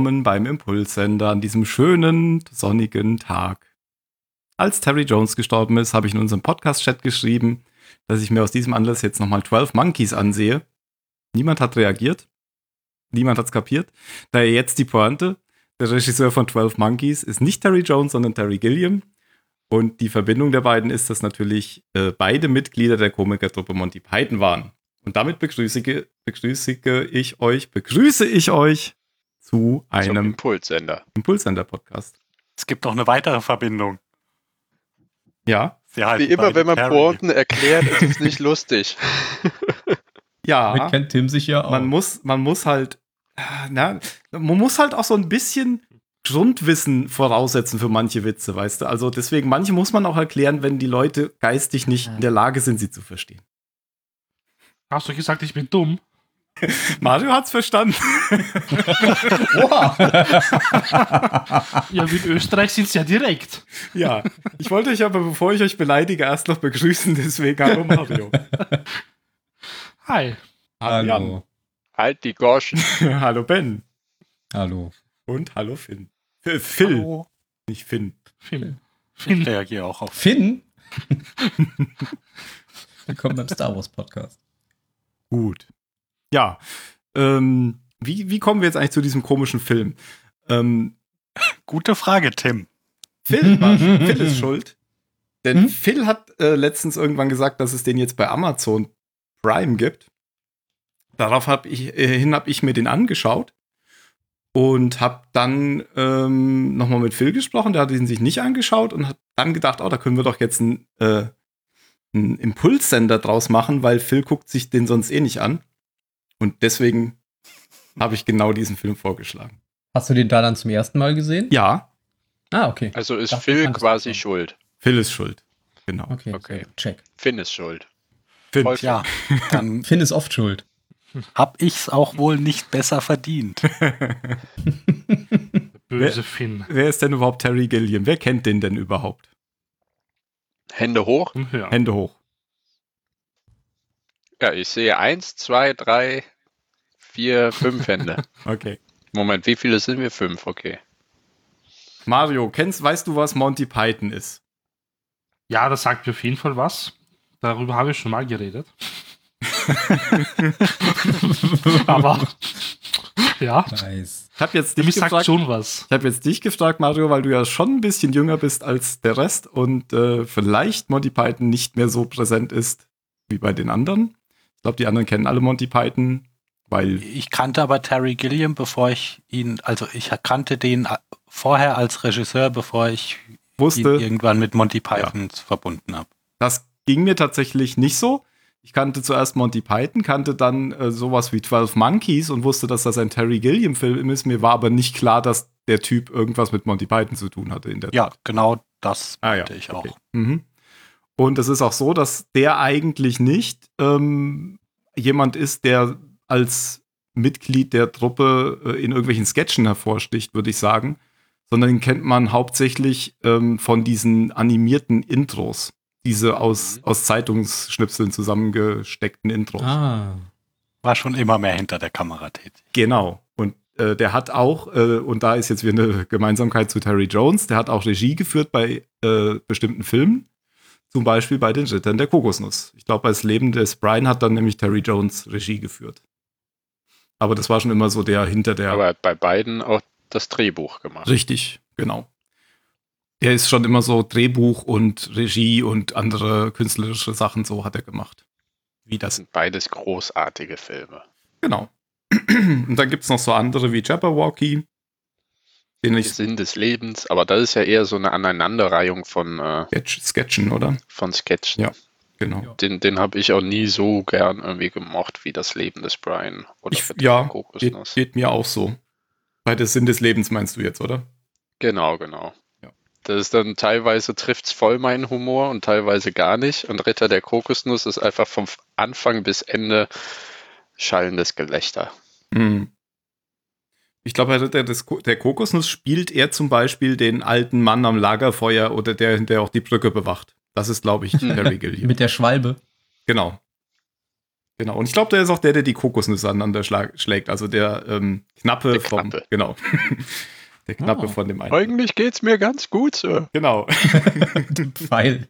willkommen beim Impulssender an diesem schönen, sonnigen Tag. Als Terry Jones gestorben ist, habe ich in unserem Podcast-Chat geschrieben, dass ich mir aus diesem Anlass jetzt nochmal 12 Monkeys ansehe. Niemand hat reagiert. Niemand hat es kapiert. Daher jetzt die Pointe. Der Regisseur von 12 Monkeys ist nicht Terry Jones, sondern Terry Gilliam. Und die Verbindung der beiden ist, dass natürlich äh, beide Mitglieder der Komikertruppe Monty Python waren. Und damit begrüße, begrüße ich euch, begrüße ich euch zu einem Zum Impulssender. Impulssender-Podcast. Es gibt noch eine weitere Verbindung. Ja. Wie immer, wenn man Pointen erklärt, ist es nicht lustig. ja. Damit kennt Tim sich ja auch. Man muss, man muss halt, na, man muss halt auch so ein bisschen Grundwissen voraussetzen für manche Witze, weißt du? Also deswegen, manche muss man auch erklären, wenn die Leute geistig nicht in der Lage sind, sie zu verstehen. Hast du gesagt, ich bin dumm? Mario hat's verstanden. ja, in Österreich sind es ja direkt. Ja, ich wollte euch aber, bevor ich euch beleidige, erst noch begrüßen, deswegen hallo Mario. Hi. Hallo. Jan. Halt die Goschen. hallo Ben. Hallo. Und hallo Finn. Äh, Phil. Hallo. Nicht Finn. Finn. Finn reagiert auch auf. Finn? Willkommen beim Star Wars Podcast. Gut. Ja. Ähm, wie, wie kommen wir jetzt eigentlich zu diesem komischen Film? Ähm, Gute Frage, Tim. Phil, war, Phil ist schuld. Denn hm? Phil hat äh, letztens irgendwann gesagt, dass es den jetzt bei Amazon Prime gibt. Darauf hab ich, äh, hin habe ich mir den angeschaut und habe dann ähm, nochmal mit Phil gesprochen. Der hat ihn sich nicht angeschaut und hat dann gedacht, oh, da können wir doch jetzt einen, äh, einen Impulssender draus machen, weil Phil guckt sich den sonst eh nicht an. Und deswegen habe ich genau diesen Film vorgeschlagen. Hast du den da dann zum ersten Mal gesehen? Ja. Ah, okay. Also ist Dachte, Phil quasi schuld. Phil ist schuld. Genau. Okay, okay. check. Finn ist schuld. Finn. Ja, dann Finn ist oft schuld. Hab ich's auch wohl nicht besser verdient. Böse Finn. Wer ist denn überhaupt Terry Gilliam? Wer kennt den denn überhaupt? Hände hoch? Ja. Hände hoch. Ja, ich sehe eins, zwei, drei, vier, fünf Hände. okay. Moment, wie viele sind wir? Fünf, okay. Mario, kennst, weißt du, was Monty Python ist? Ja, das sagt mir auf jeden Fall was. Darüber habe ich schon mal geredet. Aber ja. Nice. Ich habe jetzt dich gefragt, schon was. Ich habe jetzt dich gefragt, Mario, weil du ja schon ein bisschen jünger bist als der Rest und äh, vielleicht Monty Python nicht mehr so präsent ist wie bei den anderen. Ich glaube, die anderen kennen alle Monty Python, weil. Ich kannte aber Terry Gilliam, bevor ich ihn, also ich kannte den vorher als Regisseur, bevor ich wusste, ihn irgendwann mit Monty Python ja. verbunden habe. Das ging mir tatsächlich nicht so. Ich kannte zuerst Monty Python, kannte dann äh, sowas wie 12 Monkeys und wusste, dass das ein Terry Gilliam-Film ist. Mir war aber nicht klar, dass der Typ irgendwas mit Monty Python zu tun hatte in der Ja, Zeit. genau das ah, ja. ich auch. Mhm. Und es ist auch so, dass der eigentlich nicht ähm, jemand ist, der als Mitglied der Truppe äh, in irgendwelchen Sketchen hervorsticht, würde ich sagen, sondern ihn kennt man hauptsächlich ähm, von diesen animierten Intros. Diese aus, mhm. aus Zeitungsschnipseln zusammengesteckten Intros. Ah. War schon immer mehr hinter der Kamera tätig. Genau. Und äh, der hat auch, äh, und da ist jetzt wieder eine Gemeinsamkeit zu Terry Jones, der hat auch Regie geführt bei äh, bestimmten Filmen. Zum Beispiel bei den Rittern der Kokosnuss. Ich glaube, das Leben des Brian hat dann nämlich Terry Jones Regie geführt. Aber das war schon immer so der hinter der. Aber bei beiden auch das Drehbuch gemacht. Richtig, genau. Er ist schon immer so Drehbuch und Regie und andere künstlerische Sachen so hat er gemacht. Wie das. das sind beides großartige Filme. Genau. Und dann gibt es noch so andere wie Jabberwocky, den ich Sinn des Lebens, aber das ist ja eher so eine Aneinanderreihung von äh, Sketch, Sketchen, oder? Von Sketchen. Ja, genau. Den, den habe ich auch nie so gern irgendwie gemocht wie das Leben des Brian oder ich, Ja, geht, geht, mir auch so. Bei der Sinn des Lebens meinst du jetzt, oder? Genau, genau. Ja. Das ist dann teilweise trifft es voll meinen Humor und teilweise gar nicht. Und Ritter der Kokosnuss ist einfach vom Anfang bis Ende schallendes Gelächter. Mhm. Ich glaube, der, der Kokosnuss spielt er zum Beispiel den alten Mann am Lagerfeuer oder der, der auch die Brücke bewacht. Das ist, glaube ich, Harry Gilliam. Mit der Schwalbe. Genau. Genau. Und ich glaube, der ist auch der, der die Kokosnüsse aneinander schlägt. Also der ähm, Knappe Der vom. Knappe. Genau. der Knappe Oh. von dem einen. Eigentlich geht's mir ganz gut, Sir. Genau. Pfeil.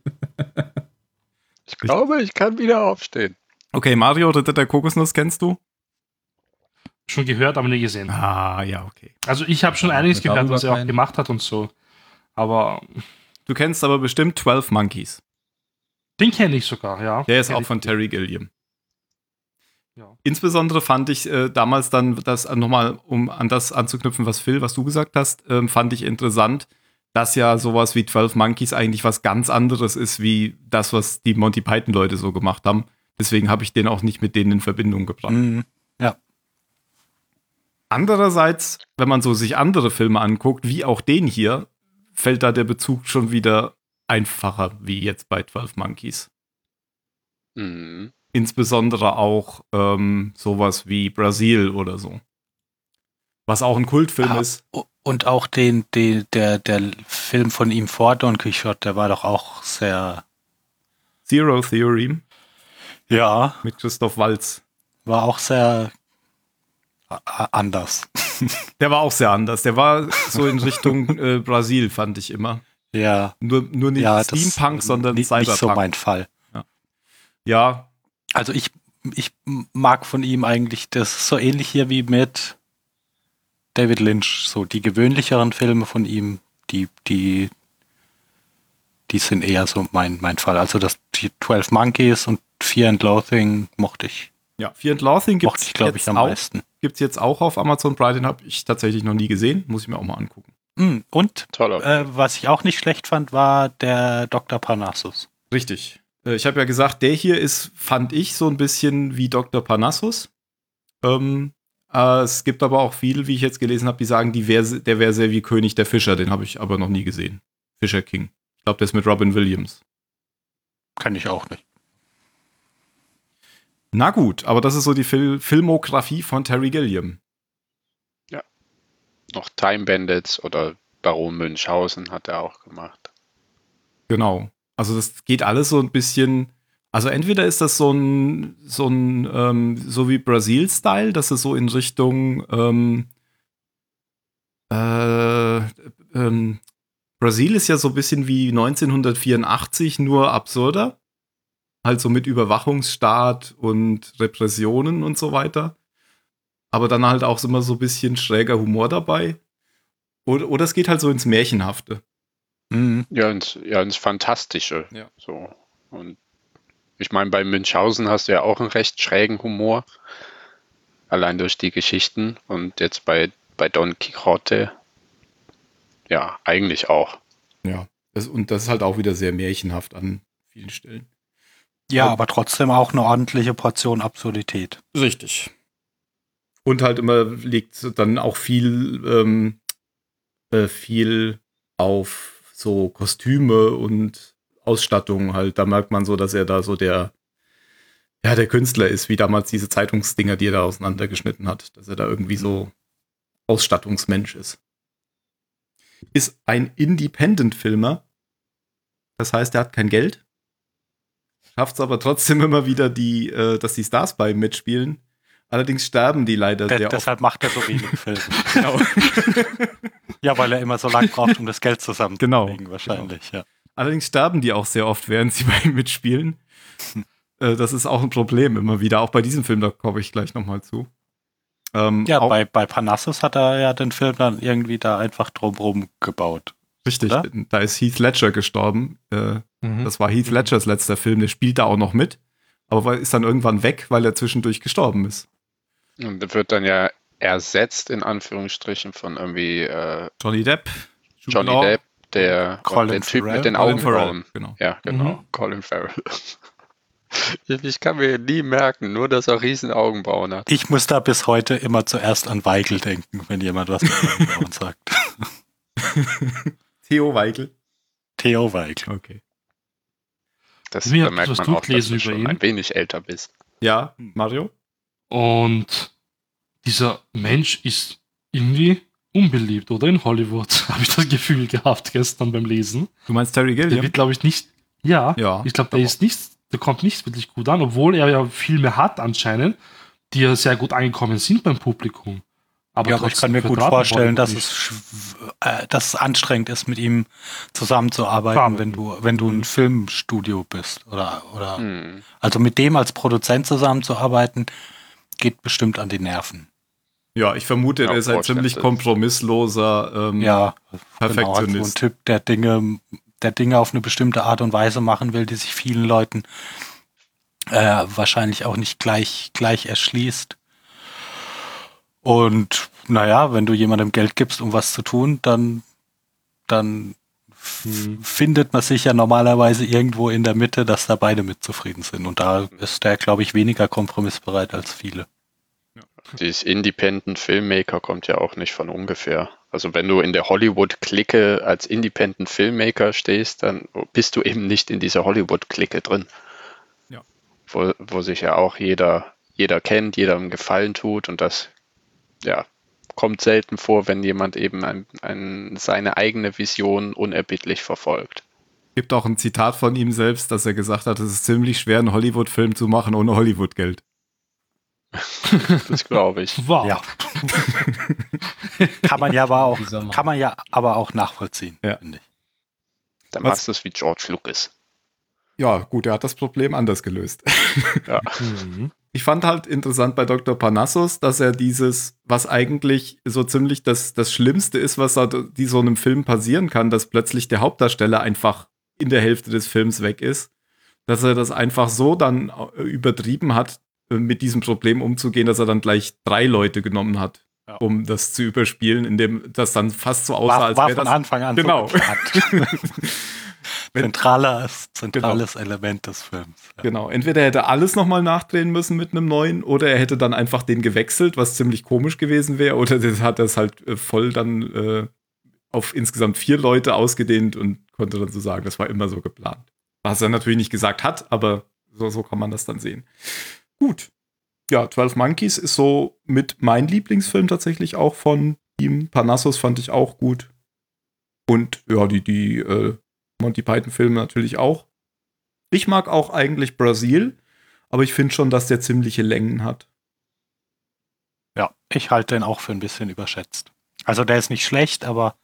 Ich glaube, ich kann wieder aufstehen. Okay, Mario, Ritter der Kokosnuss kennst du? Schon gehört, aber nie gesehen. Ah, ja, okay. Also ich habe schon Ja, einiges gehört, was er auch gemacht hat und so. Aber Du kennst aber bestimmt 12 Monkeys. den kenne ich sogar, ja. Der ist auch von Terry Gilliam. Ja. Insbesondere fand ich äh, damals dann, das nochmal, um an das anzuknüpfen, was Phil, was du gesagt hast, ähm, fand ich interessant, dass ja sowas wie 12 Monkeys eigentlich was ganz anderes ist, wie das, was die Monty Python-Leute so gemacht haben. Deswegen habe ich den auch nicht mit denen in Verbindung gebracht. Mhm. Andererseits, wenn man so sich andere Filme anguckt, wie auch den hier, fällt da der Bezug schon wieder einfacher, wie jetzt bei 12 Monkeys. Mhm. Insbesondere auch ähm, sowas wie Brasil oder so. Was auch ein Kultfilm Ah, ist. Und auch den, den, der, der Film von ihm vor Don Quixote, der war doch auch sehr, Zero Theorem ja, mit Christoph Waltz. war auch sehr anders. Der war auch sehr anders. Der war so in Richtung äh, Brasil, fand ich immer. Ja, Nur, nur nicht ja, Steampunk, sondern nicht, Cyberpunk. nicht so mein Fall. ja, Also ich, ich mag von ihm eigentlich das so ähnlich hier wie mit David Lynch. So die gewöhnlicheren Filme von ihm, die, die, die sind eher so mein, mein Fall. Also das die 12 Monkeys und Fear and Loathing mochte ich, ja. Fear and Loathing gibt es ich am auch, meisten. gibt's jetzt auch auf Amazon Prime. Den habe ich tatsächlich noch nie gesehen. Muss ich mir auch mal angucken. Mm, Und äh, was ich auch nicht schlecht fand, war der Dr. Parnassus. Richtig. Äh, Ich habe ja gesagt, der hier ist, fand ich, so ein bisschen wie Dr. Parnassus. Ähm, äh, es gibt aber auch viele, wie ich jetzt gelesen habe, die sagen, die wär, der wäre sehr wie König der Fischer. Den habe ich aber noch nie gesehen. Fischer King. Ich glaube, der ist mit Robin Williams. Kann ich auch nicht. Na gut, aber das ist so die Fil Filmografie von Terry Gilliam. Noch Time Bandits oder Baron Münchhausen hat er auch gemacht. Genau. Also das geht alles so ein bisschen. Also entweder ist das so ein, so ein, ähm, so wie Brasil-Style, dass es so in Richtung ähm, äh, ähm, Brasil ist ja so ein bisschen wie 1984, nur absurder. Halt so mit Überwachungsstaat und Repressionen und so weiter. Aber dann halt auch immer so ein bisschen schräger Humor dabei. Oder, oder es geht halt so ins Märchenhafte. Mhm. Ja, ins, ja, ins Fantastische. Ja. So. Und ich meine, bei Münchhausen hast du ja auch einen recht schrägen Humor. Allein durch die Geschichten. Und jetzt bei, bei Don Quixote, ja, eigentlich auch. Ja. Das, und das ist halt auch wieder sehr märchenhaft an vielen Stellen. Ja, Aber- trotzdem auch eine ordentliche Portion Absurdität. Richtig. Und halt immer liegt dann auch viel, ähm, äh, viel auf so Kostüme und Ausstattung halt. Da merkt man so, dass er da so der, ja, der Künstler ist, wie damals diese Zeitungsdinger, die er da auseinandergeschnitten hat. Dass er da irgendwie so Ausstattungsmensch ist. Ist ein Independent-Filmer. Das heißt, er hat kein Geld. Schafft es aber trotzdem immer wieder, die, äh, dass die Stars bei ihm mitspielen. Allerdings sterben die leider De sehr oft. deshalb macht er so wenig Filme. Genau. Ja, weil er immer so lang braucht, um das Geld zusammenzulegen, Genau, wahrscheinlich, ja. Allerdings sterben die auch sehr oft, während sie bei ihm mitspielen. Äh, das ist auch ein Problem immer wieder. Auch bei diesem Film, da komme ich gleich nochmal zu. Ähm, Ja, bei, bei Parnassus hat er ja den Film dann irgendwie da einfach drumrum gebaut. richtig, oder? da ist Heath Ledger gestorben. Äh, Mhm. das war Heath Ledgers letzter Film, der spielt da auch noch mit. Aber ist dann irgendwann weg, weil er zwischendurch gestorben ist. Und wird dann ja ersetzt, in Anführungsstrichen, von irgendwie äh, Johnny Depp. Johnny Law, Depp, der, Colin der Typ Farrell. mit den Colin Farrell, Augenbrauen. Genau. Ja, genau. Mhm. Colin Farrell. Ich ich kann mir nie merken, nur dass er riesen Augenbrauen hat. Ich muss da bis heute immer zuerst an Weigel denken, wenn jemand was mit Augenbrauen sagt. Theo Weigel. Theo Weigel. Okay. Das, Mir da merkt was man auch, dass du schon ihn. ein wenig älter bist. Ja, Mario? Und dieser Mensch ist irgendwie unbeliebt, oder? In Hollywood habe ich das Gefühl gehabt gestern beim Lesen. Du meinst Terry Der Gilliam? wird, glaube ich, nicht. Ja, Ja, ich glaube, der ist nicht der kommt nicht wirklich gut an, obwohl er ja Filme hat anscheinend, die ja sehr gut angekommen sind beim Publikum. Aber, ja, aber ich kann mir gut vorstellen, dass es, äh, dass es anstrengend ist, mit ihm zusammenzuarbeiten, Klar. wenn du, wenn du ein Filmstudio bist. Oder, oder hm. also mit dem als Produzent zusammenzuarbeiten, geht bestimmt an die Nerven. Ja, ich vermute, ja, er ist ein ziemlich kompromissloser ähm, ja, Perfektionist. Genau, also ein Typ, der Dinge, der Dinge auf eine bestimmte Art und Weise machen will, die sich vielen Leuten äh, wahrscheinlich auch nicht gleich, gleich erschließt. Und naja, wenn du jemandem Geld gibst, um was zu tun, dann, dann hm. findet man sich ja normalerweise irgendwo in der Mitte, dass da beide mit zufrieden sind. Und da ist der, glaube ich, weniger kompromissbereit als viele. Dieses Independent Filmmaker kommt ja auch nicht von ungefähr. Also wenn du in der Hollywood-Clique als Independent Filmmaker stehst, dann bist du eben nicht in dieser Hollywood-Clique drin. Ja. Wo, wo sich ja auch jeder, jeder kennt, jeder einen Gefallen tut und das ja, kommt selten vor, wenn jemand eben ein, ein, seine eigene Vision unerbittlich verfolgt. Gibt auch ein Zitat von ihm selbst, dass er gesagt hat, es ist ziemlich schwer, einen Hollywood-Film zu machen ohne Hollywood-Geld. das glaube ich. Wow. Ja. kann man ja aber auch, kann man ja aber auch nachvollziehen, ja. finde ich. Dann machst du es wie George Lucas. Ja, gut, er hat das Problem anders gelöst. ja. Mhm. Ich fand halt interessant bei Dr. Parnassus, dass er dieses, was eigentlich so ziemlich das, das Schlimmste ist, was halt die so einem Film passieren kann, dass plötzlich der Hauptdarsteller einfach in der Hälfte des Films weg ist, dass er das einfach so dann äh, übertrieben hat, äh, mit diesem Problem umzugehen, dass er dann gleich drei Leute genommen hat, ja. um das zu überspielen, indem das dann fast so aussah, war, als wäre das von Anfang an genau. So Zentrales, zentrales genau. Element des Films. Ja. Genau. Entweder hätte er alles nochmal nachdrehen müssen mit einem neuen oder er hätte dann einfach den gewechselt, was ziemlich komisch gewesen wäre, oder das hat er es halt äh, voll dann äh, auf insgesamt vier Leute ausgedehnt und konnte dann so sagen, das war immer so geplant. Was er natürlich nicht gesagt hat, aber so, so kann man das dann sehen. Gut. Ja, 12 Monkeys ist so mit mein Lieblingsfilm tatsächlich auch von ihm. Parnassus fand ich auch gut. Und ja, die, die äh, Monty Python-Filme natürlich auch. Ich mag auch eigentlich Brasil, aber ich finde schon, dass der ziemliche Längen hat. Ja, ich halte den auch für ein bisschen überschätzt. Also der ist nicht schlecht, aber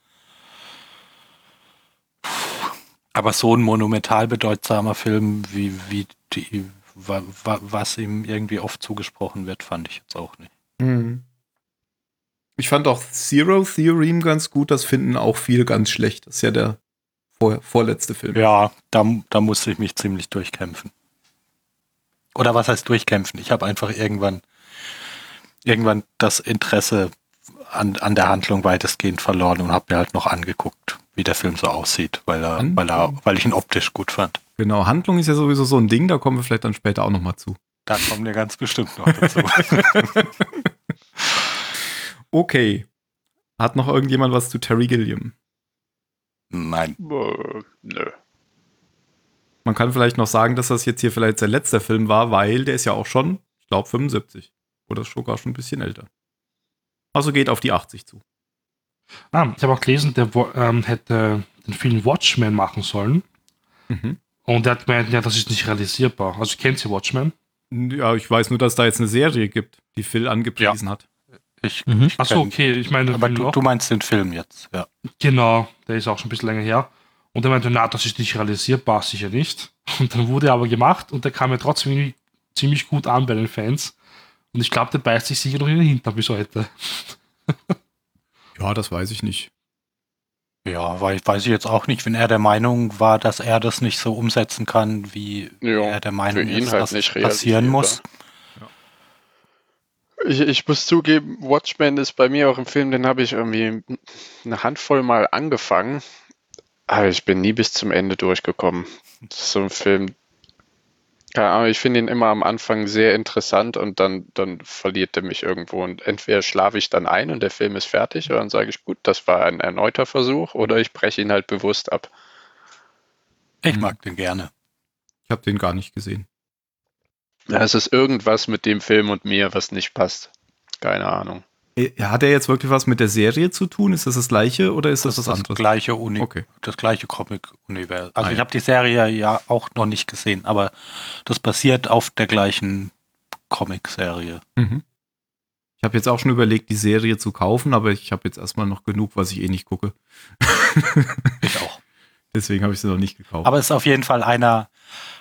aber so ein monumental bedeutsamer Film wie, wie die, was ihm irgendwie oft zugesprochen wird, fand ich jetzt auch nicht. Mhm. Ich fand auch Zero Theorem ganz gut, das finden auch viele ganz schlecht. Das ist ja der vor, vorletzte Film. Ja, da, da musste ich mich ziemlich durchkämpfen. Oder was heißt durchkämpfen? Ich habe einfach irgendwann, irgendwann das Interesse an, an der Handlung weitestgehend verloren und habe mir halt noch angeguckt, wie der Film so aussieht, weil, er, weil, er, weil ich ihn optisch gut fand. Genau, Handlung ist ja sowieso so ein Ding, da kommen wir vielleicht dann später auch nochmal zu. Da kommen wir ganz bestimmt noch dazu. okay. Hat noch irgendjemand was zu Terry Gilliam? Nein. Äh, nö. Man kann vielleicht noch sagen, dass das jetzt hier vielleicht sein letzter Film war, weil der ist ja auch schon, ich glaube, 75. Oder sogar schon ein bisschen älter. Also geht auf die 80 zu. Ah, ich habe auch gelesen, der ähm, hätte den Film Watchmen machen sollen. Mhm. Und er hat gemeint, ja, das ist nicht realisierbar. Also kennt ihr Watchmen? Ja, ich weiß nur, dass da jetzt eine Serie gibt, die Phil angepriesen ja. hat. Ich, mhm. ich Achso, okay, ich meine. Aber du, du, meinst den Film jetzt, ja. Genau, der ist auch schon ein bisschen länger her. Und er meinte, na, das ist nicht realisierbar, sicher nicht. Und dann wurde er aber gemacht und der kam ja trotzdem ziemlich gut an bei den Fans. Und ich glaube, der beißt sich sicher noch in den Hintern bis heute. ja, das weiß ich nicht. Ja, weil weiß ich jetzt auch nicht, wenn er der Meinung war, dass er das nicht so umsetzen kann, wie ja, er der Meinung ist, halt dass passieren muss. Ich, ich muss zugeben, Watchmen ist bei mir auch ein Film, den habe ich irgendwie eine Handvoll mal angefangen, aber ich bin nie bis zum Ende durchgekommen. Das ist so ein Film, keine Ahnung, ich finde ihn immer am Anfang sehr interessant und dann, dann verliert er mich irgendwo. Und entweder schlafe ich dann ein und der Film ist fertig oder dann sage ich, gut, das war ein erneuter Versuch oder ich breche ihn halt bewusst ab. Ich mag den gerne. Ich habe den gar nicht gesehen. Ja, es ist irgendwas mit dem Film und mir, was nicht passt. Keine Ahnung. Äh, Hat er jetzt wirklich was mit der Serie zu tun? Ist das das gleiche oder ist das, Das das anderes? gleiche Uni, Okay. das gleiche Comic-Universum. Also Ah, ich ja. habe die Serie ja auch noch nicht gesehen, aber das basiert auf der gleichen Comic-Serie. Mhm. Ich habe jetzt auch schon überlegt, die Serie zu kaufen, aber ich habe jetzt erstmal noch genug, was ich eh nicht gucke. Ich auch. Deswegen habe ich sie noch nicht gekauft. Aber es ist auf jeden Fall einer,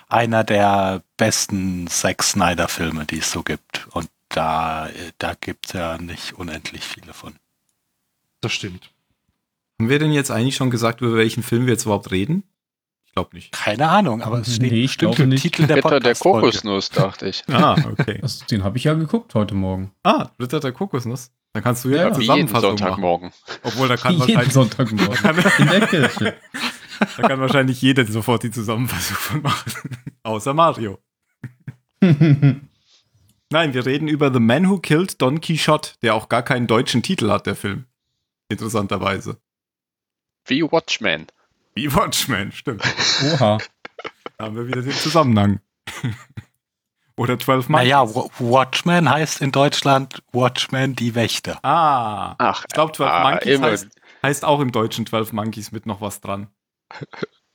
einer der besten Zack Snyder-Filme, die es so gibt. Und da, da gibt es ja nicht unendlich viele von. Das stimmt. Haben wir denn jetzt eigentlich schon gesagt, über welchen Film wir jetzt überhaupt reden? Ich glaube nicht. Keine Ahnung, aber es steht Nee, ich bestimmt im nicht. Titel der Ritter der. Kokosnuss, dachte ich. Ah, okay. Das, den habe ich ja geguckt heute Morgen. ah, Ritter der Kokosnuss. Dann kannst du ja, Ja, eine Wie jeden Zusammenfassung machen. Sonntagmorgen. Obwohl, da kann, Jeden wahrscheinlich, Sonntagmorgen. In der Kirche. Da kann wahrscheinlich jeder sofort die Zusammenfassung von machen. Außer Mario. Nein, wir reden über The Man Who Killed Don Quixote, der auch gar keinen deutschen Titel hat, der Film. Interessanterweise. Wie Watchmen. Wie Watchmen, stimmt. Oha. Da haben wir wieder den Zusammenhang. Oder 12 Monkeys. Naja, Wa- Watchmen heißt in Deutschland Watchmen die Wächter. Ah, Ach, ich glaube 12 ah, Monkeys heißt, heißt auch im Deutschen 12 Monkeys mit noch was dran.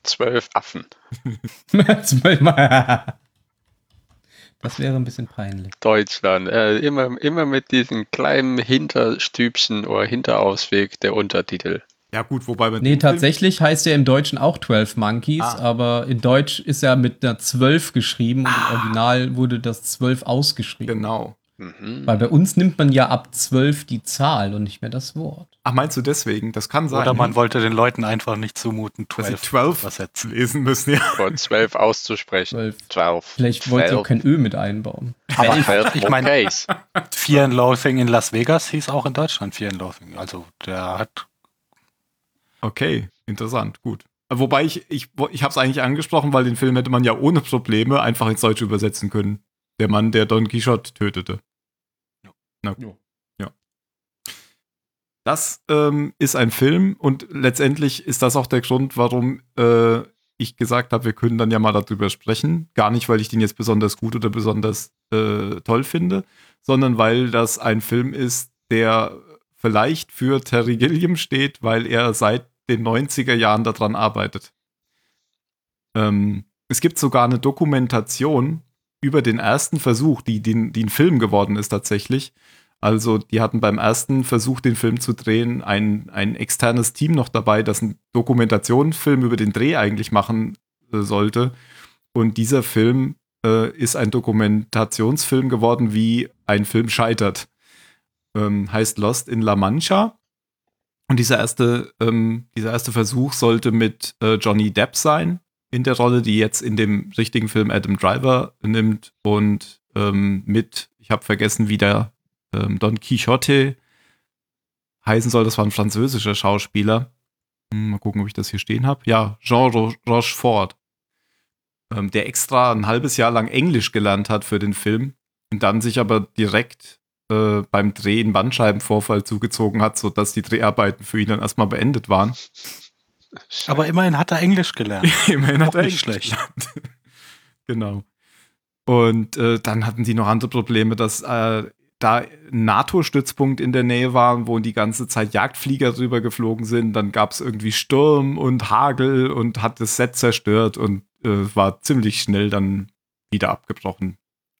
Zwölf Affen. Zwölfmal. Das wäre ein bisschen peinlich. Deutschland. Äh, immer, immer mit diesem kleinen Hinterstübchen oder Hinterausweg der Untertitel. Ja gut, wobei man Nee, tatsächlich heißt er im Deutschen auch 12 Monkeys, Ah. aber in Deutsch ist er mit einer 12 geschrieben und im Original wurde das 12 ausgeschrieben. Genau. Mhm. Weil bei uns nimmt man ja ab 12 die Zahl und nicht mehr das Wort. Ach, meinst du deswegen? Das kann sein. Oder man wollte den Leuten einfach nicht zumuten, dass sie 12 12 übersetzen. lesen müssen, ja. Von zwölf auszusprechen. 12. Zwölf. Vielleicht wollte ich auch kein Ö mit einbauen. Aber ich meine. Fear and Loathing in Las Vegas hieß auch in Deutschland Fear and Loathing. Also der hat Okay, interessant, gut. Wobei ich, ich, ich habe es eigentlich angesprochen, weil den Film hätte man ja ohne Probleme einfach ins Deutsche übersetzen können. Der Mann, der Don Quixote tötete. Na gut. Ja. Das ähm, ist ein Film und letztendlich ist das auch der Grund, warum äh, ich gesagt habe, wir können dann ja mal darüber sprechen. Gar nicht, weil ich den jetzt besonders gut oder besonders äh, toll finde, sondern weil das ein Film ist, der vielleicht für Terry Gilliam steht, weil er seit den 90er Jahren daran arbeitet. Ähm, es gibt sogar eine Dokumentation über den ersten Versuch, die, die, die ein Film geworden ist tatsächlich. Also die hatten beim ersten Versuch, den Film zu drehen, ein, ein externes Team noch dabei, das einen Dokumentationsfilm über den Dreh eigentlich machen äh, sollte. Und dieser Film äh, ist ein Dokumentationsfilm geworden, wie ein Film scheitert. Ähm, heißt Lost in La Mancha. Und dieser erste, ähm, dieser erste Versuch sollte mit äh, Johnny Depp sein, in der Rolle, die jetzt in dem richtigen Film Adam Driver nimmt. Und ähm, mit, ich habe vergessen, wie der ähm, Don Quixote heißen soll. Das war ein französischer Schauspieler. Hm, mal gucken, ob ich das hier stehen habe. Ja, Jean Ro Rochefort, ähm, der extra ein halbes Jahr lang Englisch gelernt hat für den Film und dann sich aber direkt äh, beim Dreh einen Bandscheibenvorfall zugezogen hat, sodass die Dreharbeiten für ihn dann erstmal beendet waren. Aber immerhin hat er Englisch gelernt. Immerhin hat Auch er nicht Englisch schlecht. gelernt. genau. Und äh, dann hatten sie noch andere Probleme, dass äh, da ein NATO-Stützpunkt in der Nähe war, wo die ganze Zeit Jagdflieger drüber geflogen sind. Dann gab es irgendwie Sturm und Hagel und hat das Set zerstört und äh, war ziemlich schnell dann wieder abgebrochen.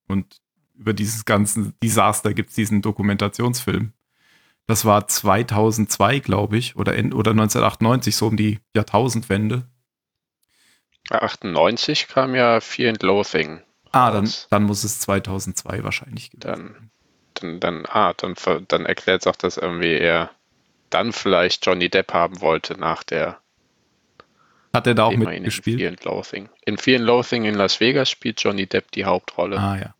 Und über dieses ganze Desaster gibt es diesen Dokumentationsfilm. Das war 2002, glaube ich, oder, in, oder 1998, so um die Jahrtausendwende. 98 kam ja Fear and Loathing. Ah, dann, dann muss es 2002 wahrscheinlich gewesen Dann, dann, dann, ah, dann, dann erklärt es auch, dass irgendwie er dann vielleicht Johnny Depp haben wollte nach der Hat er da auch Thema in Fear mitgespielt? and Loathing. In Fear and Loathing in Las Vegas spielt Johnny Depp die Hauptrolle. Ah, ja.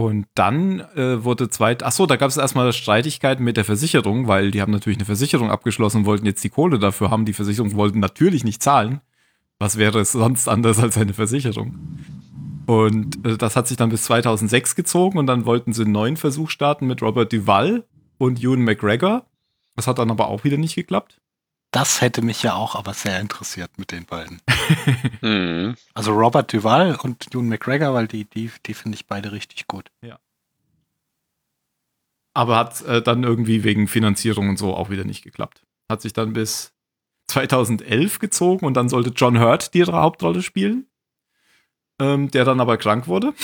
Und dann äh, wurde zweit, ach so, da gab es erstmal Streitigkeiten mit der Versicherung, weil die haben natürlich eine Versicherung abgeschlossen und wollten jetzt die Kohle dafür haben. Die Versicherung wollten natürlich nicht zahlen. Was wäre es sonst anders als eine Versicherung? Und äh, das hat sich dann bis 2006 gezogen und dann wollten sie einen neuen Versuch starten mit Robert Duvall und Ewan McGregor. Das hat dann aber auch wieder nicht geklappt. Das hätte mich ja auch aber sehr interessiert mit den beiden. Hm. Also Robert Duval und Ewan McGregor, weil die, die, die finde ich beide richtig gut. Aber hat äh, dann irgendwie wegen Finanzierung und so auch wieder nicht geklappt. Hat sich dann bis 2011 gezogen und dann sollte John Hurt die Hauptrolle spielen, ähm, der dann aber krank wurde.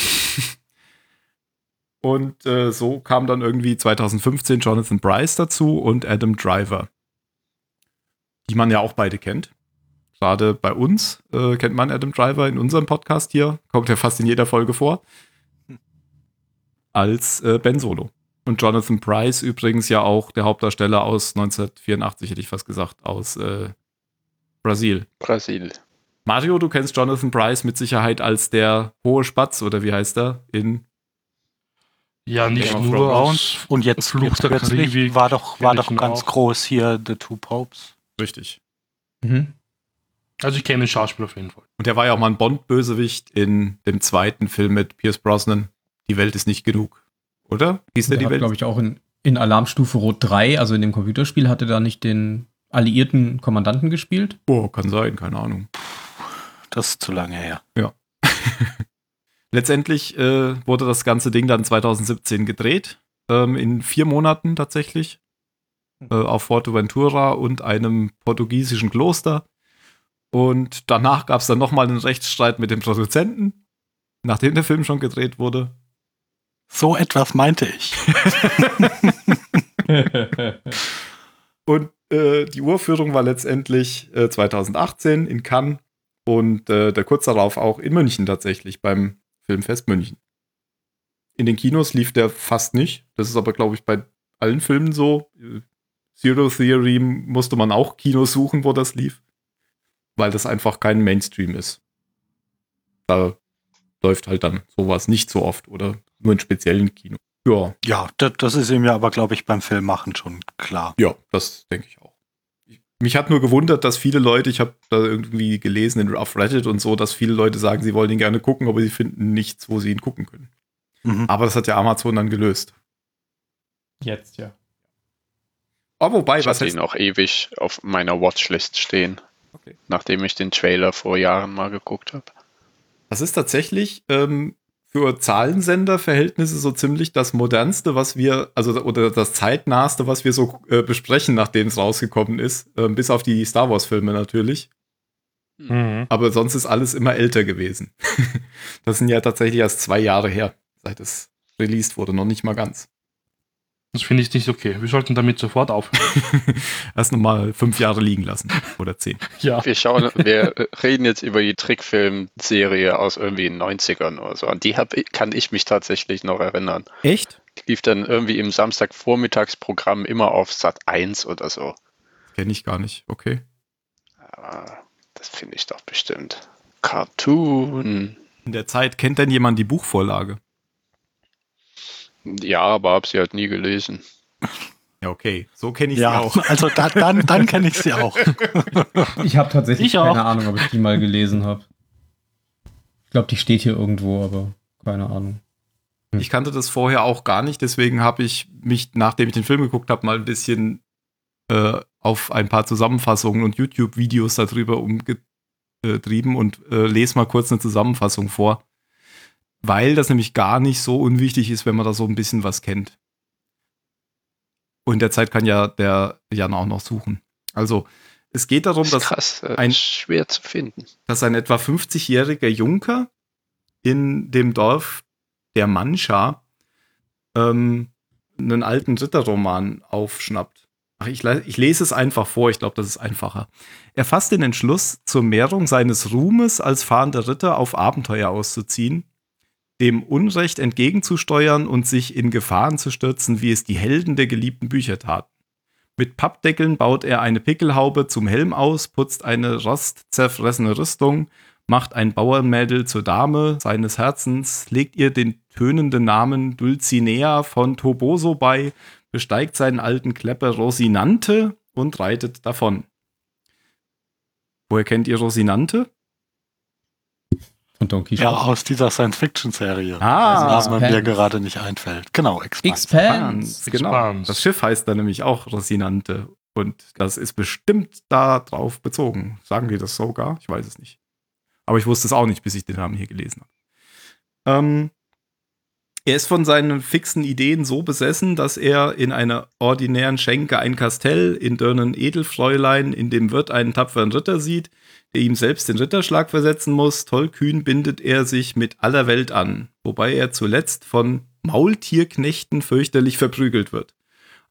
und äh, so kam dann irgendwie 2015 Jonathan Bryce dazu und Adam Driver, die man ja auch beide kennt. Gerade bei uns äh, kennt man Adam Driver in unserem Podcast hier, kommt ja fast in jeder Folge vor, als äh, Ben Solo. Und Jonathan Price übrigens ja auch der Hauptdarsteller aus 1984, hätte ich fast gesagt, aus äh, Brasil. Brasil. Mario, du kennst Jonathan Price mit Sicherheit als der hohe Spatz, oder wie heißt er? In Ja, nicht Game nur aus. Und jetzt, Fluch jetzt der plötzlich Karibik war doch, war doch ganz auch. groß hier The Two Popes. Richtig. Mhm. Also ich kenne den Schauspieler auf jeden Fall. Und der war ja auch mal ein Bond-Bösewicht in dem zweiten Film mit Pierce Brosnan. Die Welt ist nicht genug. Oder? Hieß der Der die hat, Welt? glaube ich, auch in, in Alarmstufe Rot 3, also in dem Computerspiel, hatte da nicht den alliierten Kommandanten gespielt. Oh, kann sein, keine Ahnung. Das ist zu lange her. Letztendlich äh, wurde das ganze Ding dann 2017 gedreht. Ähm, in vier Monaten tatsächlich. Äh, auf Forteventura und einem portugiesischen Kloster. Und danach gab es dann nochmal einen Rechtsstreit mit dem Produzenten, nachdem der Film schon gedreht wurde. So etwas meinte ich. Und äh, die Urführung war letztendlich äh, 2018 in Cannes und äh, der kurz darauf auch in München tatsächlich beim Filmfest München. In den Kinos lief der fast nicht. Das ist aber, glaube ich, bei allen Filmen so. Äh, Zero Theory musste man auch Kinos suchen, wo das lief, weil das einfach kein Mainstream ist. Da läuft halt dann sowas nicht so oft oder nur in speziellen Kinos. Ja, Ja, das, das ist ihm ja aber, glaube ich, beim Filmmachen schon klar. Ja, das denke ich auch. Ich- Mich hat nur gewundert, dass viele Leute, ich habe da irgendwie gelesen in, auf Reddit und so, dass viele Leute sagen, sie wollen ihn gerne gucken, aber sie finden nichts, wo sie ihn gucken können. Mhm. Aber das hat ja Amazon dann gelöst. Jetzt, ja. Aber wobei, Ich was hatte ihn auch ewig auf meiner Watchlist stehen, Okay. nachdem ich den Trailer vor Jahren mal geguckt habe. das ist tatsächlich ähm, für Zahlensender-Verhältnisse so ziemlich das modernste, was wir, also oder das zeitnahste, was wir so äh, besprechen, nachdem es rausgekommen ist. Ähm, bis auf die Star Wars-Filme natürlich. Mhm. Aber sonst ist alles immer älter gewesen. das sind ja tatsächlich erst zwei Jahre her, seit es released wurde, noch nicht mal ganz. Das finde ich nicht okay. Wir sollten damit sofort aufhören. Erst nochmal fünf Jahre liegen lassen. Oder zehn. ja. Wir schauen, wir reden jetzt über die Trickfilmserie aus irgendwie den 90ern oder so. An die hab, ich- kann ich mich tatsächlich noch erinnern. Echt? Die lief dann irgendwie im Samstagvormittagsprogramm immer auf Sat 1 oder so. Kenne ich gar nicht. Okay. Aber das finde ich doch bestimmt. Cartoon. In der Zeit kennt denn jemand die Buchvorlage? Ja, aber habe sie halt nie gelesen. Ja, okay. So kenne ich Ja, sie auch. also da, dann, dann kenne ich sie auch. Ich habe tatsächlich Ich auch. keine Ahnung, ob ich die mal gelesen habe. Ich glaube, die steht hier irgendwo, aber keine Ahnung. Ich kannte das vorher auch gar nicht, deswegen habe ich mich, nachdem ich den Film geguckt habe, mal ein bisschen äh, auf ein paar Zusammenfassungen und YouTube-Videos darüber umgetrieben und äh, lese mal kurz eine Zusammenfassung vor. Weil das nämlich gar nicht so unwichtig ist, wenn man da so ein bisschen was kennt. Und in der Zeit kann ja der Jan auch noch suchen. Also, es geht darum, Das dass krass, äh, ein- schwer zu finden. dass ein etwa 50-jähriger Junker in dem Dorf der Mancha ähm, einen alten Ritterroman aufschnappt. Ach, ich, ich lese es einfach vor, ich glaube, das ist einfacher. Er fasst den Entschluss, zur Mehrung seines Ruhmes als fahrender Ritter auf Abenteuer auszuziehen, dem Unrecht entgegenzusteuern und sich in Gefahren zu stürzen, wie es die Helden der geliebten Bücher taten. Mit Pappdeckeln baut er eine Pickelhaube zum Helm aus, putzt eine rostzerfressene Rüstung, macht ein Bauernmädel zur Dame seines Herzens, legt ihr den tönenden Namen Dulcinea von Toboso bei, besteigt seinen alten Klepper Rosinante und reitet davon. Woher kennt ihr Rosinante? Von Don Ja, Quixote. aus dieser Science-Fiction-Serie. Ah, was mir gerade nicht einfällt. Genau, Expanse. Expanse. Genau. Expanse. Das Schiff heißt dann nämlich auch Rosinante. Und das ist bestimmt darauf bezogen. Sagen die das sogar? Ich weiß es nicht. Aber ich wusste es auch nicht, bis ich den Namen hier gelesen habe. Ähm, Er ist von seinen fixen Ideen so besessen, dass er in einer ordinären Schenke ein Kastell, in Dörnen Edelfräulein, in dem Wirt einen tapferen Ritter sieht, ihm selbst den Ritterschlag versetzen muss. Tollkühn bindet er sich mit aller Welt an, wobei er zuletzt von Maultierknechten fürchterlich verprügelt wird.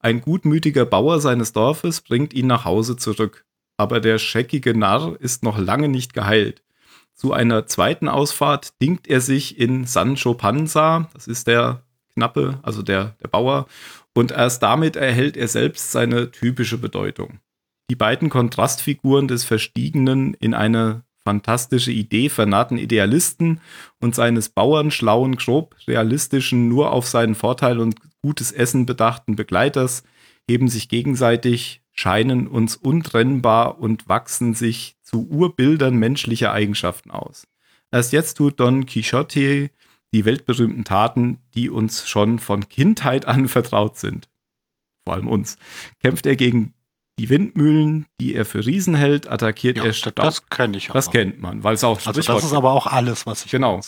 Ein gutmütiger Bauer seines Dorfes bringt ihn nach Hause zurück. Aber der scheckige Narr ist noch lange nicht geheilt. Zu einer zweiten Ausfahrt dingt er sich in Sancho Panza, das ist der Knappe, also der, der Bauer, und erst damit erhält er selbst seine typische Bedeutung. Die beiden Kontrastfiguren des Verstiegenen in eine fantastische Idee vernarrten Idealisten und seines Bauern schlauen, grob realistischen, nur auf seinen Vorteil und gutes Essen bedachten Begleiters heben sich gegenseitig scheinen uns untrennbar und wachsen sich zu Urbildern menschlicher Eigenschaften aus. Erst jetzt tut Don Quixote die weltberühmten Taten, die uns schon von Kindheit an vertraut sind. Vor allem uns. Kämpft er gegen die Windmühlen, die er für Riesen hält, attackiert Ja, er das, Staub. das kenne ich. Das aber. kennt man, weil es auch ein Also Sprichwort das ist aber auch alles, was ich Genau.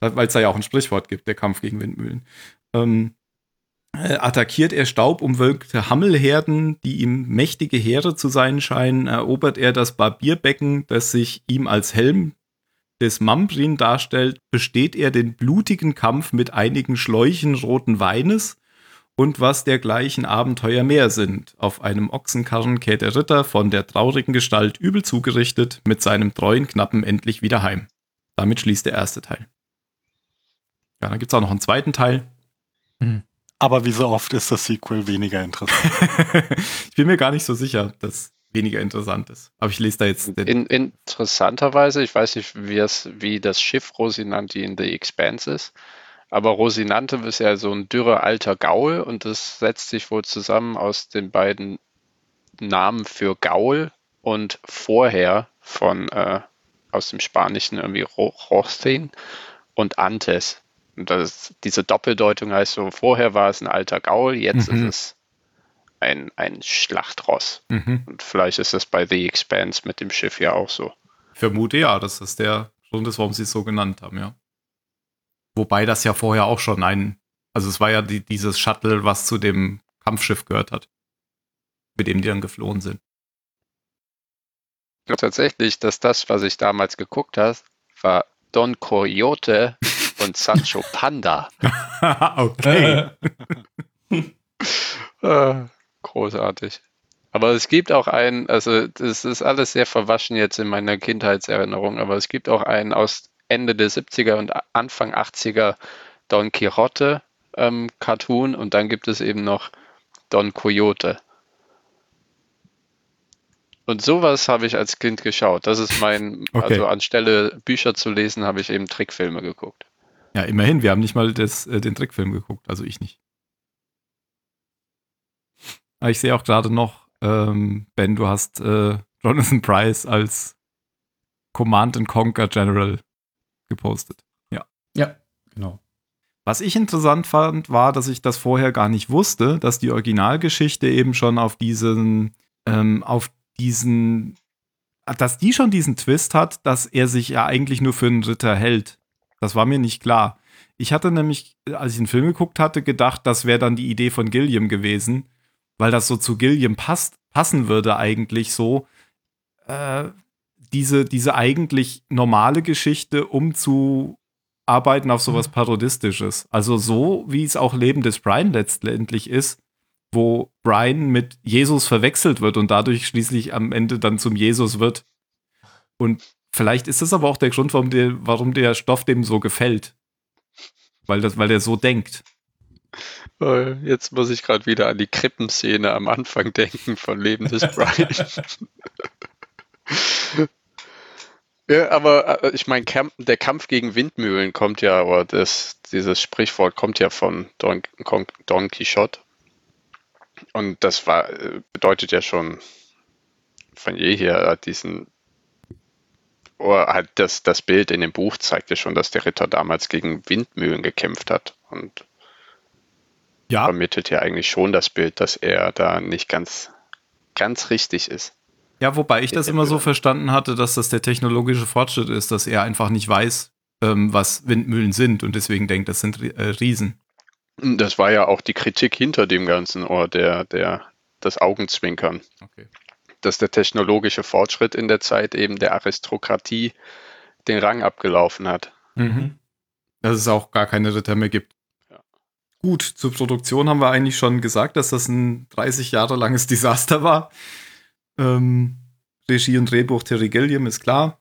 weil es da ja auch ein Sprichwort gibt, der Kampf gegen Windmühlen. Ähm, äh, attackiert er staubumwölkte Hammelherden, die ihm mächtige Heere zu sein scheinen, erobert er das Barbierbecken, das sich ihm als Helm des Mambrin darstellt, besteht er den blutigen Kampf mit einigen Schläuchen roten Weines und was dergleichen Abenteuer mehr sind. Auf einem Ochsenkarren kehrt der Ritter von der traurigen Gestalt übel zugerichtet mit seinem treuen Knappen endlich wieder heim. Damit schließt der erste Teil. Ja, dann gibt es auch noch einen zweiten Teil. Aber wie so oft ist das Sequel weniger interessant. ich bin mir gar nicht so sicher, dass weniger interessant ist. Aber ich lese da jetzt den. In, interessanterweise, ich weiß nicht, wie, das Schiff Rosinante in The Expanse ist, aber Rosinante ist ja so ein dürrer alter Gaul und das setzt sich wohl zusammen aus den beiden Namen für Gaul und vorher von äh, aus dem Spanischen irgendwie Ro- Rostin und Antes. Und das, diese Doppeldeutung heißt so, vorher war es ein alter Gaul, jetzt Mhm. ist es ein, ein Schlachtross. Mhm. Und vielleicht ist das bei The Expanse mit dem Schiff ja auch so. Ich vermute ja, das der Grund ist, warum sie es so genannt haben, ja. Wobei das ja vorher auch schon ein, also es war ja die, dieses Shuttle, was zu dem Kampfschiff gehört hat, mit dem die dann geflohen sind. Ich glaube tatsächlich, dass das, was ich damals geguckt habe, war Don Coyote und Sancho Panda. okay. Äh, großartig. Aber es gibt auch einen, also das ist alles sehr verwaschen jetzt in meiner Kindheitserinnerung, aber es gibt auch einen aus Ende der 70er und Anfang 80er Don Quixote ähm, Cartoon und dann gibt es eben noch Don Coyote. Und sowas habe ich als Kind geschaut. Das ist mein, Okay. also anstelle Bücher zu lesen, habe ich eben Trickfilme geguckt. Ja, immerhin, wir haben nicht mal das, äh, den Trickfilm geguckt, also ich nicht. Aber ich sehe auch gerade noch, ähm, Ben, du hast äh, Jonathan Price als Command and Conquer General gepostet. Ja, genau. Was ich interessant fand, war, dass ich das vorher gar nicht wusste, dass die Originalgeschichte eben schon auf diesen, ähm, auf diesen, dass die schon diesen Twist hat, dass er sich ja eigentlich nur für einen Ritter hält. Das war mir nicht klar. Ich hatte nämlich, als ich den Film geguckt hatte, gedacht, das wäre dann die Idee von Gilliam gewesen, weil das so zu Gilliam passt, passen würde eigentlich so, äh, diese, diese eigentlich normale Geschichte umzuarbeiten auf sowas Parodistisches. Also so, wie es auch Leben des Brian letztendlich ist, wo Brian mit Jesus verwechselt wird und dadurch schließlich am Ende dann zum Jesus wird. Und vielleicht ist das aber auch der Grund, warum der, warum der Stoff dem so gefällt. Weil, das, weil der so denkt. Äh, Jetzt muss ich gerade wieder an die Krippenszene am Anfang denken von Leben des Brian. Ja, aber äh, ich meine, der Kampf gegen Windmühlen kommt ja, oder das, dieses Sprichwort kommt ja von Don, Don Quixote. Und das war, äh, bedeutet ja schon von jeher diesen, oder halt das, das Bild in dem Buch zeigt ja schon, dass der Ritter damals gegen Windmühlen gekämpft hat. Und Ja, vermittelt ja eigentlich schon das Bild, dass er da nicht ganz, ganz richtig ist. Ja, wobei ich das Ja, immer so ja. verstanden hatte, dass das der technologische Fortschritt ist, dass er einfach nicht weiß, ähm, was Windmühlen sind und deswegen denkt, das sind äh, Riesen. Das war ja auch die Kritik hinter dem Ganzen, oder der, der, das Augenzwinkern. Okay. Dass der technologische Fortschritt in der Zeit eben der Aristokratie den Rang abgelaufen hat. Mhm. Dass es auch gar keine Ritter mehr gibt. Gut, zur Produktion haben wir eigentlich schon gesagt, dass das ein 30 Jahre langes Desaster war. Ähm, Regie und Drehbuch Terry Gilliam ist klar.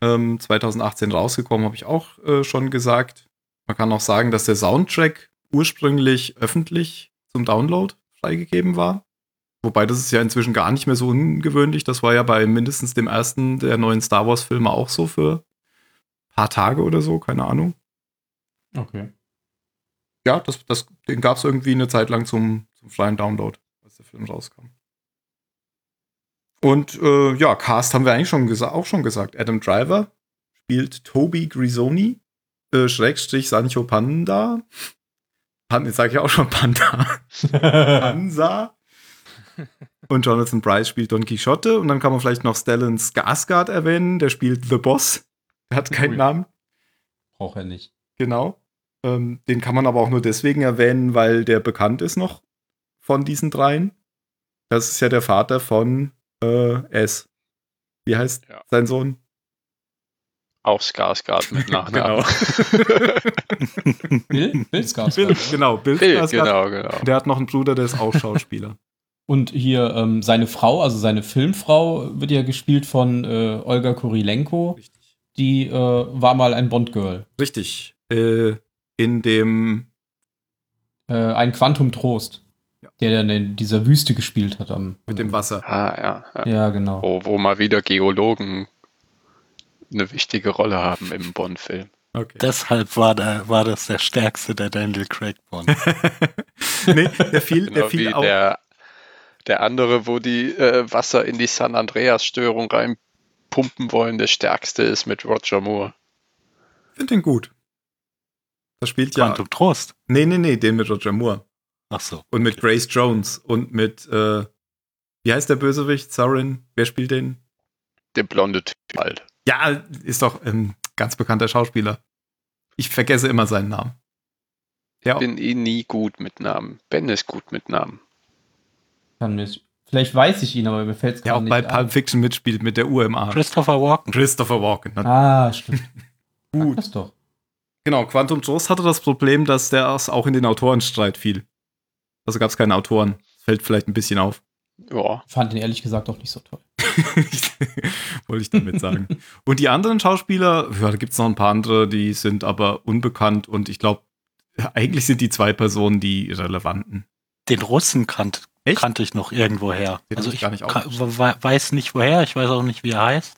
Ähm, 2018 rausgekommen, habe ich auch äh, schon gesagt. Man kann auch sagen, dass der Soundtrack ursprünglich öffentlich zum Download freigegeben war. Wobei das ist ja inzwischen gar nicht mehr so ungewöhnlich. Das war ja bei mindestens dem ersten der neuen Star Wars-Filme auch so für ein paar Tage oder so, keine Ahnung. Okay. Ja, das, das, den gab es irgendwie eine Zeit lang zum, zum freien Download, als der Film rauskam. Und äh, ja, Cast haben wir eigentlich schon auch schon gesagt. Adam Driver spielt Toby Grisoni, äh, Schrägstrich Sancho Panda. Pan, jetzt sage ich auch schon Panda. Pansa. Und Jonathan Bryce spielt Don Quixote. Und dann kann man vielleicht noch Stellan Skarsgård erwähnen. Der spielt The Boss. Der hat keinen Ui. Namen. Braucht er nicht. Genau. Ähm, den kann man aber auch nur deswegen erwähnen, weil der bekannt ist noch von diesen dreien. Das ist ja der Vater von äh, S. Wie heißt Ja. sein Sohn? Auch Skarsgård mit Nachnamen. Bill? Bill Skarsgård. Bill, genau, Bill, Bill, Skarsgård. genau, genau. Der hat noch einen Bruder, der ist auch Schauspieler. Und hier ähm, seine Frau, also seine Filmfrau, wird ja gespielt von äh, Olga Kurilenko. Richtig. Die äh, war mal ein Bond-Girl. Richtig. Äh, in dem Äh, ein Quantum Trost. Der dann in dieser Wüste gespielt hat. Am, mit dem Wasser. Ah, ja. ja. Ja, genau. Wo, wo mal wieder Geologen eine wichtige Rolle haben im Bond-Film. Okay. Deshalb war, da, war das der stärkste der Daniel Craig Bond. nee, der fiel, der Genau fiel wie auch. der, der andere, wo die äh, Wasser in die San Andreas-Störung reinpumpen wollen, der stärkste ist mit Roger Moore. Ich finde den gut. Das spielt ja. Quantum Trost. Nee, nee, nee, den mit Roger Moore. Ach so. Und mit Grace Jones und mit, äh, wie heißt der Bösewicht? Sarin? Wer spielt den? Der blonde Typ halt. Ja, ist doch ein ganz bekannter Schauspieler. Ich vergesse immer seinen Namen. Ja, Bin eh nie gut mit Namen. Ben ist gut mit Namen. Kann mir, vielleicht weiß ich ihn, aber mir fällt es der gerade auch nicht bei ein. Pulp Fiction mitspielt mit der Arm. Christopher Walken. Christopher Walken. Ah, stimmt. Gut. das doch. Genau, Quantum Trost hatte das Problem, dass der auch in den Autorenstreit fiel. Also gab es keine Autoren. Fällt vielleicht ein bisschen auf. Ja, Fand ihn ehrlich gesagt auch nicht so toll. Wollte ich damit sagen. Und die anderen Schauspieler, ja, da gibt es noch ein paar andere, die sind aber unbekannt und ich glaube, eigentlich sind die zwei Personen die relevanten. Den Russen kannt, Echt? kannte ich noch irgendwoher. Den also ich ich gar nicht ka- aufgeschrieben. we- weiß nicht woher, ich weiß auch nicht, wie er heißt.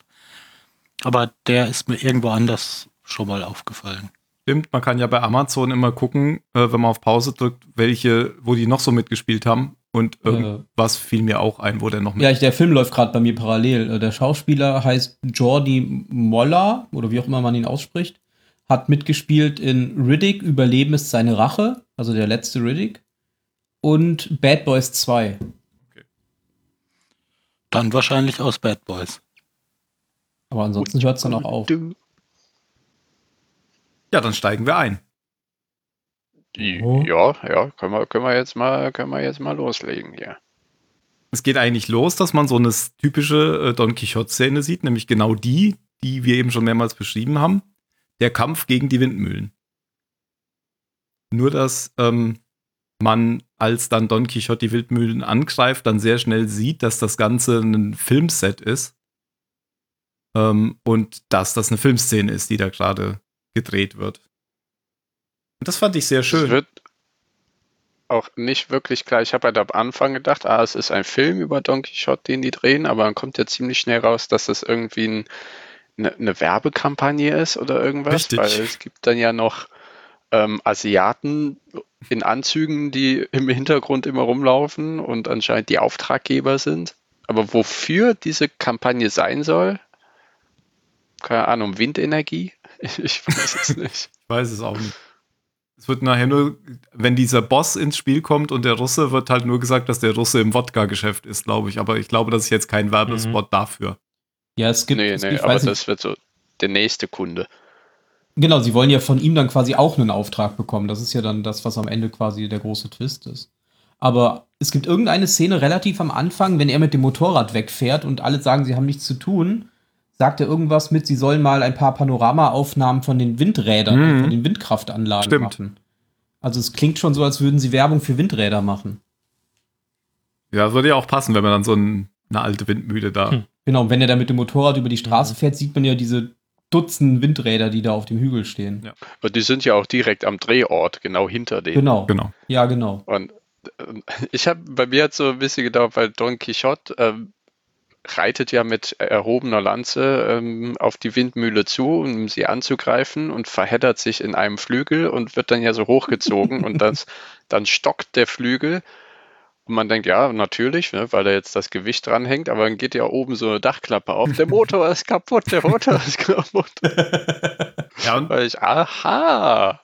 Aber der ist mir irgendwo anders schon mal aufgefallen. Stimmt, man kann ja bei Amazon immer gucken, äh, wenn man auf Pause drückt, welche, wo die noch so mitgespielt haben. Und irgendwas fiel mir auch ein, wo der noch mit. Ja, ich, der Film läuft gerade bei mir parallel. Äh, Der Schauspieler heißt Jordi Moller, oder wie auch immer man ihn ausspricht, hat mitgespielt in Riddick, Überleben ist seine Rache, also der letzte Riddick, und Bad Boys 2. Dann wahrscheinlich aus Bad Boys. Aber ansonsten hört es dann auch auf. Ja, dann steigen wir ein. Oh. Ja, ja, können wir, können wir jetzt mal, können wir jetzt mal loslegen hier. Es geht eigentlich los, dass man so eine typische äh, Don Quixote-Szene sieht, nämlich genau die, die wir eben schon mehrmals beschrieben haben. Der Kampf gegen die Windmühlen. Nur, dass ähm, man, als dann Don Quixote die Windmühlen angreift, dann sehr schnell sieht, dass das Ganze ein Filmset ist. Ähm, und dass das eine Filmszene ist, die da gerade gedreht wird. Und das fand ich sehr Es schön. wird auch nicht wirklich klar. Ich habe halt am Anfang gedacht, ah, es ist ein Film über Don Quixote, den die drehen, aber dann kommt ja ziemlich schnell raus, dass das irgendwie ein, eine, eine Werbekampagne ist oder irgendwas, Richtig. weil es gibt dann ja noch ähm, Asiaten in Anzügen, die im Hintergrund immer rumlaufen und anscheinend die Auftraggeber sind. Aber wofür diese Kampagne sein soll, keine Ahnung, Windenergie? Ich weiß es nicht. Ich weiß es auch nicht. Es wird nachher nur, wenn dieser Boss ins Spiel kommt und der Russe, wird halt nur gesagt, dass der Russe im Wodka-Geschäft ist, glaube ich. Aber ich glaube, das ist jetzt kein Werbespot dafür. Ja, es gibt, Nee, es nee, gibt ich aber weiß nicht, das wird so der nächste Kunde. Genau, sie wollen ja von ihm dann quasi auch einen Auftrag bekommen. Das ist ja dann das, was am Ende quasi der große Twist ist. Aber es gibt irgendeine Szene relativ am Anfang, wenn er mit dem Motorrad wegfährt und alle sagen, sie haben nichts zu tun, sagt er irgendwas mit, sie sollen mal ein paar Panoramaaufnahmen von den Windrädern, Mhm. von den Windkraftanlagen Stimmt. machen. Also es klingt schon so, als würden sie Werbung für Windräder machen. Ja, würde ja auch passen, wenn man dann so ein, eine alte Windmühle da. Hm. Genau, und wenn er da mit dem Motorrad über die Straße fährt, sieht man ja diese Dutzend Windräder, die da auf dem Hügel stehen. Ja. Und die sind ja auch direkt am Drehort, genau hinter denen. Genau. Genau. Ja, genau. Und ähm, ich habe, bei mir hat so ein bisschen gedauert, weil Don Quixote ähm, reitet ja mit erhobener Lanze ähm, auf die Windmühle zu, um sie anzugreifen und verheddert sich in einem Flügel und wird dann ja so hochgezogen und das, dann stockt der Flügel. Und man denkt, ja, natürlich, ne, weil da jetzt das Gewicht dranhängt, aber dann geht ja oben so eine Dachklappe auf. Der Motor ist kaputt, der Motor ist kaputt. Ja, und Weil ich, aha,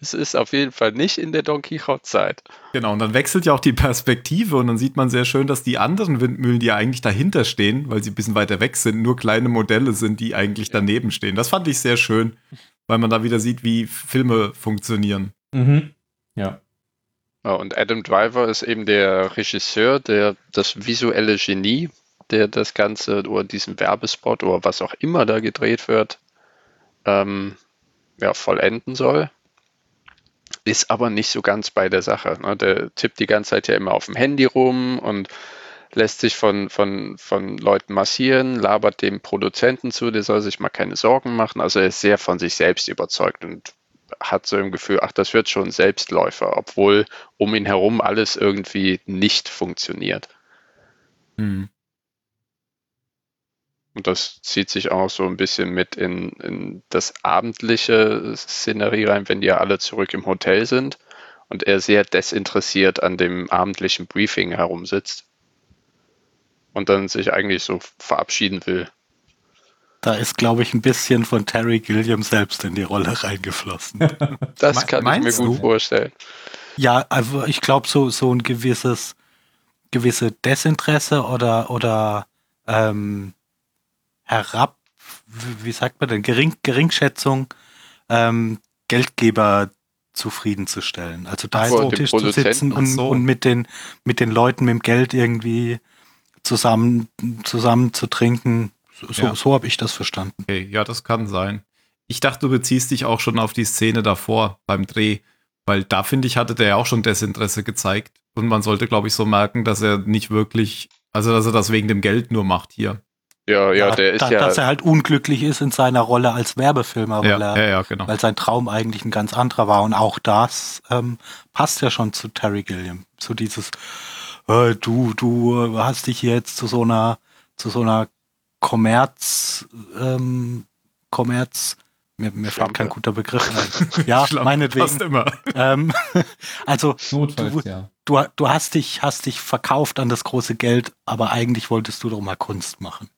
es ist auf jeden Fall nicht in der Don Quixote-Zeit. Genau, und dann wechselt ja auch die Perspektive und dann sieht man sehr schön, dass die anderen Windmühlen, die ja eigentlich dahinter stehen, weil sie ein bisschen weiter weg sind, nur kleine Modelle sind, die eigentlich daneben stehen. Das fand ich sehr schön, weil man da wieder sieht, wie Filme funktionieren. Mhm. Ja. Ja, und Adam Driver ist eben der Regisseur, der das visuelle Genie, der das Ganze oder diesen Werbespot oder was auch immer da gedreht wird, ähm, ja, vollenden soll. Ist aber nicht so ganz bei der Sache. Ne? Der tippt die ganze Zeit ja immer auf dem Handy rum und lässt sich von, von, von Leuten massieren, labert dem Produzenten zu, der soll sich mal keine Sorgen machen. Also er ist sehr von sich selbst überzeugt und hat so im Gefühl, ach, das wird schon Selbstläufer, obwohl um ihn herum alles irgendwie nicht funktioniert. Hm. Und das zieht sich auch so ein bisschen mit in, in das abendliche Szenerie rein, wenn die ja alle zurück im Hotel sind und er sehr desinteressiert an dem abendlichen Briefing herumsitzt und dann sich eigentlich so verabschieden will. Da ist, glaube ich, ein bisschen von Terry Gilliam selbst in die Rolle reingeflossen. Das Me- kann ich mir gut du? vorstellen. ja, also ich glaube, so, so ein gewisses, gewisse Desinteresse oder, oder ähm, herab, wie sagt man denn, Gering, Geringschätzung, ähm, Geldgeber zufriedenzustellen. Also da so, am Tisch zu sitzen und, so. und mit den, mit den Leuten mit dem Geld irgendwie zusammen, zusammen zu trinken. So, so, Ja. so habe ich das verstanden. Okay, ja, das kann sein. Ich dachte, du beziehst dich auch schon auf die Szene davor beim Dreh, weil da finde ich, hatte der ja auch schon Desinteresse gezeigt. Und man sollte, glaube ich, so merken, dass er nicht wirklich, also dass er das wegen dem Geld nur macht hier. Ja, ja, der ist da, ja, Dass er halt unglücklich ist in seiner Rolle als Werbefilmer, weil, Ja, er, ja, ja, genau. weil sein Traum eigentlich ein ganz anderer war. Und auch das ähm, passt ja schon zu Terry Gilliam. So dieses, äh, du, du hast dich jetzt zu so einer, zu so einer Kommerz, ähm, Kommerz, mir, mir fällt kein guter Begriff ein. Ja, Schlampe meinetwegen. Passt immer. Ähm, also Notfalls, Du- ja. du, du hast dich, hast dich verkauft an das große Geld, aber eigentlich wolltest du doch mal Kunst machen.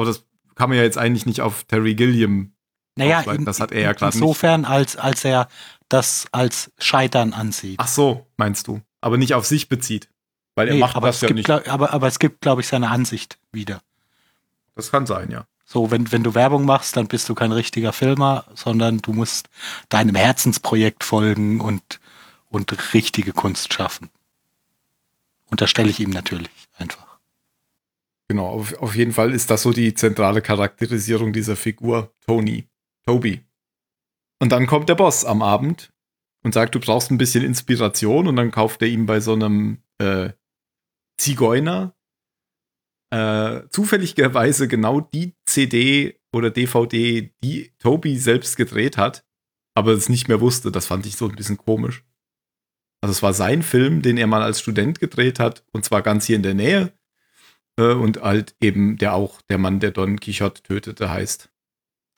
Aber das kann man ja jetzt eigentlich nicht auf Terry Gilliam. Naja, in, das hat er ja gerade nicht. insofern, als, als er das als Scheitern ansieht. Ach so, meinst du. Aber nicht auf sich bezieht. Weil er Nee, macht aber, das es ja gibt, nicht. glaub- aber, aber es gibt, glaube ich, seine Ansicht wieder. Das kann sein, ja. So, wenn, wenn du Werbung machst, dann bist du kein richtiger Filmer, sondern du musst deinem Herzensprojekt folgen und, und richtige Kunst schaffen. Unterstelle ich ihm natürlich einfach. Genau, auf, auf jeden Fall ist das so die zentrale Charakterisierung dieser Figur, Tony, Toby. Und dann kommt der Boss am Abend und sagt, du brauchst ein bisschen Inspiration und dann kauft er ihm bei so einem äh, Zigeuner äh, zufälligerweise genau die CD oder DVD, die Toby selbst gedreht hat, aber es nicht mehr wusste. Das fand ich so ein bisschen komisch. Also es war sein Film, den er mal als Student gedreht hat und zwar ganz hier in der Nähe äh, und halt eben der auch der Mann, der Don Quixote tötete, heißt.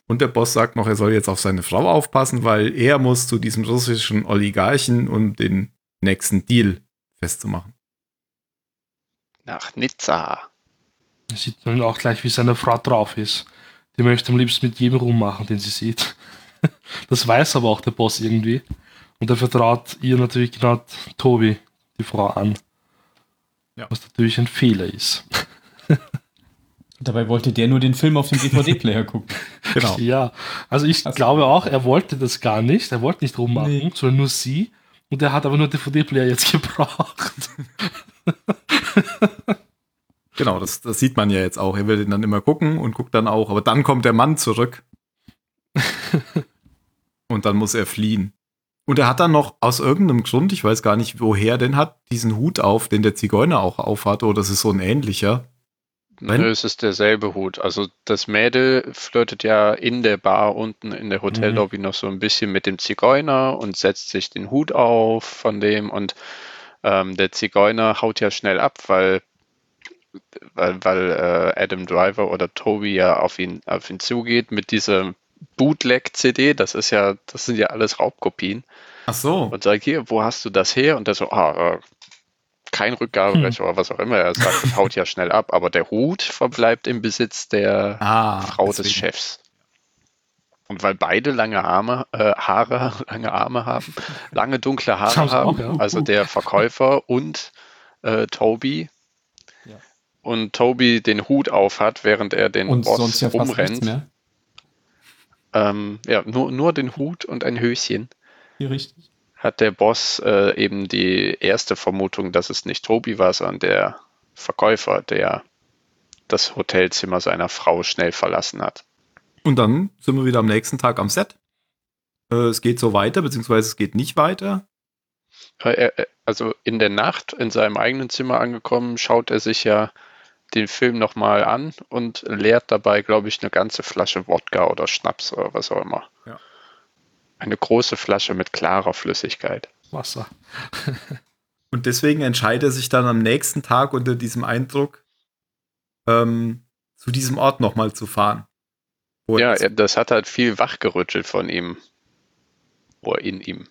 Und der Boss sagt noch, er soll jetzt auf seine Frau aufpassen, weil er muss zu diesem russischen Oligarchen, um den nächsten Deal festzumachen. nach Nizza. Da sieht man auch gleich, wie seine Frau drauf ist. Die möchte am liebsten mit jedem rummachen, den sie sieht. Das weiß aber auch der Boss irgendwie. Und er vertraut ihr natürlich genau Tobi, die Frau, an. Ja. Was natürlich ein Fehler ist. Dabei wollte der nur den Film auf dem DVD-Player gucken. Genau. Ja, also ich Hast- glaube auch, er wollte das gar nicht. Er wollte nicht rummachen, Nee. sondern nur sie. Und er hat aber nur DVD-Player jetzt gebraucht. Genau, das, das sieht man ja jetzt auch. Er will den dann immer gucken und guckt dann auch. Aber dann kommt der Mann zurück. und dann muss er fliehen. Und er hat dann noch aus irgendeinem Grund, ich weiß gar nicht, woher er den hat, diesen Hut auf, den der Zigeuner auch aufhat. Oder das ist so ein ähnlicher. Nö, es ist derselbe Hut. Also das Mädel flirtet ja in der Bar unten in der Hotellobby noch so ein bisschen mit dem Zigeuner und setzt sich den Hut auf von dem und ähm, der Zigeuner haut ja schnell ab, weil weil, weil äh, Adam Driver oder Toby ja auf ihn auf ihn zugeht mit dieser Bootleg-CD. Das ist ja, das sind ja alles Raubkopien Ach so. und sagt hier, wo hast du das her? Und der so, ah, äh, kein Rückgaberecht oder was auch immer. Er sagt, das haut ja schnell ab, aber der Hut verbleibt im Besitz der Ah, Frau des deswegen. Chefs. Und weil beide lange Arme, äh, Haare, lange Arme haben, lange dunkle Haare haben auch, ja. also der Verkäufer und äh, Toby. Ja. Und Toby den Hut auf hat, während er den Und Boss sonst ja rumrennt. mehr. Ähm, ja, nur, nur den Hut und ein Höschen. Hier richtig. hat der Boss äh, eben die erste Vermutung, dass es nicht Tobi war, sondern der Verkäufer, der das Hotelzimmer seiner Frau schnell verlassen hat. Und dann sind wir wieder am nächsten Tag am Set. Äh, es geht so weiter, beziehungsweise es geht nicht weiter. Äh, er- Also in der Nacht in seinem eigenen Zimmer angekommen, schaut er sich ja den Film nochmal an und leert dabei, glaube ich, eine ganze Flasche Wodka oder Schnaps oder was auch immer. Ja. Eine große Flasche mit klarer Flüssigkeit. Wasser. Und deswegen entscheidet er sich dann am nächsten Tag unter diesem Eindruck, ähm, zu diesem Ort nochmal zu fahren. Ja, das hat halt viel wachgerüttelt von ihm. Oder in ihm.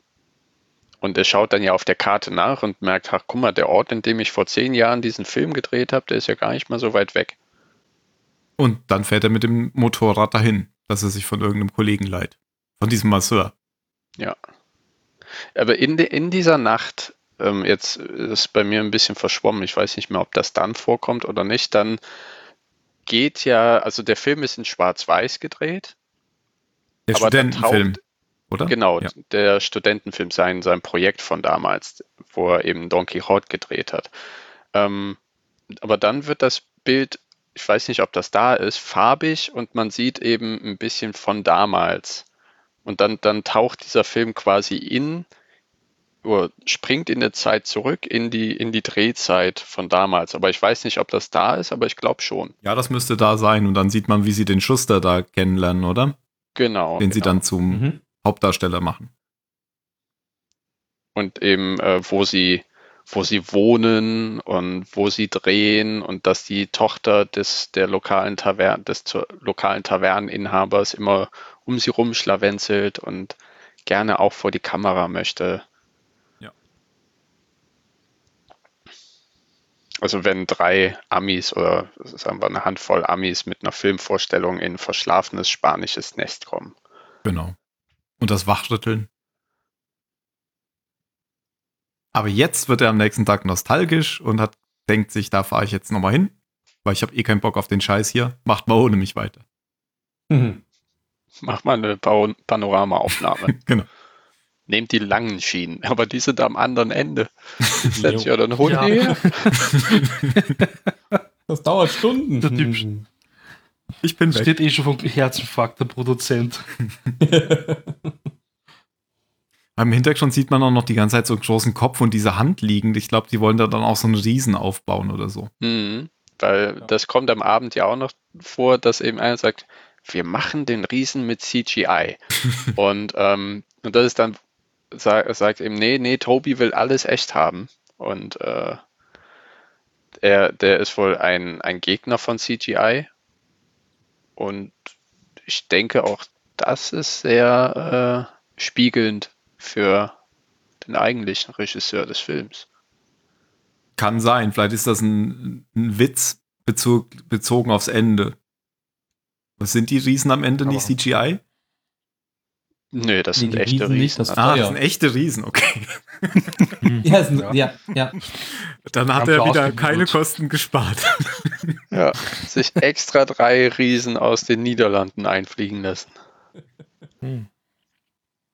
Und er schaut dann ja auf der Karte nach und merkt, ach guck mal, der Ort, in dem ich vor zehn Jahren diesen Film gedreht habe, der ist ja gar nicht mal so weit weg. Und dann fährt er mit dem Motorrad dahin, dass er sich von irgendeinem Kollegen leiht. Von diesem Masseur. Aber in, de, in dieser Nacht, ähm, jetzt ist bei mir ein bisschen verschwommen, ich weiß nicht mehr, ob das dann vorkommt oder nicht, dann geht ja, also der Film ist in Schwarz-Weiß gedreht. Der Studentenfilm, taucht- oder? Genau, Ja. der Studentenfilm, sein, sein Projekt von damals, wo er eben Don Quixote gedreht hat. Ähm, aber dann wird das Bild, ich weiß nicht, ob das da ist, farbig und man sieht eben ein bisschen von damals. Und dann, dann taucht dieser Film quasi in, oder springt in der Zeit zurück in die, in die Drehzeit von damals. Aber ich weiß nicht, ob das da ist, aber ich glaube schon. Ja, das müsste da sein. Und dann sieht man, wie sie den Schuster da kennenlernen, oder? Genau. Den sie genau. dann zum Mhm. Hauptdarsteller machen. und eben äh, wo sie wo sie wohnen und wo sie drehen und dass die Tochter des der lokalen Tavern des lokalen Taverneninhabers immer um sie rumschlawenzelt und gerne auch vor die Kamera möchte. Ja. Also wenn drei Amis oder sagen wir eine Handvoll Amis mit einer Filmvorstellung in ein verschlafenes spanisches Nest kommen. Genau. Und das Wachrütteln. Aber jetzt wird er am nächsten Tag nostalgisch und hat, denkt sich, da fahre ich jetzt nochmal hin, weil ich habe eh keinen Bock auf den Scheiß hier. Macht mal ohne mich weiter. Mhm. Mach mal eine Pano- Panoramaaufnahme. Genau. Nehmt die langen Schienen, aber die sind am anderen Ende. Setz Jo. ja dann Hund Ja. her. Das dauert Stunden. Der Typ. Ich bin weg. Steht eh schon vom Herzinfarkt, der Produzent. Im Hintergrund sieht man auch noch die ganze Zeit so einen großen Kopf und diese Hand liegend. Ich glaube, die wollen da dann auch so einen Riesen aufbauen oder so. Mhm, weil Ja. das kommt am Abend ja auch noch vor, dass eben einer sagt, wir machen den Riesen mit CGI. und, ähm, und das ist dann, sa- sagt eben, nee, nee, Toby will alles echt haben. Und äh, er, der ist wohl ein, ein Gegner von CGI. Und ich denke auch, das ist sehr äh, spiegelnd für den eigentlichen Regisseur des Films. Kann sein. Vielleicht ist das ein, ein Witz bezog, bezogen aufs Ende. Sind die Riesen am Ende nicht Aber- CGI? Nö, das Nee, sind echte Riesen nicht, Riesen. das- Ah, das sind echte Riesen, okay. Ja, ein, Ja. ja, ja. Dann hat er wieder keine Kosten gespart. Ja, sich extra drei Riesen aus den Niederlanden einfliegen lassen. Hm.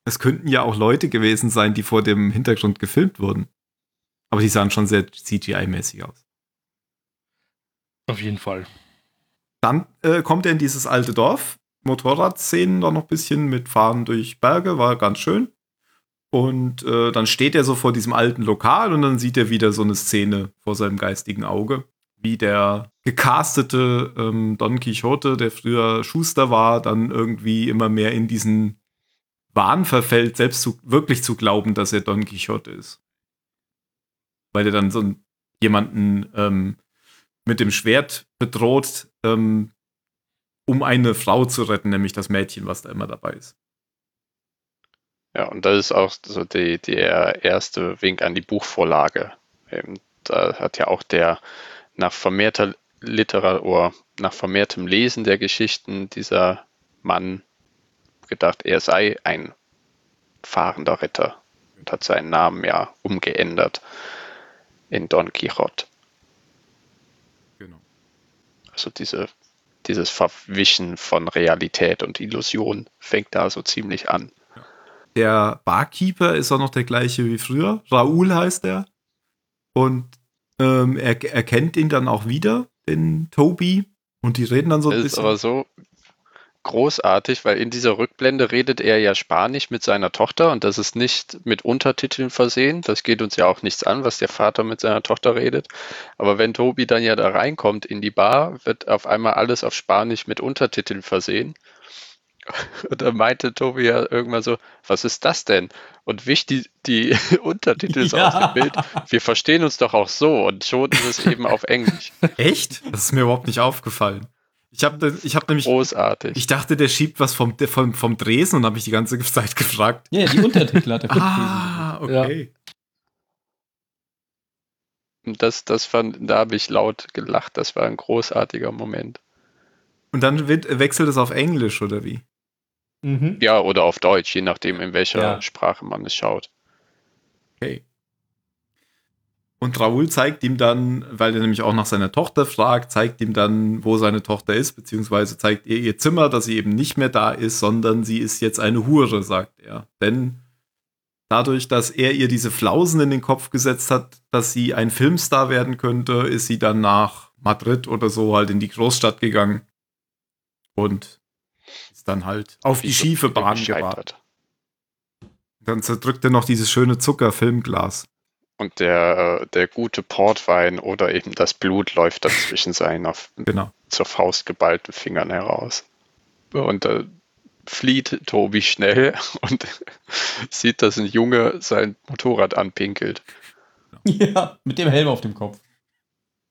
Es könnten ja auch Leute gewesen sein, die vor dem Hintergrund gefilmt wurden. Aber die sahen schon sehr CGI-mäßig aus. Auf jeden Fall. Dann äh, kommt er in dieses alte Dorf. Motorradszenen da noch ein bisschen mit Fahren durch Berge, war ganz schön. Und äh, dann steht er so vor diesem alten Lokal und dann sieht er wieder so eine Szene vor seinem geistigen Auge, wie der gecastete ähm, Don Quixote, der früher Schuster war, dann irgendwie immer mehr in diesen Wahn verfällt, selbst zu, wirklich zu glauben, dass er Don Quixote ist. Weil er dann so jemanden ähm, mit dem Schwert bedroht, ähm, um eine Frau zu retten, nämlich das Mädchen, was da immer dabei ist. Ja, und das ist auch so die, der erste Wink an die Buchvorlage. Eben, da hat ja auch der nach vermehrter Literatur, nach vermehrtem Lesen der Geschichten dieser Mann gedacht, er sei ein fahrender Ritter und hat seinen Namen ja umgeändert in Don Quixote. Also diese, dieses Verwischen von Realität und Illusion fängt da so ziemlich an. Der Barkeeper ist auch noch der gleiche wie früher. Raoul heißt er. Und ähm, er, er kennt ihn dann auch wieder, den Toby. Und die reden dann so ein Das ist bisschen. aber so großartig, weil in dieser Rückblende redet er ja Spanisch mit seiner Tochter und das ist nicht mit Untertiteln versehen. Das geht uns ja auch nichts an, was der Vater mit seiner Tochter redet. Aber wenn Tobi dann ja da reinkommt in die Bar, wird auf einmal alles auf Spanisch mit Untertiteln versehen. Und dann meinte Tobi ja irgendwann so, was ist das denn? Und wischt die, die Untertitel so Ja. aus dem Bild. Wir verstehen uns doch auch so und schon ist es eben auf Englisch. Echt? Das ist mir überhaupt nicht aufgefallen. Ich habe ich hab nämlich. Großartig. Ich dachte, der schiebt was vom, vom, vom Dresen und habe mich die ganze Zeit gefragt. Ja, die Untertitel hat er Ah, okay. Und das, das fand, da habe ich laut gelacht. Das war ein großartiger Moment. Und dann wird, wechselt es auf Englisch, oder wie? Mhm. Ja, oder auf Deutsch, je nachdem, in welcher Ja. Sprache man es schaut. Okay. Und Raoul zeigt ihm dann, weil er nämlich auch nach seiner Tochter fragt, zeigt ihm dann, wo seine Tochter ist, beziehungsweise zeigt ihr ihr Zimmer, dass sie eben nicht mehr da ist, sondern sie ist jetzt eine Hure, sagt er. Denn dadurch, dass er ihr diese Flausen in den Kopf gesetzt hat, dass sie ein Filmstar werden könnte, ist sie dann nach Madrid oder so halt in die Großstadt gegangen und ist dann halt auf die schiefe Bahn geraten. Dann zerdrückt er noch dieses schöne Zuckerfilmglas. Und der, äh, der gute Portwein oder eben das Blut läuft dann zwischen seinen auf, Genau. zur Faust geballten Fingern heraus. Und da flieht Tobi schnell und sieht, dass ein Junge sein Motorrad anpinkelt. Ja, mit dem Helm auf dem Kopf.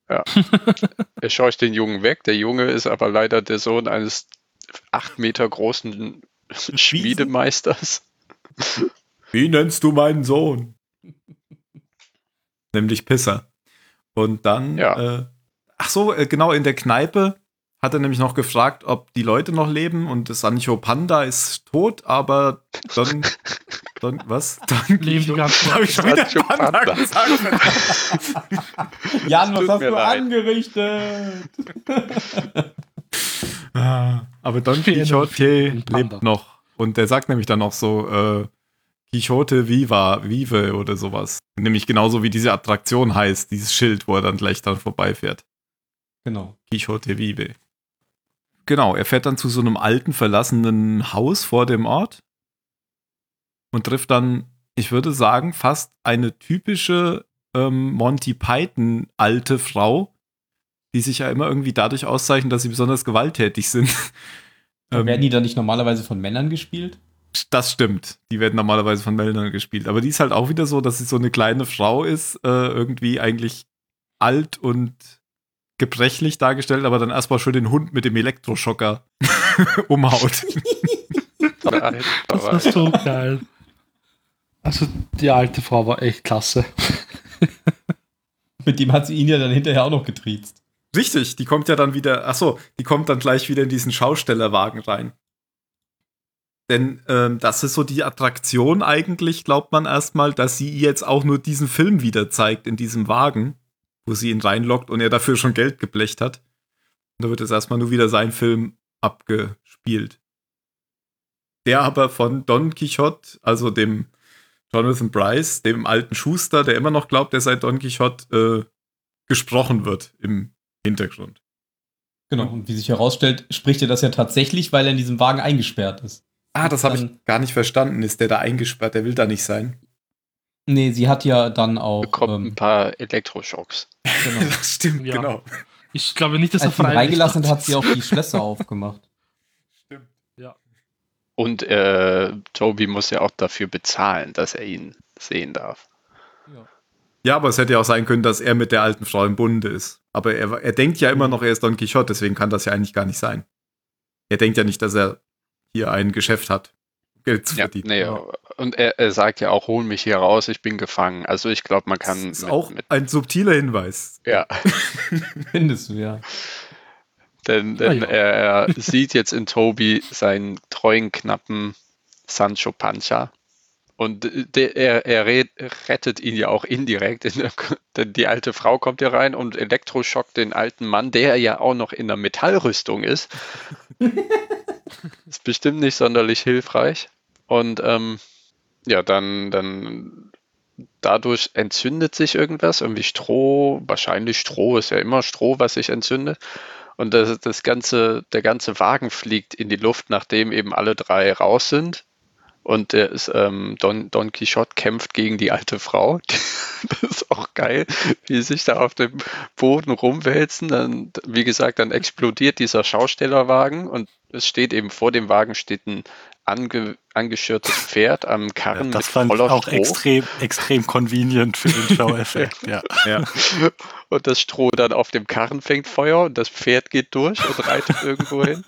Er scheucht den Jungen weg. Der Junge ist aber leider der Sohn eines acht Meter großen Schmiedemeisters. Wie nennst du meinen Sohn? Nämlich Pisser. Und dann, Ja. äh, ach so, äh, genau, in der Kneipe hat er nämlich noch gefragt, ob die Leute noch leben und Sancho Panda ist tot, aber Don, Don was? Don Leben die ganzen Habe ich schon wieder Sancho Panda, Panda. gesagt? Jan, was hast du leid. angerichtet? Ah, aber Don Quixote lebt noch. Und der sagt nämlich dann auch so, äh, Quixote Viva, Vive oder sowas. Nämlich genauso wie diese Attraktion heißt, dieses Schild, wo er dann gleich dann vorbeifährt. Genau. Quixote Vive. Genau, er fährt dann zu so einem alten, verlassenen Haus vor dem Ort und trifft dann, ich würde sagen, fast eine typische ähm, Monty Python alte Frau, die sich ja immer irgendwie dadurch auszeichnen, dass sie besonders gewalttätig sind. Ähm, Werden die dann nicht normalerweise von Männern gespielt? Das stimmt. Die werden normalerweise von Männern gespielt. Aber die ist halt auch wieder so, dass sie so eine kleine Frau ist, äh, irgendwie eigentlich alt und gebrechlich dargestellt, aber dann erstmal schön den Hund mit dem Elektroschocker umhaut. Das ist so geil. Also, die alte Frau war echt klasse. Mit dem hat sie ihn ja dann hinterher auch noch getriezt. Richtig, die kommt ja dann wieder, ach so, die kommt dann gleich wieder in diesen Schaustellerwagen rein. Denn ähm, das ist so die Attraktion eigentlich, glaubt man erstmal, dass sie jetzt auch nur diesen Film wieder zeigt in diesem Wagen, wo sie ihn reinlockt und er dafür schon Geld geblecht hat. da wird jetzt erstmal nur wieder sein Film abgespielt. Der aber von Don Quixote, also dem Jonathan Bryce, dem alten Schuster, der immer noch glaubt, er sei Don Quixote, äh, gesprochen wird im Hintergrund. Genau, und wie sich herausstellt, spricht er das ja tatsächlich, weil er in diesem Wagen eingesperrt ist. Ah, das habe ich gar nicht verstanden. Ist der da eingesperrt? Der will da nicht sein. Nee, sie hat ja dann auch. Bekommt ein Ähm, paar Elektroschocks. genau. Das stimmt, Ja. genau. Ich glaube nicht, dass er Als ihn freiwillig reingelassen hat, hat sie auch die Schlösser aufgemacht. Und äh, Toby muss ja auch dafür bezahlen, dass er ihn sehen darf. Ja, aber es hätte ja auch sein können, dass er mit der alten Frau im Bunde ist. Aber er, er denkt ja immer noch, er ist Don Quixote, deswegen kann das ja eigentlich gar nicht sein. Er denkt ja nicht, dass er hier ein Geschäft hat. Geld zu Ja, verdienen. nee, und er, er sagt ja auch, hol mich hier raus, ich bin gefangen. Also ich glaube, man Das kann ist mit, auch mit ein subtiler Hinweis. ja, Findest du, ja. denn, denn Ah, ja. er, er sieht jetzt in Toby seinen treuen, knappen Sancho Pancha. Und der, er, er red- rettet ihn ja auch indirekt, denn die alte Frau kommt ja rein und elektroschockt den alten Mann, der ja auch noch in der Metallrüstung ist. ist bestimmt nicht sonderlich hilfreich. Und ähm, ja, dann, dann dadurch entzündet sich irgendwas, irgendwie Stroh, wahrscheinlich Stroh, ist ja immer Stroh, was sich entzündet. Und das, das ganze, der ganze Wagen fliegt in die Luft, nachdem eben alle drei raus sind. Und der ist, ähm, Don, Don Quixote kämpft gegen die alte Frau. Das ist auch geil, wie sich da auf dem Boden rumwälzen. Dann, wie gesagt, dann explodiert dieser Schaustellerwagen und es steht eben vor dem Wagen steht ein ange, angeschürtes Pferd am Ja, Karren das mit fand ich voller auch Stroh. extrem, extrem convenient für den Show-Effekt. ja. Ja. Und das Stroh dann auf dem Karren fängt Feuer und das Pferd geht durch und reitet irgendwo hin.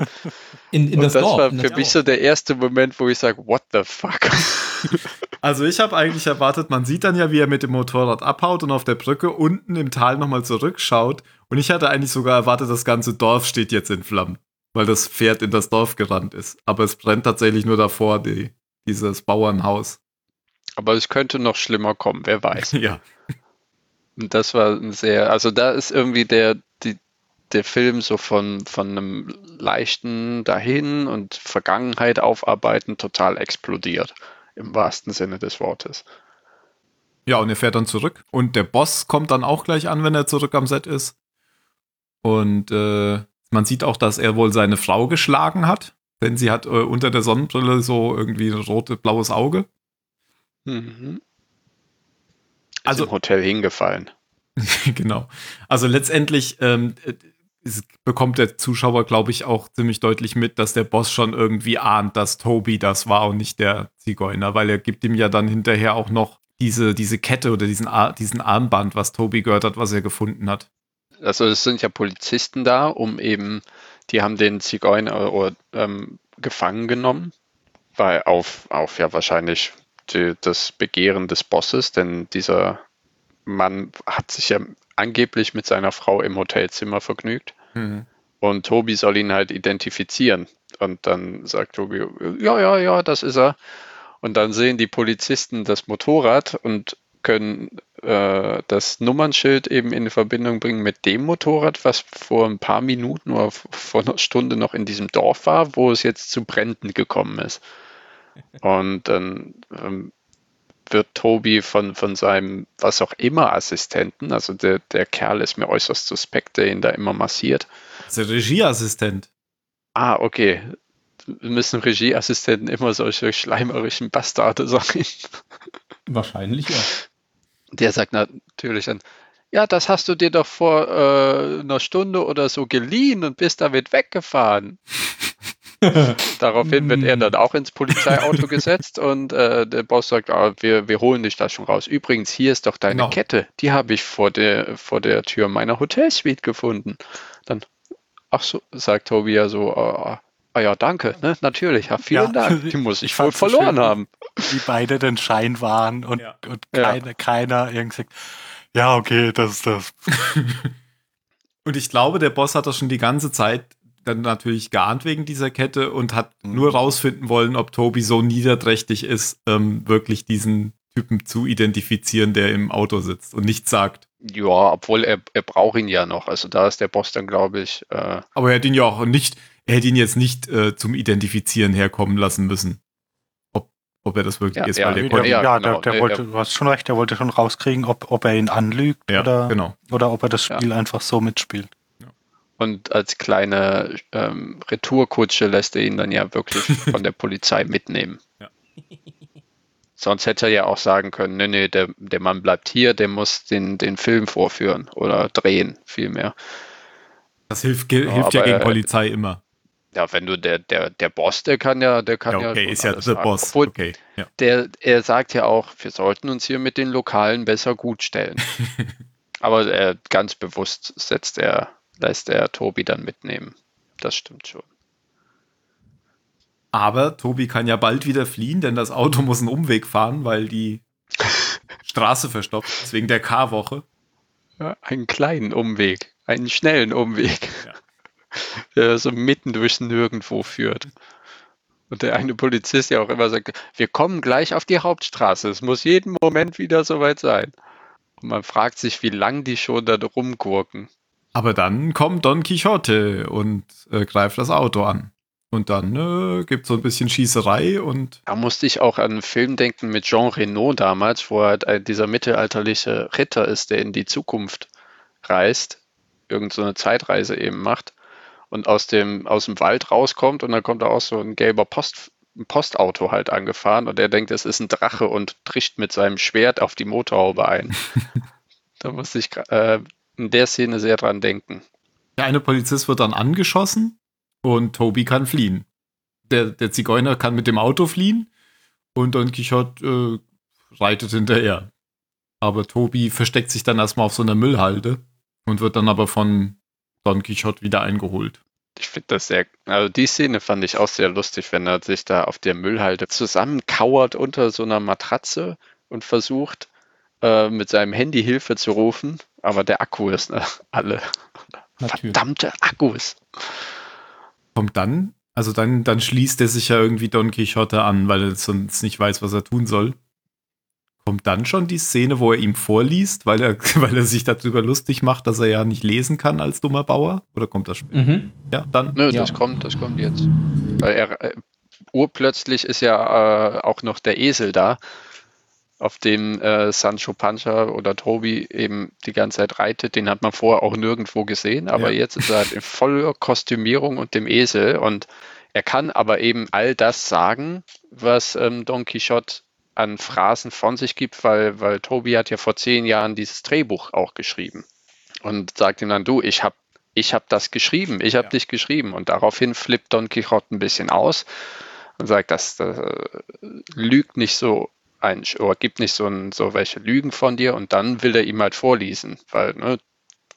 In, in und das, das, Dorf. war in für das mich Dorf. so der erste Moment, wo ich sage, what the fuck? Also ich habe eigentlich erwartet, man sieht dann ja, wie er mit dem Motorrad abhaut und auf der Brücke unten im Tal nochmal zurückschaut. Und ich hatte eigentlich sogar erwartet, das ganze Dorf steht jetzt in Flammen, weil das Pferd in das Dorf gerannt ist. Aber es brennt tatsächlich nur davor, die, dieses Bauernhaus. Aber es könnte noch schlimmer kommen, wer weiß. Ja. Und das war ein sehr, also da ist irgendwie der, die, der Film so von, von einem leichten Dahin und Vergangenheit aufarbeiten total explodiert. Im wahrsten Sinne des Wortes. Ja, und er fährt dann zurück. Und der Boss kommt dann auch gleich an, wenn er zurück am Set ist. Und äh, man sieht auch, dass er wohl seine Frau geschlagen hat. Denn sie hat äh, unter der Sonnenbrille so irgendwie ein rotes, blaues Auge. Mhm. Ist Also- im Hotel hingefallen. genau. Also letztendlich ähm, äh, bekommt der Zuschauer, glaube ich, auch ziemlich deutlich mit, dass der Boss schon irgendwie ahnt, dass Toby das war und nicht der Zigeuner, weil er gibt ihm ja dann hinterher auch noch diese, diese Kette oder diesen, Ar diesen Armband, was Toby gehört hat, was er gefunden hat. Also es sind ja Polizisten da, um eben, die haben den Zigeuner oder, ähm, gefangen genommen, weil auf, auf ja wahrscheinlich die, das Begehren des Bosses, denn dieser Mann hat sich ja angeblich mit seiner Frau im Hotelzimmer vergnügt und Tobi soll ihn halt identifizieren. Und dann sagt Tobi, ja, ja, ja, das ist er. Und dann sehen die Polizisten das Motorrad und können äh, das Nummernschild eben in Verbindung bringen mit dem Motorrad, was vor ein paar Minuten oder vor einer Stunde noch in diesem Dorf war, wo es jetzt zu Bränden gekommen ist. Und dann ähm, wird Tobi von, von seinem, was auch immer, Assistenten, also der, der Kerl ist mir äußerst suspekt, der ihn da immer massiert. Der Regieassistent. Ah, okay. Müssen Regieassistenten immer solche schleimerischen Bastarde sein? Wahrscheinlich, ja. Der sagt natürlich dann, ja, das hast du dir doch vor äh, einer Stunde oder so geliehen und bist damit weggefahren. Daraufhin wird er dann auch ins Polizeiauto gesetzt und äh, der Boss sagt, ah, wir, wir holen dich da schon raus. Übrigens, hier ist doch deine Genau. Kette. Die habe ich vor der, vor der Tür meiner Hotelsuite gefunden. Dann, ach so, sagt Tobi ja so, ah, ah ja, danke, ne? natürlich, ja, vielen Ja, Dank. Die muss ich, ich wohl verloren schön. haben. Wie beide den Schein waren und, Ja. und Ja. keine, keiner irgendwie sagt, ja, okay, das ist das. Und ich glaube, der Boss hat das schon die ganze Zeit dann natürlich geahnt wegen dieser Kette und hat nur rausfinden wollen, ob Toby so niederträchtig ist, ähm, wirklich diesen Typen zu identifizieren, der im Auto sitzt und nichts sagt. Ja, obwohl er, er braucht ihn ja noch. Also da ist der Boss dann, glaube ich, äh, Aber er hätte ihn ja auch nicht, er hätte ihn jetzt nicht äh, zum Identifizieren herkommen lassen müssen. Ob, ob er das wirklich Ja, ist, ja, weil der ja, konnte. ja, ja, der, genau. der Der- wollte, du hast schon recht, der wollte schon rauskriegen, ob, ob er ihn anlügt Ja, oder, genau. oder ob er das Ja. Spiel einfach so mitspielt. und als kleine ähm, Retourkutsche lässt er ihn dann ja wirklich von der Polizei mitnehmen. Ja. Sonst hätte er ja auch sagen können, nee, nee, der, der Mann bleibt hier, der muss den, den Film vorführen oder drehen, vielmehr. Das hilft, ge- Ja, hilft ja aber, gegen Polizei immer. Ja, ja, wenn du der, der, der Boss, der kann ja, der kann Ja, ja. okay, schon ist ja der. Boss. Obwohl, Okay, ja. der, er sagt ja auch, wir sollten uns hier mit den Lokalen besser gut stellen. Aber äh, ganz bewusst setzt er, lässt er Tobi dann mitnehmen. Das stimmt schon. Aber Tobi kann ja bald wieder fliehen, denn das Auto muss einen Umweg fahren, weil die Straße verstopft ist, wegen der K-Woche. Ja, einen kleinen Umweg, einen schnellen Umweg, Ja. Der so mitten durchs Nirgendwo führt. Und der eine Polizist ja auch immer sagt, wir kommen gleich auf die Hauptstraße. Es muss jeden Moment wieder soweit sein. Und man fragt sich, wie lang die schon da rumgurken. Aber dann kommt Don Quixote und äh, greift das Auto an. Und dann äh, gibt es so ein bisschen Schießerei und Da musste ich auch an einen Film denken mit Jean Reno damals, wo er halt dieser mittelalterliche Ritter ist, der in die Zukunft reist, irgend so eine Zeitreise eben macht und aus dem, aus dem Wald rauskommt und dann kommt da auch so ein gelber Post, ein Postauto halt angefahren und er denkt, es ist ein Drache und tricht mit seinem Schwert auf die Motorhaube ein. da musste ich äh, in der Szene sehr dran denken. der eine Polizist wird dann angeschossen und Toby kann fliehen. Der, der Zigeuner kann mit dem Auto fliehen und Don Quixote äh, reitet hinterher. Aber Toby versteckt sich dann erstmal auf so einer Müllhalde und wird dann aber von Don Quixote wieder eingeholt. Ich finde das sehr, also die Szene fand ich auch sehr lustig, wenn er sich da auf der Müllhalde zusammenkauert unter so einer Matratze und versucht, äh, mit seinem Handy Hilfe zu rufen, aber der Akku ist ne, alle. Natürlich. Verdammte Akkus. Kommt dann, also dann, dann schließt er sich ja irgendwie Don Quixote an, weil er sonst nicht weiß, was er tun soll. Kommt dann schon die Szene, wo er ihm vorliest, weil er, weil er sich darüber lustig macht, dass er ja nicht lesen kann als dummer Bauer? Oder kommt das später? Mhm. Ja, dann. Nö, Ja. das kommt, das kommt jetzt. Weil er, äh, urplötzlich ist ja äh, auch noch der Esel da, auf dem äh, Sancho Pancha oder Tobi eben die ganze Zeit reitet. Den hat man vorher auch nirgendwo gesehen, aber Ja. jetzt ist er halt in voller Kostümierung und dem Esel und er kann aber eben all das sagen, was ähm, Don Quixote an Phrasen von sich gibt, weil, weil Tobi hat ja vor zehn Jahren dieses Drehbuch auch geschrieben und sagt ihm dann, du, ich habe ich hab das geschrieben, ich habe Ja. dich geschrieben und daraufhin flippt Don Quixote ein bisschen aus und sagt, das, das äh, lügt nicht so ein, oder gibt nicht so, ein, so welche Lügen von dir und dann will er ihm halt vorlesen, weil ne,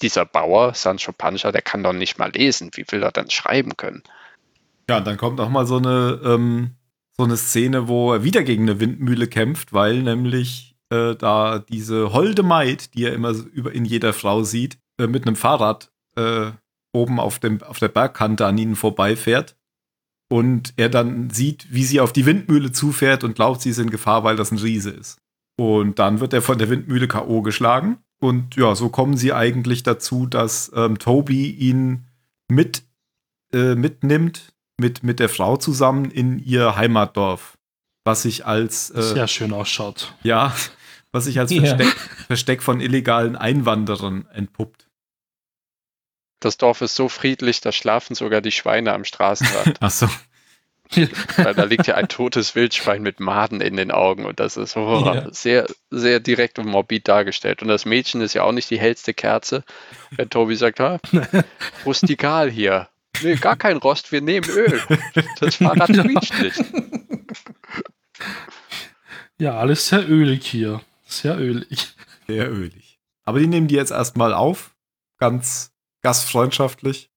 dieser Bauer, Sancho Pancha, der kann doch nicht mal lesen, wie will er dann schreiben können? Ja, und dann kommt auch mal so eine, ähm, so eine Szene, wo er wieder gegen eine Windmühle kämpft, weil nämlich äh, da diese holde Maid, die er immer über in jeder Frau sieht, äh, mit einem Fahrrad äh, oben auf, dem, auf der Bergkante an ihnen vorbeifährt. Und er dann sieht, wie sie auf die Windmühle zufährt und glaubt, sie ist in Gefahr, weil das ein Riese ist. Und dann wird er von der Windmühle K.O. geschlagen. Und ja, so kommen sie eigentlich dazu, dass ähm, Toby ihn mit, äh, mitnimmt, mit, mit der Frau zusammen in ihr Heimatdorf. Was sich als, äh, Sehr schön ausschaut. ja, was sich als Ja. Versteck, Versteck von illegalen Einwanderern entpuppt. Das Dorf ist so friedlich, da schlafen sogar die Schweine am Straßenrand. Achso. weil da liegt ja ein totes Wildschwein mit Maden in den Augen und das ist oh, Ja. sehr, sehr direkt und morbid dargestellt. Und das Mädchen ist ja auch nicht die hellste Kerze. Wenn Tobi sagt, ha, rustikal hier. Nee, gar kein Rost, wir nehmen Öl. Das Fahrrad quietscht nicht. Ja, alles sehr ölig hier. Sehr ölig. Sehr ölig. Aber die nehmen die jetzt erstmal auf. Ganz gastfreundschaftlich.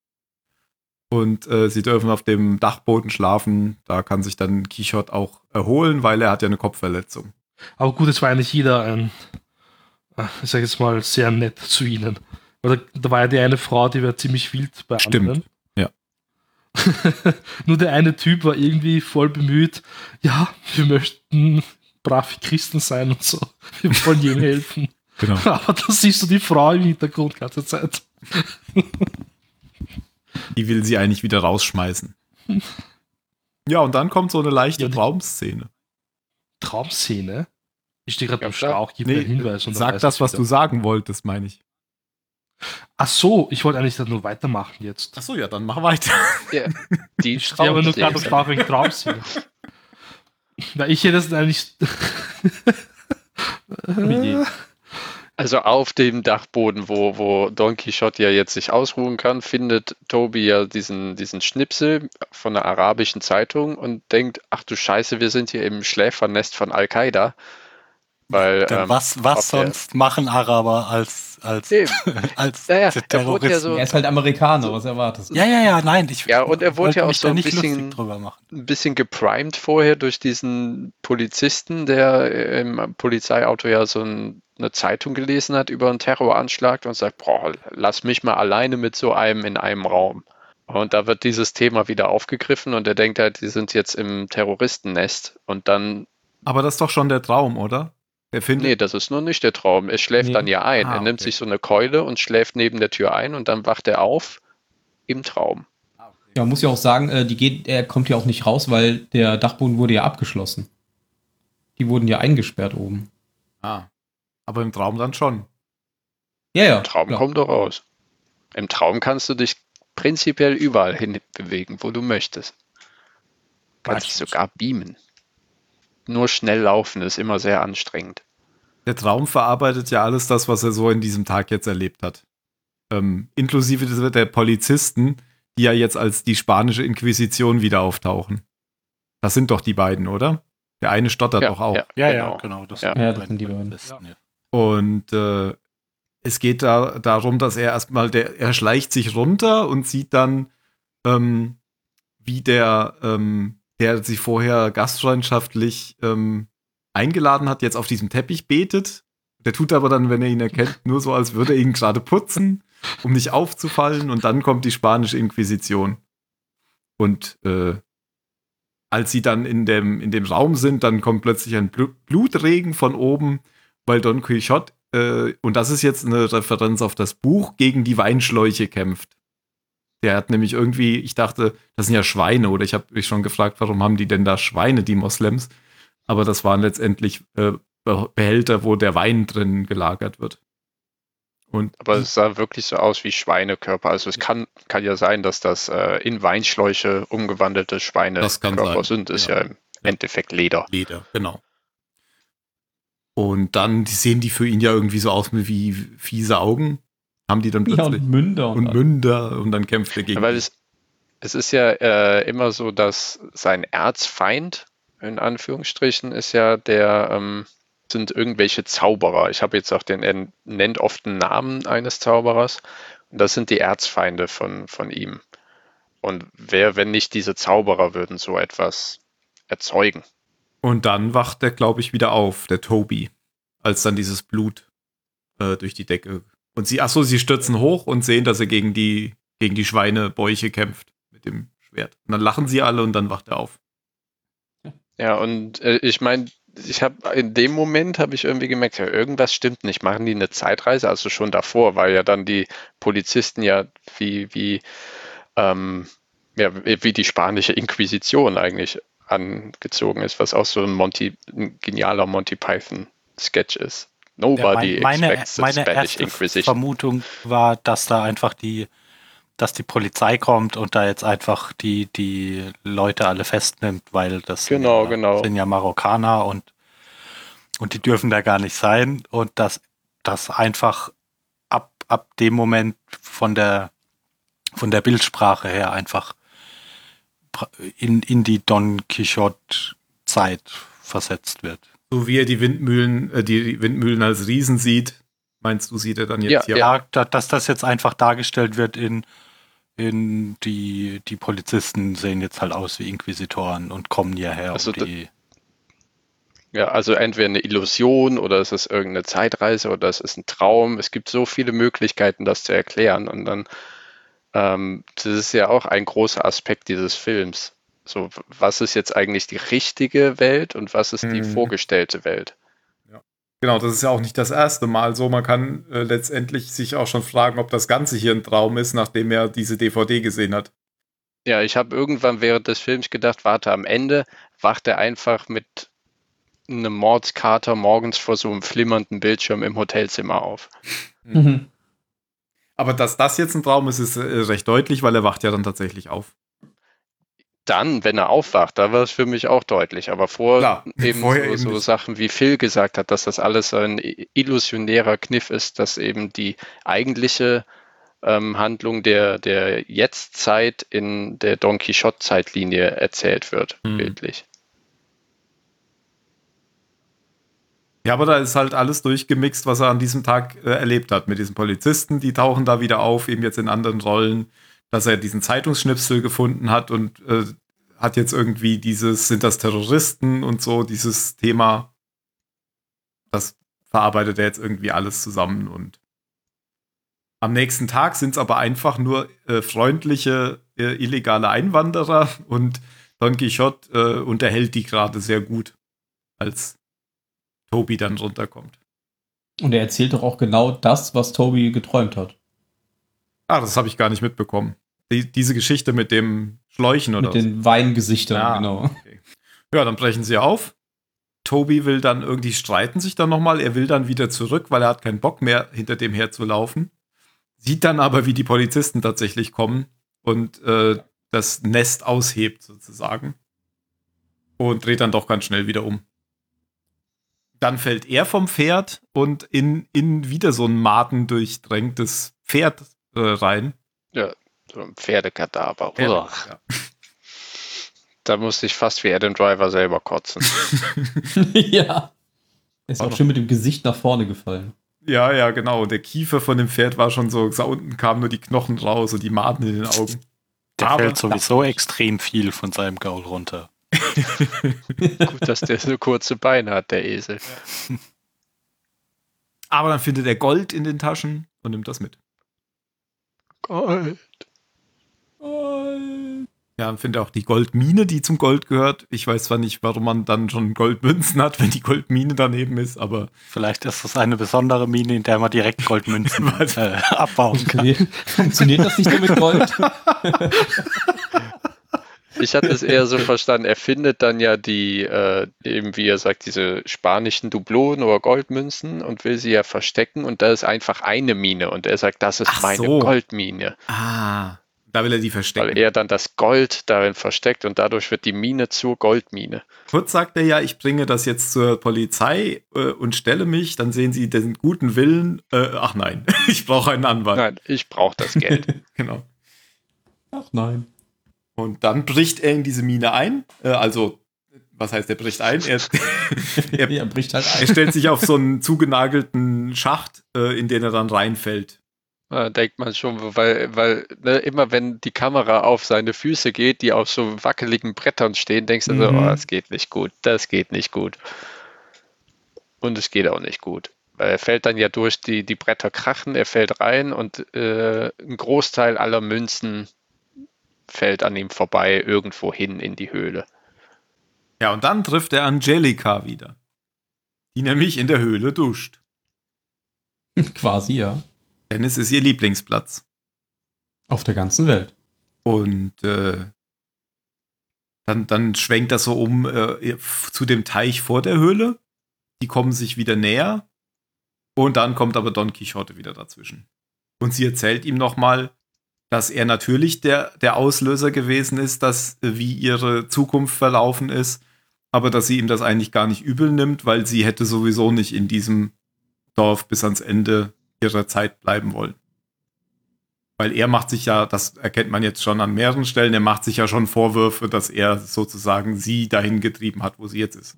Und äh, sie dürfen auf dem Dachboden schlafen. Da kann sich dann Quixote auch erholen, weil er hat ja eine Kopfverletzung. Aber gut, es war ja nicht jeder ein, äh, ich sag jetzt mal, sehr nett zu ihnen. Weil da, da war ja die eine Frau, die war ziemlich wild bei Stimmt, anderen. Nur der eine Typ war irgendwie voll bemüht, ja, wir möchten brave Christen sein und so. Wir wollen jedem helfen. Genau. Aber da siehst du die Frau im Hintergrund die ganze Zeit. Die will sie eigentlich wieder rausschmeißen. Ja, und dann kommt so eine leichte Ja, Traumszene. Traumszene. Ich stehe gerade Ja, im klar. Schlauch, gib Nee, mir einen Hinweis. Sag das, was wieder. du sagen wolltest, meine ich. Ach so, ich wollte eigentlich dann nur weitermachen jetzt. Achso, ja, dann mach weiter. Ja, die Ich stehe aber nur gerade. Schlauch wegen Traumszene. Na, ich hätte es eigentlich. Also auf dem Dachboden, wo, wo Don Quixote ja jetzt sich ausruhen kann, findet Toby ja diesen, diesen Schnipsel von der arabischen Zeitung und denkt, ach du Scheiße, wir sind hier im Schläfernest von Al-Qaida. Weil, ähm, was was sonst machen Araber als, als, Eben. als Naja, Ter- er wurde ja so- Er ist halt Amerikaner, was erwartest du? Ja, ja, ja, nein. Ich, Ja, und er wurde wollte ja auch so ein bisschen- drüber machen. ein bisschen geprimed vorher durch diesen Polizisten, der im Polizeiauto ja so ein, eine Zeitung gelesen hat über einen Terroranschlag und sagt, boah, lass mich mal alleine mit so einem in einem Raum. Und da wird dieses Thema wieder aufgegriffen und er denkt halt, die sind jetzt im Terroristennest und dann, Aber das ist doch schon der Traum, oder? Der findet. nee, das ist nur nicht der Traum. Er schläft Nee. dann ja ein. Ah, er nimmt okay. sich so eine Keule und schläft neben der Tür ein und dann wacht er auf im Traum. Ja, man muss ja auch sagen, äh, die geht, er kommt ja auch nicht raus, weil der Dachboden wurde ja abgeschlossen. Die wurden ja eingesperrt oben. Ah. Aber im Traum dann schon. Ja, ja. Im Traum klar. kommt doch raus. Im Traum kannst du dich prinzipiell überall hin bewegen, wo du möchtest. Kannst dich sogar beamen. Nur schnell laufen ist immer sehr anstrengend. Der Traum verarbeitet ja alles das, was er so in diesem Tag jetzt erlebt hat. Ähm, inklusive der Polizisten, die ja jetzt als die spanische Inquisition wieder auftauchen. Das sind doch die beiden, oder? Der eine stottert Ja, doch auch. ja. Ja, Genau. ja, genau. Das Ja. sind Ja, die das sind die beiden. Besten, ja. Und äh, es geht da darum, dass er erstmal, der, er schleicht sich runter und sieht dann, ähm, wie der, ähm, der sich vorher gastfreundschaftlich ähm, eingeladen hat, jetzt auf diesem Teppich betet. Der tut aber dann, wenn er ihn erkennt, nur so, als würde er ihn gerade putzen, um nicht aufzufallen. Und dann kommt die spanische Inquisition. Und äh, als sie dann in dem, in dem Raum sind, dann kommt plötzlich ein Blu Blutregen von oben, weil Don Quixote, äh, und das ist jetzt eine Referenz auf das Buch, gegen die Weinschläuche kämpft. Der hat nämlich irgendwie, ich dachte, das sind ja Schweine, oder ich habe mich schon gefragt, warum haben die denn da Schweine, die Moslems? Aber das waren letztendlich äh, Be- Behälter, wo der Wein drin gelagert wird. Und Aber es sah wirklich so aus wie Schweinekörper. Also es kann, kann ja sein, dass das äh, in Weinschläuche umgewandelte Das kann Schweinekörper sein, sind. Ist ja. ja, im Endeffekt Leder. Leder, genau. Und dann die sehen die für ihn ja irgendwie so aus wie fiese Augen. Haben die dann Ja, plötzlich. und Münder. und Und, Münder und dann kämpft er gegen. Weil es, es ist ja äh, immer so, dass sein Erzfeind, in Anführungsstrichen, ist ja der, ähm, sind irgendwelche Zauberer. Ich habe jetzt auch den, er nennt oft einen Namen eines Zauberers. Und das sind die Erzfeinde von, von ihm. Und wer, wenn nicht diese Zauberer, würden so etwas erzeugen? Und dann wacht der, glaube ich, wieder auf, der Toby, als dann dieses Blut äh, durch die Decke. Und sie, achso, sie stürzen hoch und sehen, dass er gegen die, gegen die Schweinebäuche kämpft mit dem Schwert. Und dann lachen sie alle und dann wacht er auf. Ja, und äh, ich meine, ich habe in dem Moment habe ich irgendwie gemerkt, ja, irgendwas stimmt nicht. Machen die eine Zeitreise? Also schon davor, weil ja dann die Polizisten ja wie, wie, ähm, ja, wie die spanische Inquisition eigentlich angezogen ist, was auch so ein Monty, ein genialer Monty Python Sketch ist. Ja, Nobody mein, meine expects meine Spanish erste. Vermutung war, dass da einfach die, dass die Polizei kommt und da jetzt einfach die, die Leute alle festnimmt, weil das sind Genau, ja, genau. sind ja Marokkaner und, und die dürfen da gar nicht sein und dass das einfach ab, ab dem Moment von der, von der Bildsprache her einfach in, in die Don Quixote-Zeit versetzt wird. So wie er die Windmühlen, äh, die Windmühlen als Riesen sieht, meinst du, sieht er dann jetzt Ja, hier? Ja, da, dass das jetzt einfach dargestellt wird in, in die, die Polizisten sehen jetzt halt aus wie Inquisitoren und kommen hierher, Also die. Ja, also entweder eine Illusion oder es ist irgendeine Zeitreise oder es ist ein Traum. Es gibt so viele Möglichkeiten, das zu erklären. Und dann, ähm, das ist ja auch ein großer Aspekt dieses Films. So, was ist jetzt eigentlich die richtige Welt und was ist die Mhm. vorgestellte Welt? Ja. Genau, das ist ja auch nicht das erste Mal so. Man kann äh, letztendlich sich auch schon fragen, ob das Ganze hier ein Traum ist, nachdem er diese DVD gesehen hat. Ja, ich habe irgendwann während des Films gedacht, warte, am Ende wacht er einfach mit einem Mordskater morgens vor so einem flimmernden Bildschirm im Hotelzimmer auf. Mhm. Aber dass das jetzt ein Traum ist, ist äh, recht deutlich, weil er wacht ja dann tatsächlich auf. Dann, wenn er aufwacht, da war es für mich auch deutlich. Aber vor Klar, eben vorher so, eben so. Sachen wie Phil gesagt hat, dass das alles so ein illusionärer Kniff ist, dass eben die eigentliche ähm, Handlung der, der Jetztzeit in der Don Quixote-Zeitlinie erzählt wird, Mhm. bildlich. Ja, aber da ist halt alles durchgemixt, was er an diesem Tag äh, erlebt hat mit diesen Polizisten. Die tauchen da wieder auf, eben jetzt in anderen Rollen, dass er diesen Zeitungsschnipsel gefunden hat und äh, hat jetzt irgendwie dieses, sind das Terroristen und so, dieses Thema. Das verarbeitet er jetzt irgendwie alles zusammen und am nächsten Tag sind es aber einfach nur äh, freundliche, äh, illegale Einwanderer und Don Quixote äh, unterhält die gerade sehr gut, als Tobi dann runterkommt. Und er erzählt doch auch genau das, was Toby geträumt hat. Ah, das habe ich gar nicht mitbekommen. Die, diese Geschichte mit dem Schläuchen oder Mit den Weingesichtern, Ja. genau. Okay. Ja, dann brechen sie auf. Tobi will dann irgendwie streiten sich dann nochmal. Er will dann wieder zurück, weil er hat keinen Bock mehr, hinter dem herzulaufen. Sieht dann aber, wie die Polizisten tatsächlich kommen und äh, das Nest aushebt sozusagen. Und dreht dann doch ganz schnell wieder um. Dann fällt er vom Pferd und in, in wieder so ein matendurchdrängtes Pferd äh, rein. So ein Pferdekadaver. Ja. Uah. Da musste ich fast wie Adam Driver selber kotzen. ja. Er ist auch doch- schön mit dem Gesicht nach vorne gefallen. Ja, ja, genau. Und der Kiefer von dem Pferd war schon so, da unten kamen nur die Knochen raus und die Maden in den Augen. Der Aber- fällt sowieso extrem viel von seinem Gaul runter. Gut, dass der so kurze Beine hat, der Esel. Aber dann findet er Gold in den Taschen und nimmt das mit. Gold. Ja, dann findet er auch die Goldmine, die zum Gold gehört. Ich weiß zwar nicht, warum man dann schon Goldmünzen hat, wenn die Goldmine daneben ist, aber Vielleicht ist das eine besondere Mine, in der man direkt Goldmünzen äh, abbauen kann. Funktioniert, funktioniert das nicht nur mit Gold? Ich hatte es eher so verstanden, er findet dann ja die, äh, eben wie er sagt, diese spanischen Dublonen oder Goldmünzen und will sie ja verstecken und da ist einfach eine Mine und er sagt, das ist Ach meine so. Goldmine, ah, da will er die weil verstecken. er dann das Gold darin versteckt und dadurch wird die Mine zur Goldmine. Kurz sagt er ja, ich bringe das jetzt zur Polizei äh, und stelle mich, dann sehen sie den guten Willen. Äh, ach nein, ich brauche einen Anwalt. Nein, ich brauche das Geld. Genau. Ach nein. Und dann bricht er in diese Mine ein. Äh, also, was heißt, er bricht ein? Er, er, Er bricht halt er ein. stellt sich auf so einen zugenagelten Schacht, äh, in den er dann reinfällt. Da denkt man schon, weil, weil ne, immer wenn die Kamera auf seine Füße geht, die auf so wackeligen Brettern stehen, denkst du so, Mhm. oh, das geht nicht gut, das geht nicht gut. Und es geht auch nicht gut. Weil er fällt dann ja durch, die, die Bretter krachen, er fällt rein und äh, ein Großteil aller Münzen fällt an ihm vorbei irgendwo hin in die Höhle. Ja, und dann trifft er Angelika wieder. Die nämlich in der Höhle duscht. Quasi, ja. Denn es ist ihr Lieblingsplatz. Auf der ganzen Welt. Und äh, dann, dann schwenkt das so um äh, zu dem Teich vor der Höhle. Die kommen sich wieder näher. Und dann kommt aber Don Quixote wieder dazwischen. Und sie erzählt ihm nochmal, dass er natürlich der, der Auslöser gewesen ist, dass äh, wie ihre Zukunft verlaufen ist, aber dass sie ihm das eigentlich gar nicht übel nimmt, weil sie hätte sowieso nicht in diesem Dorf bis ans Ende ihrer Zeit bleiben wollen. Weil er macht sich ja, das erkennt man jetzt schon an mehreren Stellen, er macht sich ja schon Vorwürfe, dass er sozusagen sie dahin getrieben hat, wo sie jetzt ist.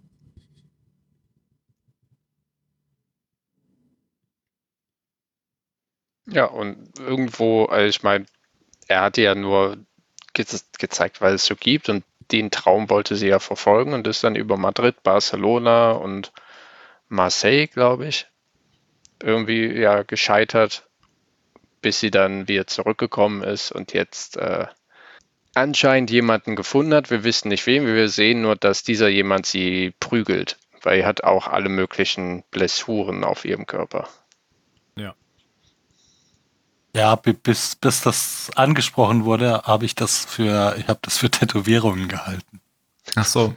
Ja, und irgendwo, also ich meine, er hatte ja nur ge gezeigt, weil es so gibt und den Traum wollte sie ja verfolgen und ist dann über Madrid, Barcelona und Marseille, glaube ich, irgendwie ja gescheitert, bis sie dann wieder zurückgekommen ist und jetzt äh, anscheinend jemanden gefunden hat. Wir wissen nicht wem, wir sehen nur, dass dieser jemand sie prügelt, weil er hat auch alle möglichen Blessuren auf ihrem Körper. Ja, bi- bis, bis das angesprochen wurde, habe ich das für, ich habe das für Tätowierungen gehalten. Ach so.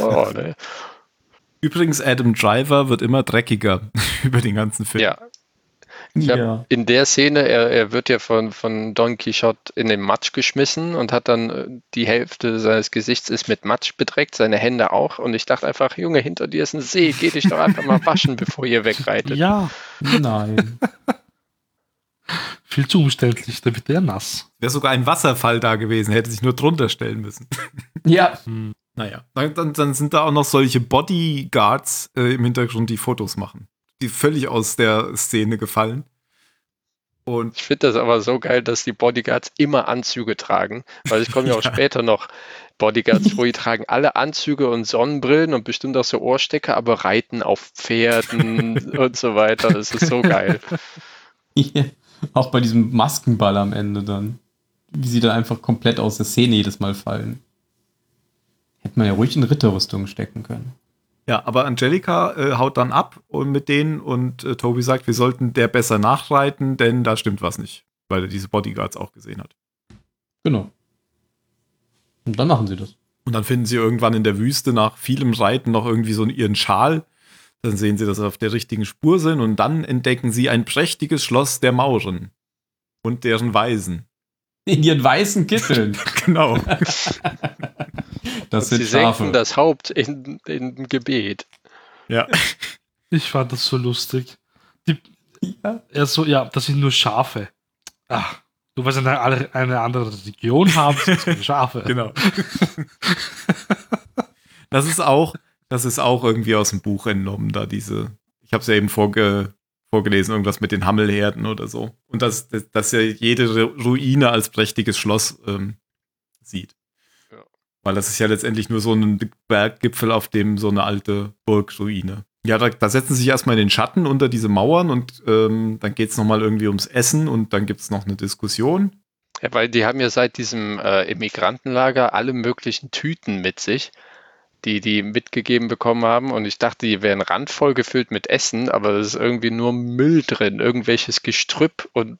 Oh, ne? Übrigens, Adam Driver wird immer dreckiger über den ganzen Film. Ja, Ich hab in der Szene, er, er wird ja von, von Don Quixote in den Matsch geschmissen und hat dann äh, die Hälfte seines Gesichts ist mit Matsch bedreckt, seine Hände auch. Und ich dachte einfach, Junge, hinter dir ist ein See, geh dich doch einfach mal waschen, bevor ihr wegreitet. Ja, Nein. viel zu umständlich, da wird der nass. Wäre sogar ein Wasserfall da gewesen, hätte sich nur drunter stellen müssen. ja. Naja, dann, dann, dann sind da auch noch solche Bodyguards äh, im Hintergrund, die Fotos machen. Die völlig aus der Szene gefallen. Und Ich finde das aber so geil, dass die Bodyguards immer Anzüge tragen, weil ich komme ja auch Ja. später noch Bodyguards vor, die tragen alle Anzüge und Sonnenbrillen und bestimmt auch so Ohrstecker, aber reiten auf Pferden und so weiter. Das ist so geil. Auch bei diesem Maskenball am Ende dann. Wie sie dann einfach komplett aus der Szene jedes Mal fallen. Hätte man ja ruhig in Ritterrüstung stecken können. ja, aber Angelika äh, haut dann ab und mit denen und äh, Toby sagt, wir sollten der besser nachreiten, denn da stimmt was nicht, weil er diese Bodyguards auch gesehen hat. Genau. Und dann machen sie das. Und dann finden sie irgendwann in der Wüste nach vielem Reiten noch irgendwie so ihren Schal. Dann sehen sie, dass sie auf der richtigen Spur sind und dann entdecken sie ein prächtiges Schloss der Mauren und deren Weisen. In ihren weißen Kitteln. Genau. Das sind sie senken Schafe. das Haupt in, in Gebet. ja. Ich fand das so lustig. Die, Ja. er so, ja, das sind nur Schafe. Ach, du weißt eine, alle- eine andere Religion haben, sind Schafe. Genau. das ist auch, das ist auch irgendwie aus dem Buch entnommen, da diese, ich habe es ja eben vorge, vorgelesen, irgendwas mit den Hammelherden oder so. Und dass, dass, dass er jede Ru- Ruine als prächtiges Schloss ähm, sieht. Weil das ist ja letztendlich nur so ein Berggipfel, auf dem so eine alte Burgruine. Ja, da, da setzen sie sich erstmal in den Schatten unter diese Mauern und ähm, dann geht es nochmal irgendwie ums Essen und dann gibt es noch eine Diskussion. Ja, weil die haben ja seit diesem äh, Immigrantenlager alle möglichen Tüten mit sich, die die mitgegeben bekommen haben. Und ich dachte, die wären randvoll gefüllt mit Essen, aber es ist irgendwie nur Müll drin, irgendwelches Gestrüpp. Und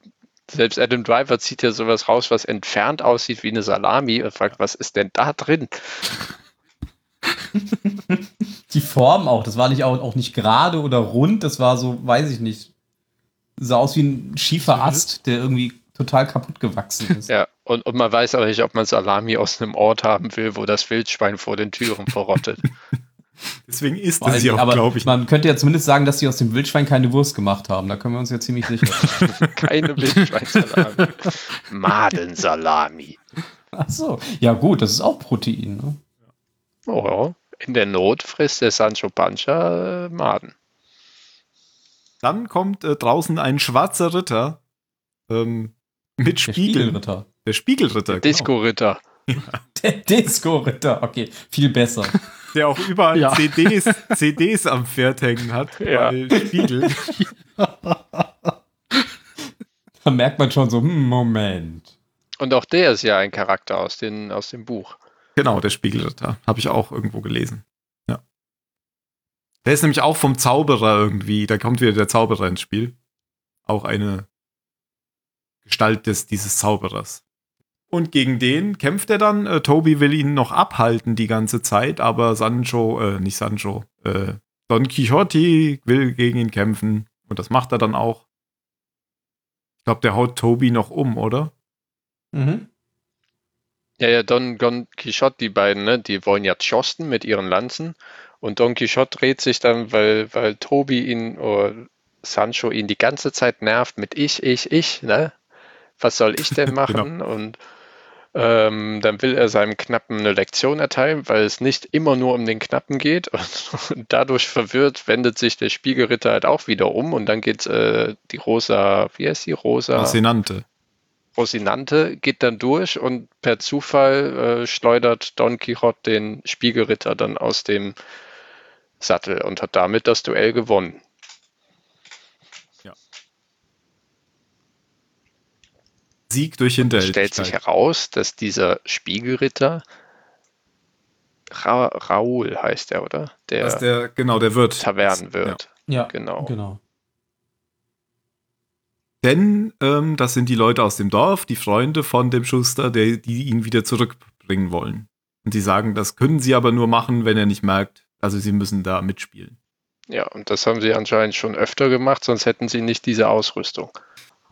selbst Adam Driver zieht ja sowas raus, was entfernt aussieht wie eine Salami und fragt, was ist denn da drin? Die Form auch, das war nicht auch, auch nicht gerade oder rund, das war so, weiß ich nicht. Sah aus wie ein schiefer Ast, der irgendwie total kaputt gewachsen ist. Ja, und, und man weiß auch nicht, ob man Salami aus einem Ort haben will, wo das Wildschwein vor den Türen verrottet. Deswegen ist allem, ja auch, aber glaube ich, man könnte ja zumindest sagen, dass sie aus dem Wildschwein keine Wurst gemacht haben. Da können wir uns ja ziemlich sicher sein. Keine Wildschweinsalami. Madensalami. Ach so. Ja gut, das ist auch Protein. Ne? Oh, ja. in der Not frisst der Sancho Pancha äh, Maden. Dann kommt äh, draußen ein schwarzer Ritter ähm, mit Der Spiegel. Spiegelritter. Der Spiegelritter. genau. Disco-Ritter. Der Disco-Ritter. Okay, viel besser. Der auch überall Ja. CDs, CDs am Pferd hängen hat. Ja. Weil Spiegel. Da merkt man schon so, hm, Moment. Und auch der ist ja ein Charakter aus, den, aus dem Buch. Genau, der Spiegelritter. Habe ich auch irgendwo gelesen. Ja. Der ist nämlich auch vom Zauberer irgendwie. Da kommt wieder der Zauberer ins Spiel. Auch eine Gestalt des, dieses Zauberers. Und gegen den kämpft er dann. Äh, Toby will ihn noch abhalten die ganze Zeit, aber Sancho, äh, nicht Sancho, äh, Don Quixote will gegen ihn kämpfen. Und das macht er dann auch. Ich glaube, der haut Toby noch um, oder? Mhm. Ja, ja, Don, Don Quixote, die beiden, ne, die wollen ja schosten mit ihren Lanzen. Und Don Quixote dreht sich dann, weil, weil Tobi ihn oder Sancho ihn die ganze Zeit nervt mit ich, ich, ich, ne? Was soll ich denn machen? Und ähm, dann will er seinem Knappen eine Lektion erteilen, weil es nicht immer nur um den Knappen geht. Und, dadurch verwirrt wendet sich der Spiegelritter halt auch wieder um und dann geht äh, die Rosa, wie heißt die? Rosa? Rosinante. Rosinante geht dann durch und per Zufall äh, schleudert Don Quixote den Spiegelritter dann aus dem Sattel und hat damit das Duell gewonnen. Sieg durch Stellt sich Hinterhältigkeit. heraus, dass dieser Spiegelritter Ra Raoul heißt er, oder? Der, Das der, genau, der Wirt. Tavernenwirt. Ja, Genau. genau. Denn ähm, das sind die Leute aus dem Dorf, die Freunde von dem Schuster, der, die ihn wieder zurückbringen wollen. Und sie sagen, das können sie aber nur machen, wenn er nicht merkt. Also sie müssen da mitspielen. Ja, und das haben sie anscheinend schon öfter gemacht, sonst hätten sie nicht diese Ausrüstung.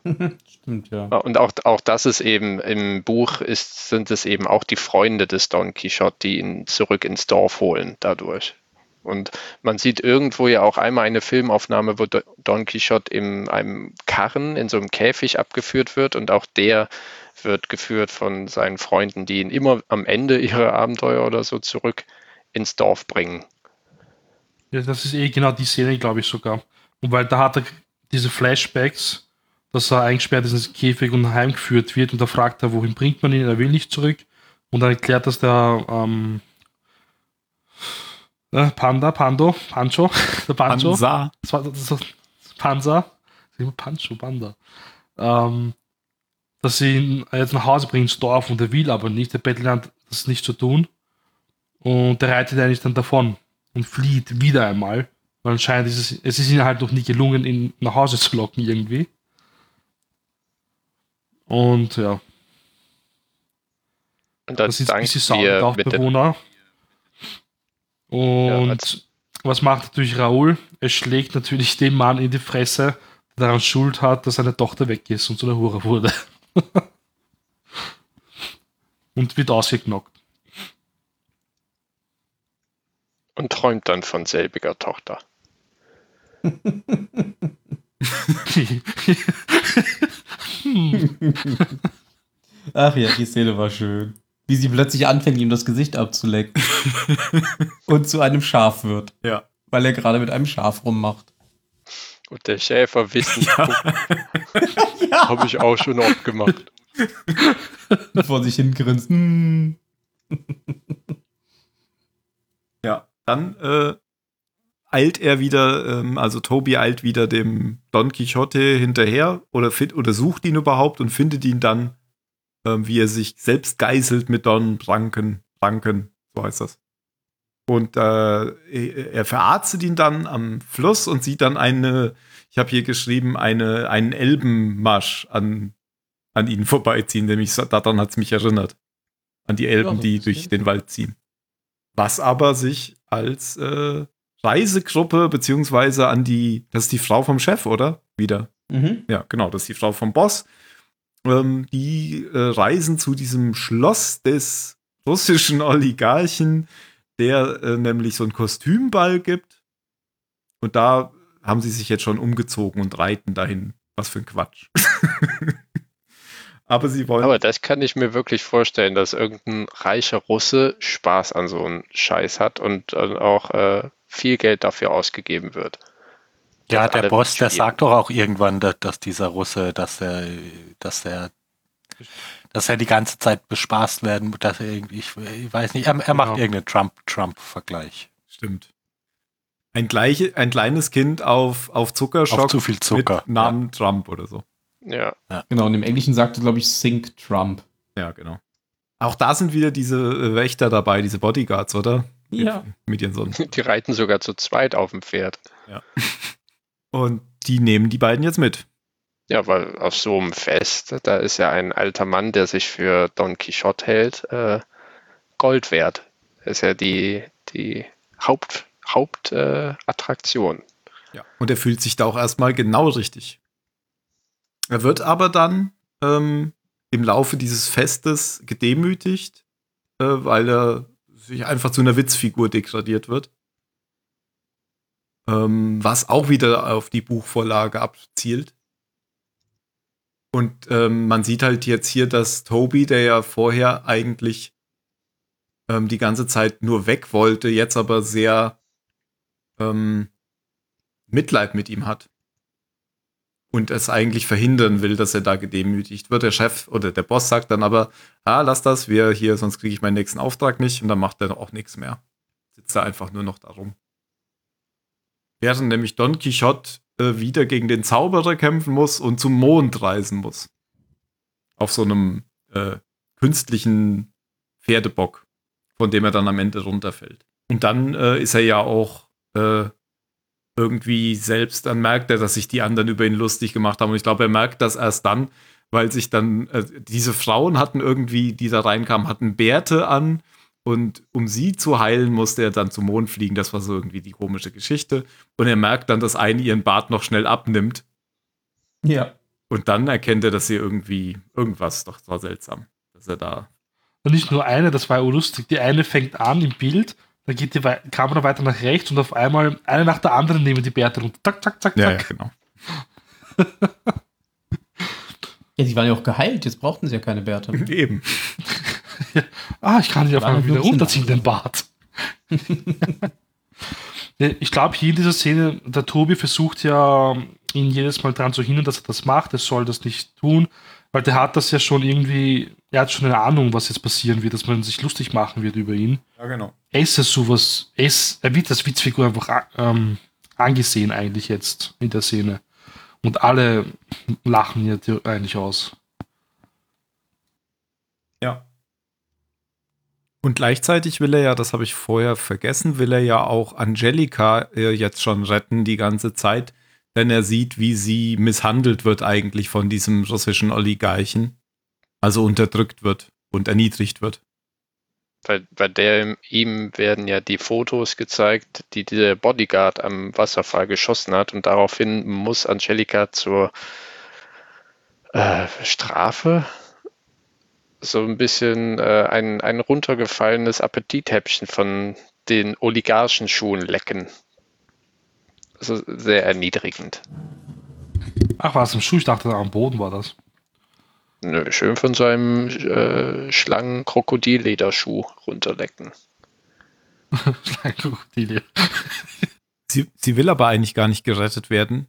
Stimmt, ja. Und auch, auch das ist eben im Buch ist, sind es eben auch die Freunde des Don Quixote, die ihn zurück ins Dorf holen dadurch. Und man sieht irgendwo ja auch einmal eine Filmaufnahme, wo Do- Don Quixote in einem Karren in so einem Käfig abgeführt wird und auch der wird geführt von seinen Freunden, die ihn immer am Ende ihrer Abenteuer oder so zurück ins Dorf bringen. Ja, das ist eh genau die Szene, glaube ich sogar. Und weil da hat er diese Flashbacks, dass er eingesperrt ist in Käfig und heimgeführt wird und da fragt er, wohin bringt man ihn, er will nicht zurück. Und dann erklärt das der ähm, äh, Panda, Pando, Pancho, der Pancho. Pansa. Das war das war Panzer. Immer Pancho, Panda. Ähm, dass sie ihn jetzt nach Hause bringen ins Dorf und er will aber nicht. Der bettelt an, das nicht zu tun. Und der reitet eigentlich dann davon und flieht wieder einmal. Weil anscheinend ist es, es ist ihnen halt noch nie gelungen, ihn nach Hause zu locken irgendwie. Und ja, Und dann das ist ein bisschen sauer, der, Dorfbewohner. Und als- was macht natürlich Raoul? Er schlägt natürlich dem Mann in die Fresse, der daran Schuld hat, dass seine Tochter weg ist und zu einer Hure wurde. und wird ausgeknockt. und träumt dann von selbiger Tochter. Ach ja, die Szene war schön. Wie sie plötzlich anfängt, ihm das Gesicht abzulecken. und zu einem Schaf wird. Ja. Weil er gerade mit einem Schaf rummacht. Und der Schäfer wissen, Ja. habe ich auch schon oft gemacht. Und vor sich hin grinst. Hm. Ja, dann äh, eilt er wieder, ähm, also Toby eilt wieder dem Don Quixote hinterher oder, find, oder sucht ihn überhaupt und findet ihn dann, ähm, wie er sich selbst geißelt mit Don Branken, Branken, so heißt das. Und äh, er verarztet ihn dann am Fluss und sieht dann eine, ich habe hier geschrieben, eine, einen Elbenmarsch an, an ihnen vorbeiziehen, nämlich so- daran hat es mich erinnert. An die Elben, so ein die durch den Wald ziehen. Was aber sich als äh, Reisegruppe, beziehungsweise an die, das ist die Frau vom Chef, oder? Wieder. Mhm. Ja, genau, das ist die Frau vom Boss. Ähm, die äh, reisen zu diesem Schloss des russischen Oligarchen, der äh, nämlich so einen Kostümball gibt. Und da haben sie sich jetzt schon umgezogen und reiten dahin. Was für ein Quatsch. Aber sie wollen. Aber das kann ich mir wirklich vorstellen, dass irgendein reicher Russe Spaß an so einem Scheiß hat und auch äh, viel Geld dafür ausgegeben wird. Ja, der Boss, der sagt doch auch irgendwann, dass, dass dieser Russe, dass er, dass er, dass er die ganze Zeit bespaßt werden muss, dass er irgendwie, ich, ich weiß nicht, er, er macht Genau. irgendeinen Trump-Trump-Vergleich. Stimmt. Ein, gleiche, ein kleines Kind auf, auf Zuckerschock Auf zu viel Zucker. mit Namen Trump oder so. Ja, Genau, und im Englischen sagte, glaube ich, Think Trump. Ja, genau. Auch da sind wieder diese Wächter dabei, diese Bodyguards, oder? Ja. Mit, ihren Sonnen. die reiten sogar zu zweit auf dem Pferd. Und die nehmen die beiden jetzt mit. Ja, weil auf so einem Fest, da ist ja ein alter Mann, der sich für Don Quixote hält, äh, Gold wert. Das ist ja die, die Haupt, Hauptattraktion. Äh. Ja. Und er fühlt sich da auch erstmal genau richtig. Er wird aber dann ähm, im Laufe dieses Festes gedemütigt, äh, weil er sich einfach zu einer Witzfigur degradiert wird. Ähm, was auch wieder auf die Buchvorlage abzielt. Und ähm, man sieht halt jetzt hier, dass Toby, der ja vorher eigentlich ähm, die ganze Zeit nur weg wollte, jetzt aber sehr ähm, Mitleid mit ihm hat. Und es eigentlich verhindern will, dass er da gedemütigt wird. Der Chef oder der Boss sagt dann aber, ah, lass das, wir hier, sonst kriege ich meinen nächsten Auftrag nicht. Und dann macht er auch nichts mehr. Sitzt er einfach nur noch darum. Während nämlich Don Quixote äh, wieder gegen den Zauberer kämpfen muss und zum Mond reisen muss. Auf so einem äh, künstlichen Pferdebock. Von dem er dann am Ende runterfällt. Und dann äh, ist er ja auch äh, irgendwie selbst, dann merkt er, dass sich die anderen über ihn lustig gemacht haben. Und ich glaube, er merkt das erst dann, weil sich dann, äh, diese Frauen hatten irgendwie, die da reinkamen, hatten Bärte an. Und um sie zu heilen, musste er dann zum Mond fliegen. Das war so irgendwie die komische Geschichte. Und er merkt dann, dass eine ihren Bart noch schnell abnimmt. Ja. Und dann erkennt er, dass sie irgendwie irgendwas, doch war seltsam, dass er da. Und nicht nur eine, das war ja lustig. Die eine fängt an im Bild, dann geht die Kamera weiter nach rechts und auf einmal eine nach der anderen nehmen die Bärte runter. Zack, zack, zack, Ja, ja, zack. genau. Ja, sie waren ja auch geheilt, jetzt brauchten sie ja keine Bärte. Eben. Ah, ich kann dich auf einmal wieder runterziehen, den Bart. Ja, ich glaube, hier in dieser Szene, der Tobi versucht ja, ihn jedes Mal daran zu hindern, dass er das macht. Er soll das nicht tun, weil der hat das ja schon irgendwie, er hat schon eine Ahnung, was jetzt passieren wird, dass man sich lustig machen wird über ihn. Ja, genau. Er ist ja sowas, er, ist, er wird als Witzfigur einfach ähm, angesehen eigentlich jetzt in der Szene. Und alle lachen hier eigentlich aus. Ja. Und gleichzeitig will er ja, das habe ich vorher vergessen, will er ja auch Angelika äh, jetzt schon retten die ganze Zeit, denn er sieht, wie sie misshandelt wird eigentlich von diesem russischen Oligarchen. Also unterdrückt wird und erniedrigt wird. Bei, bei der ihm werden ja die Fotos gezeigt, die der Bodyguard am Wasserfall geschossen hat und daraufhin muss Angelika zur äh, Strafe so ein bisschen äh, ein, ein runtergefallenes Appetithäppchen von den Oligarchenschuhen lecken. Also sehr erniedrigend. Ach, war es im Schuh? Ich dachte, am Boden war das. Nö, schön von seinem äh, Schlangen-Krokodillederschuh runterlecken. Schlangenkrokodile. Sie, sie will aber eigentlich gar nicht gerettet werden,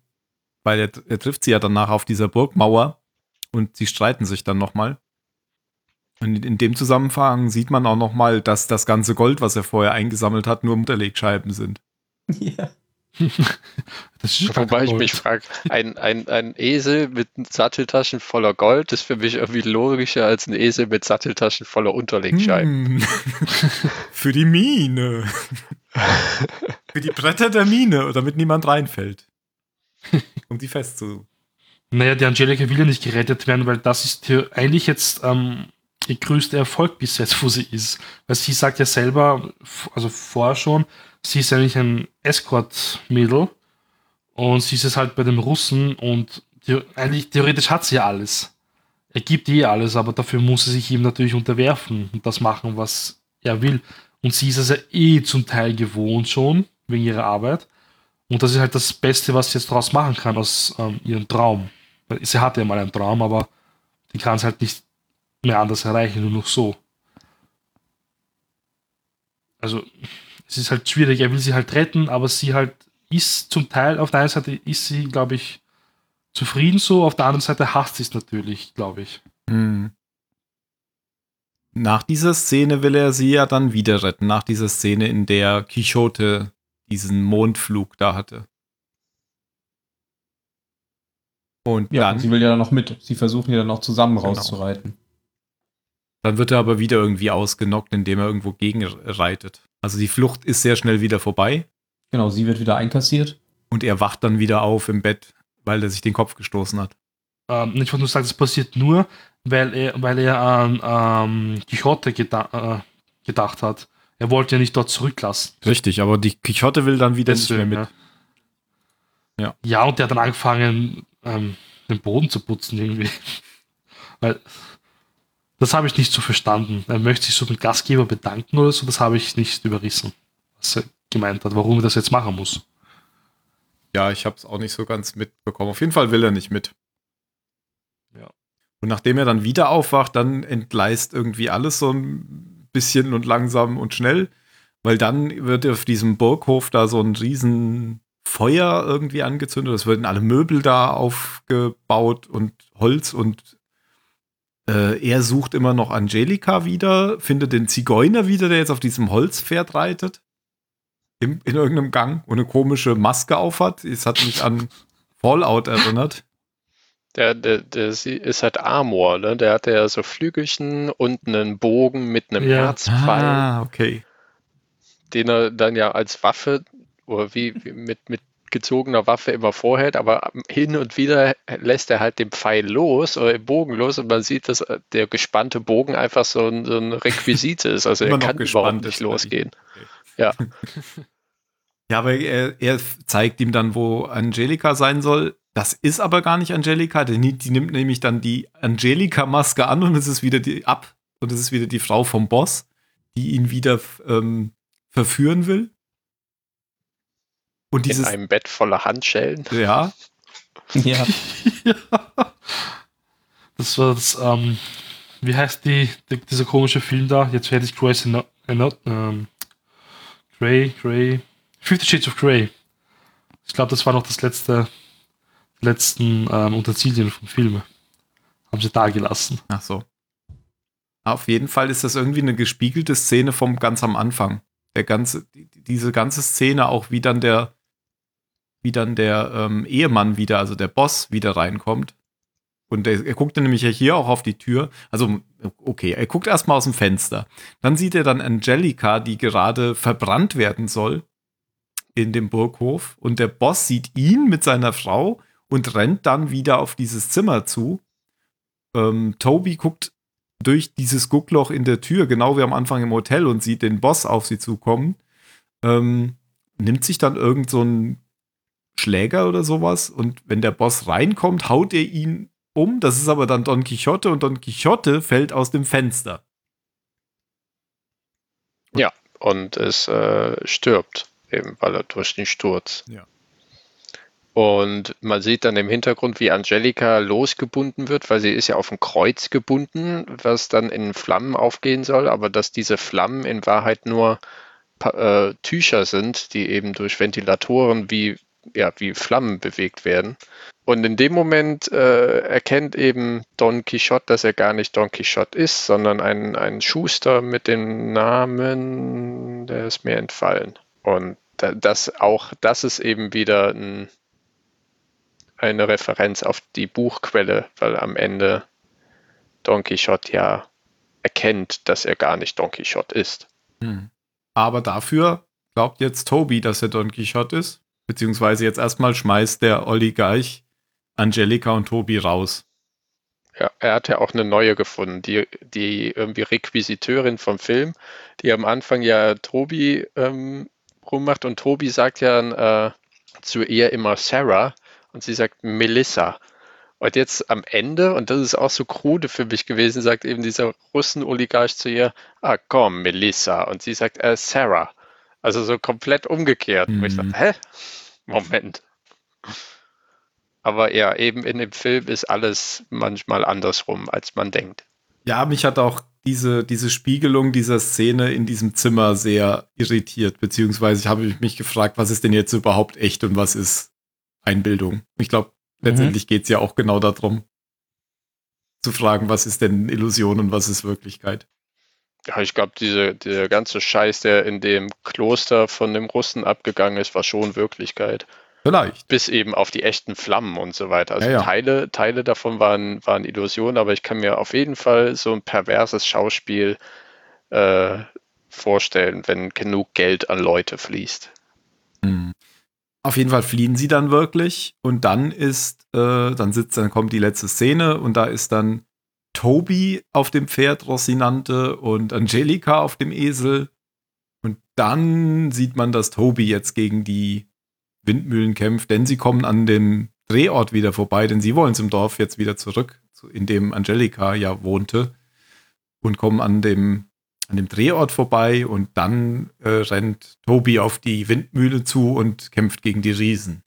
weil er, er trifft sie ja danach auf dieser Burgmauer und sie streiten sich dann nochmal. Und in, in dem Zusammenhang sieht man auch nochmal, dass das ganze Gold, was er vorher eingesammelt hat, nur Unterlegscheiben sind. Ja. Das ist Wobei ich mich frage, ein, ein, ein Esel mit Satteltaschen voller Gold ist für mich irgendwie logischer als ein Esel mit Satteltaschen voller Unterlegscheiben. Hm. Für die Mine. Für die Bretter der Mine, damit niemand reinfällt. Um die festzu. Naja, die Angelika will ja nicht gerettet werden, weil das ist hier eigentlich jetzt ähm, ihr größter Erfolg bis jetzt, wo sie ist. Weil sie sagt ja selber, also vorher schon, sie ist eigentlich ein Escort-Mädel und sie ist es halt bei den Russen und die, eigentlich theoretisch hat sie ja alles. Er gibt ihr alles, aber dafür muss sie sich ihm natürlich unterwerfen und das machen, was er will. Und sie ist es ja eh zum Teil gewohnt schon, wegen ihrer Arbeit. Und das ist halt das Beste, was sie jetzt daraus machen kann, aus ähm, ihrem Traum. Sie hatte ja mal einen Traum, aber die kann es halt nicht mehr anders erreichen, nur noch so. Also, es ist halt schwierig, er will sie halt retten, aber sie halt ist zum Teil, auf der einen Seite ist sie, glaube ich, zufrieden so, auf der anderen Seite hasst sie es natürlich, glaube ich. Hm. Nach dieser Szene will er sie ja dann wieder retten. Nach dieser Szene, in der Quixote diesen Mondflug da hatte. Und Ja, dann, sie will ja dann noch mit. Sie versuchen ja dann noch zusammen Genau. rauszureiten. dann wird er aber wieder irgendwie ausgenockt, indem er irgendwo gegenreitet. Also die Flucht ist sehr schnell wieder vorbei Genau, sie wird wieder einkassiert. und er wacht dann wieder auf im Bett, weil er sich den Kopf gestoßen hat. Ähm, nicht, was du sagst, es passiert nur, weil er, weil er an ähm, Quixote geda äh, gedacht hat. Er wollte ja nicht dort zurücklassen. Richtig, aber die Quixote will dann wieder Deswegen, nicht mehr mit. Ja. Ja. ja, und der hat dann angefangen, ähm, den Boden zu putzen irgendwie. Weil das habe ich nicht so verstanden. Er möchte sich so mit Gastgeber bedanken oder so, das habe ich nicht überrissen, was er gemeint hat, warum er das jetzt machen muss. Ja, ich habe es auch nicht so ganz mitbekommen. Auf jeden Fall will er nicht mit. Ja. Und nachdem er dann wieder aufwacht, dann entgleist irgendwie alles so ein bisschen und langsam und schnell, weil dann wird auf diesem Burghof da so ein riesen Feuer irgendwie angezündet. Es werden alle Möbel da aufgebaut und Holz und äh, er sucht immer noch Angelika wieder, findet den Zigeuner wieder, der jetzt auf diesem Holzpferd reitet. Im, in irgendeinem Gang und eine komische Maske aufhat. Es hat mich an Fallout erinnert. Der, der, der ist halt Amor, ne? Der hat ja so Flügelchen und einen Bogen mit einem Ja. Herzpfeil, Ah, okay. den er dann ja als Waffe oder wie, wie mit, mit gezogener Waffe immer vorhält, aber hin und wieder lässt er halt den Pfeil los oder den Bogen los und man sieht, dass der gespannte Bogen einfach so ein, so ein Requisite ist. Also Immer er kann überhaupt nicht losgehen. Okay. Ja. Ja, aber er, er zeigt ihm dann, wo Angelika sein soll. Das ist aber gar nicht Angelika, denn die, die nimmt nämlich dann die Angelika-Maske an und es ist wieder die ab und es ist wieder die Frau vom Boss, die ihn wieder ähm, verführen will. Und In dieses, einem Bett voller Handschellen. ja, Ja. Das war das, ähm, wie heißt die, die, dieser komische Film da? Jetzt werde ich Grey's Ano- ähm, Grey, Grey, Fifty Shades of Grey. Ich glaube, das war noch das letzte, letzten ähm, Unterzielien vom Film. Haben sie da gelassen. ach so. Auf jeden Fall ist das irgendwie eine gespiegelte Szene vom ganz am Anfang. Der ganze, die- diese ganze Szene auch, wie dann der, wie dann der ähm, Ehemann wieder, also der Boss wieder reinkommt. Und er, er guckt dann nämlich hier auch auf die Tür. Also, okay, er guckt erstmal aus dem Fenster. Dann sieht er dann Angelika, die gerade verbrannt werden soll in dem Burghof. Und der Boss sieht ihn mit seiner Frau und rennt dann wieder auf dieses Zimmer zu. Ähm, Toby guckt durch dieses Guckloch in der Tür, genau wie am Anfang im Hotel, und sieht den Boss auf sie zukommen. Ähm, nimmt sich dann irgend so einen Schläger oder sowas und wenn der Boss reinkommt, haut er ihn um. Das ist aber dann Don Quixote und Don Quixote fällt aus dem Fenster. und es äh, stirbt, eben weil er durch den Sturz. Ja. Und man sieht dann im Hintergrund, wie Angelika losgebunden wird, weil sie ist ja auf ein Kreuz gebunden, was dann in Flammen aufgehen soll, aber dass diese Flammen in Wahrheit nur äh, Tücher sind, die eben durch Ventilatoren wie, ja, wie Flammen bewegt werden. Und in dem Moment äh, erkennt eben Don Quixote, dass er gar nicht Don Quixote ist, sondern ein, ein Schuster mit dem Namen, der ist mir entfallen. Und da- das auch, das ist eben wieder ein, eine Referenz auf die Buchquelle, weil am Ende Don Quixote ja erkennt, dass er gar nicht Don Quixote ist. Aber dafür glaubt jetzt Toby, dass er Don Quixote ist. Beziehungsweise jetzt erstmal schmeißt der Oligarch Angelika und Toby raus. Ja, er hat ja auch eine neue gefunden, die, die irgendwie Requisiteurin vom Film, die am Anfang ja Tobi ähm, rummacht und Tobi sagt ja äh, zu ihr immer Sarah und sie sagt Melissa. Und jetzt am Ende, und das ist auch so krude für mich gewesen, sagt eben dieser Russen-Oligarch zu ihr, ah komm, Melissa. Und sie sagt, äh, Sarah. Also so komplett umgekehrt. Wo ich Mhm. dachte, hä? Moment. Aber ja, eben in dem Film ist alles manchmal andersrum, als man denkt. Ja, mich hat auch diese, diese Spiegelung dieser Szene in diesem Zimmer sehr irritiert, beziehungsweise ich habe mich gefragt, was ist denn jetzt überhaupt echt und was ist Einbildung? Ich glaube, letztendlich geht es ja auch genau darum, zu fragen, was ist denn Illusion und was ist Wirklichkeit. Ja, ich glaube, diese, dieser ganze Scheiß, der in dem Kloster von dem Russen abgegangen ist, war schon Wirklichkeit. Vielleicht. Bis eben auf die echten Flammen und so weiter. Also Ja, ja. Teile, Teile davon waren, waren Illusionen, aber ich kann mir auf jeden Fall so ein perverses Schauspiel äh, vorstellen, wenn genug Geld an Leute fließt. Hm. Auf jeden Fall fliehen sie dann wirklich und dann ist, äh, dann sitzt, dann kommt die letzte Szene und da ist dann Toby auf dem Pferd Rosinante und Angelika auf dem Esel und dann sieht man, dass Toby jetzt gegen die Windmühlen kämpft, denn sie kommen an dem Drehort wieder vorbei, denn sie wollen zum Dorf jetzt wieder zurück, zu- in dem Angelika ja wohnte und kommen an dem an dem Drehort vorbei und dann äh, rennt Toby auf die Windmühle zu und kämpft gegen die Riesen.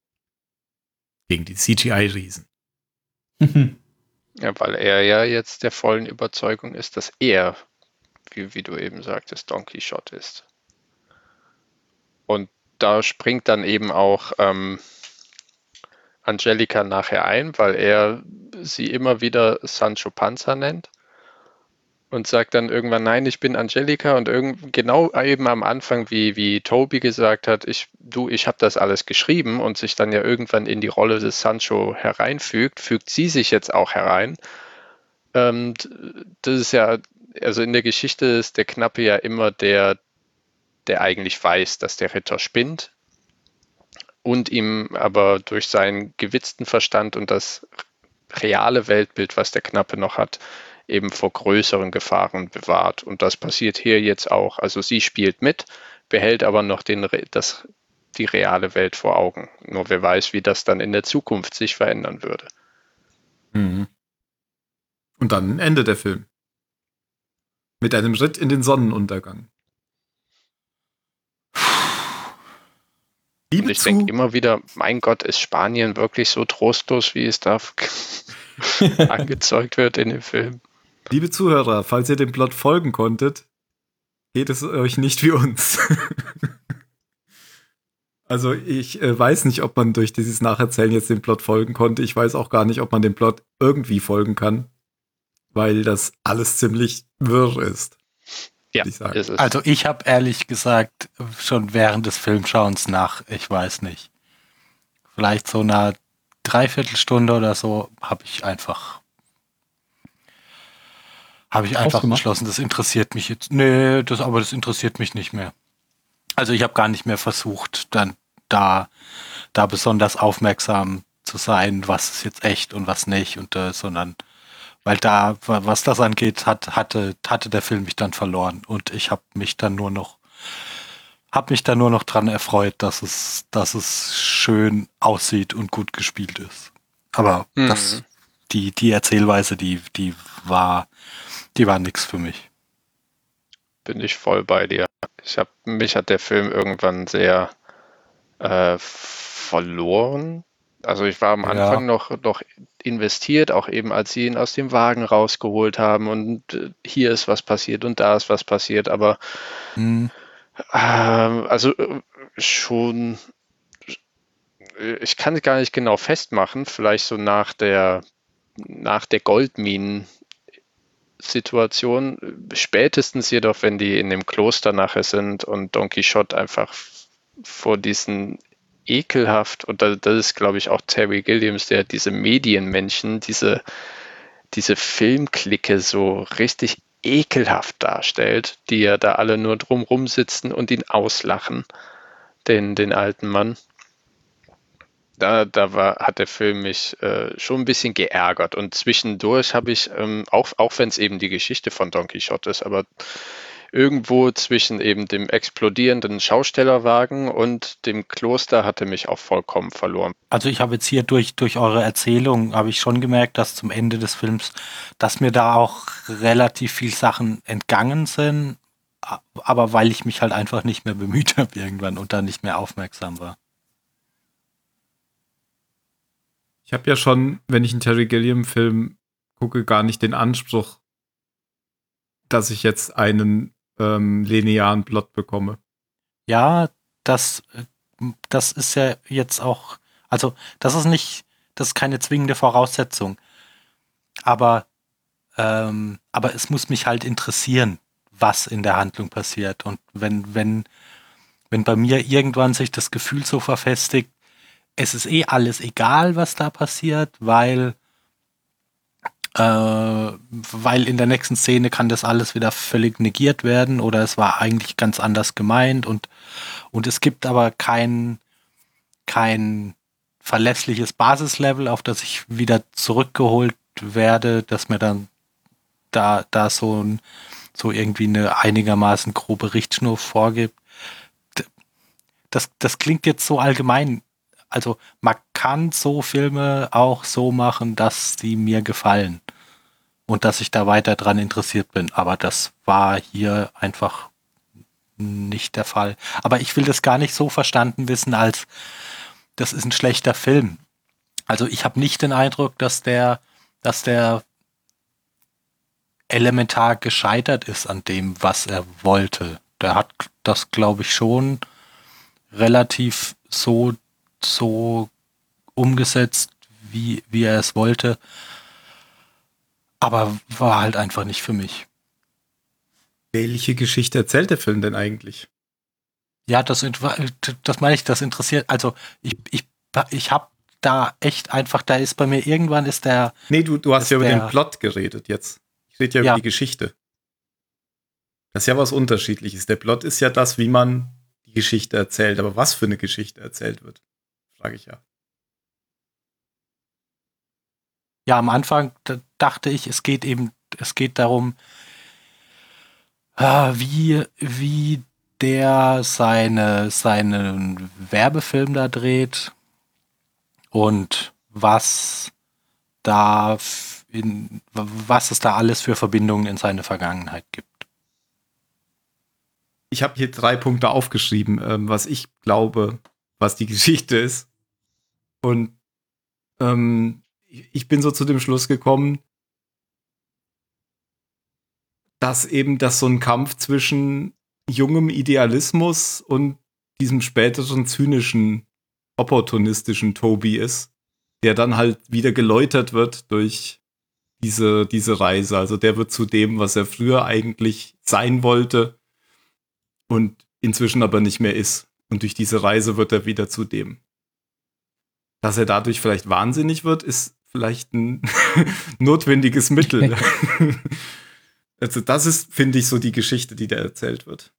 Gegen die CGI-Riesen. Ja, weil er ja jetzt der vollen Überzeugung ist, dass er, wie, wie du eben sagtest, Don Quixote ist. Und da springt dann eben auch ähm, Angelika nachher ein, weil er sie immer wieder Sancho Panza nennt. Und sagt dann irgendwann, nein, ich bin Angelika und irgend, genau eben am Anfang, wie, wie Toby gesagt hat, ich, du, ich habe das alles geschrieben und sich dann ja irgendwann in die Rolle des Sancho hereinfügt, fügt sie sich jetzt auch herein. Und das ist ja, also in der Geschichte ist der Knappe ja immer der, der eigentlich weiß, dass der Ritter spinnt und ihm aber durch seinen gewitzten Verstand und das reale Weltbild, was der Knappe noch hat, eben vor größeren Gefahren bewahrt. Und das passiert hier jetzt auch. Also sie spielt mit, behält aber noch den, das, die reale Welt vor Augen. Nur wer weiß, wie das dann in der Zukunft sich verändern würde. Mhm. Und dann endet der Film. Mit einem Ritt in den Sonnenuntergang. Liebe Und ich denke immer wieder, mein Gott, ist Spanien wirklich so trostlos, wie es da angezeugt wird in dem Film? Liebe Zuhörer, falls ihr dem Plot folgen konntet, geht es euch nicht wie uns. also ich äh, weiß nicht, ob man durch dieses Nacherzählen jetzt dem Plot folgen konnte. Ich weiß auch gar nicht, ob man dem Plot irgendwie folgen kann, weil das alles ziemlich wirr ist. Ja, ich also ich habe ehrlich gesagt schon während des Filmschauens nach, ich weiß nicht, vielleicht so einer Dreiviertelstunde oder so, habe ich einfach habe ich einfach beschlossen, das interessiert mich jetzt. Nee, das, aber das interessiert mich nicht mehr. Also ich habe gar nicht mehr versucht, dann da, da besonders aufmerksam zu sein, was ist jetzt echt und was nicht, und äh, sondern weil da, was das angeht, hat, hatte, hatte der Film mich dann verloren und ich habe mich dann nur noch, habe mich dann nur noch dran erfreut, dass es, dass es schön aussieht und gut gespielt ist. Aber mhm. das, die, die Erzählweise, die, die war, die war nix für mich. Bin ich voll bei dir. Ich hab, mich hat der Film irgendwann sehr äh, verloren. Also ich war am Anfang ja. noch, noch investiert, auch eben als sie ihn aus dem Wagen rausgeholt haben und äh, hier ist was passiert und da ist was passiert, aber mhm. äh, also schon, ich kann es gar nicht genau festmachen, vielleicht so nach der nach der Goldminen Situation, spätestens jedoch, wenn die in dem Kloster nachher sind und Don Quixote einfach vor diesen ekelhaft, und das, ist, glaube ich, auch Terry Gilliams, der diese Medienmenschen, diese, diese Filmklicke so richtig ekelhaft darstellt, die ja da alle nur drumrum sitzen und ihn auslachen, den, den alten Mann da, da war, hat der Film mich äh, schon ein bisschen geärgert. Und zwischendurch habe ich, ähm, auch, auch wenn es eben die Geschichte von Don Quixote ist, aber irgendwo zwischen eben dem explodierenden Schaustellerwagen und dem Kloster hatte mich auch vollkommen verloren. Also ich habe jetzt hier durch, durch eure Erzählung, habe ich schon gemerkt, dass zum Ende des Films, dass mir da auch relativ viel Sachen entgangen sind, aber weil ich mich halt einfach nicht mehr bemüht habe irgendwann und da nicht mehr aufmerksam war. Ich habe ja schon, wenn ich einen Terry Gilliam-Film gucke, gar nicht den Anspruch, dass ich jetzt einen ähm, linearen Plot bekomme. Ja, das, das ist ja jetzt auch, also das ist nicht, das ist keine zwingende Voraussetzung. Aber, ähm, aber es muss mich halt interessieren, was in der Handlung passiert. Und wenn, wenn, wenn bei mir irgendwann sich das Gefühl so verfestigt, es ist eh alles egal, was da passiert, weil äh, weil in der nächsten Szene kann das alles wieder völlig negiert werden oder es war eigentlich ganz anders gemeint und und es gibt aber kein kein verlässliches Basislevel, auf das ich wieder zurückgeholt werde, dass mir dann da da so ein so irgendwie eine einigermaßen grobe Richtschnur vorgibt. Das, das klingt jetzt so allgemein also man kann so Filme auch so machen, dass sie mir gefallen und dass ich da weiter dran interessiert bin. Aber das war hier einfach nicht der Fall. Aber ich will das gar nicht so verstanden wissen, als das ist ein schlechter Film. Also ich habe nicht den Eindruck, dass der, dass der elementar gescheitert ist an dem, was er wollte. Der hat das, glaube ich, schon relativ so so umgesetzt, wie, wie er es wollte. Aber war halt einfach nicht für mich. Welche Geschichte erzählt der Film denn eigentlich? Ja, das, das meine ich, das interessiert. Also ich, ich, ich habe da echt einfach, da ist bei mir irgendwann ist der. Nee, du, du hast ja über den Plot geredet jetzt. Ich rede ja, ja über die Geschichte. Das ist ja was Unterschiedliches. Der Plot ist ja das, wie man die Geschichte erzählt. Aber was für eine Geschichte erzählt wird, frage ich ja. Ja, am Anfang dachte ich, es geht eben, es geht darum, ah, wie, wie der seine, seinen Werbefilm da dreht und was da in, was es da alles für Verbindungen in seine Vergangenheit gibt. Ich habe hier drei Punkte aufgeschrieben, ähm, was ich glaube, was die Geschichte ist. Und ähm, ich bin so zu dem Schluss gekommen, dass eben das so ein Kampf zwischen jungem Idealismus und diesem späteren zynischen, opportunistischen Toby ist, der dann halt wieder geläutert wird durch diese, diese Reise. Also der wird zu dem, was er früher eigentlich sein wollte und inzwischen aber nicht mehr ist. Und durch diese Reise wird er wieder zu dem. Dass er dadurch vielleicht wahnsinnig wird, ist vielleicht ein notwendiges Mittel. also das ist, finde ich, so die Geschichte, die da erzählt wird.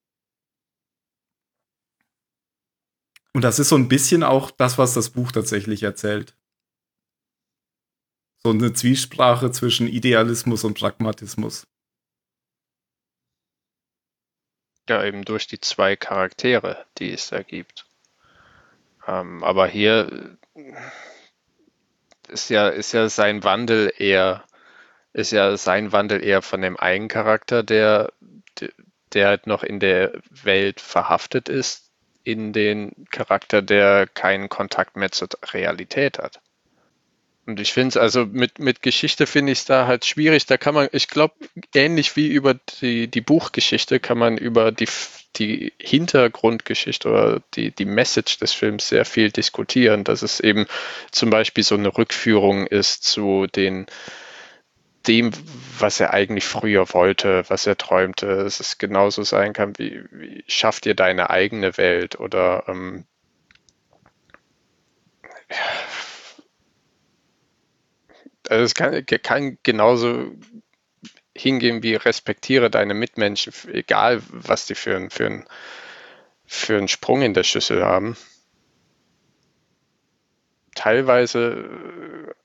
Und das ist so ein bisschen auch das, was das Buch tatsächlich erzählt. So eine Zwiesprache zwischen Idealismus und Pragmatismus. Ja, eben durch die zwei Charaktere, die es da gibt. Ähm, aber hier ist ja, ist ja sein Wandel eher, ist ja sein Wandel eher von dem einen Charakter, der, der halt noch in der Welt verhaftet ist, in den Charakter, der keinen Kontakt mehr zur Realität hat. Und ich finde es also mit, mit Geschichte finde ich es da halt schwierig. Da kann man, ich glaube, ähnlich wie über die, die Buchgeschichte kann man über die, die Hintergrundgeschichte oder die, die Message des Films sehr viel diskutieren, dass es eben zum Beispiel so eine Rückführung ist zu den dem, was er eigentlich früher wollte, was er träumte, dass es genauso sein kann, wie, wie schafft ihr deine eigene Welt oder ähm, also es kann, kann genauso hingehen wie respektiere deine Mitmenschen, egal was die für, für, für einen Sprung in der Schüssel haben. Teilweise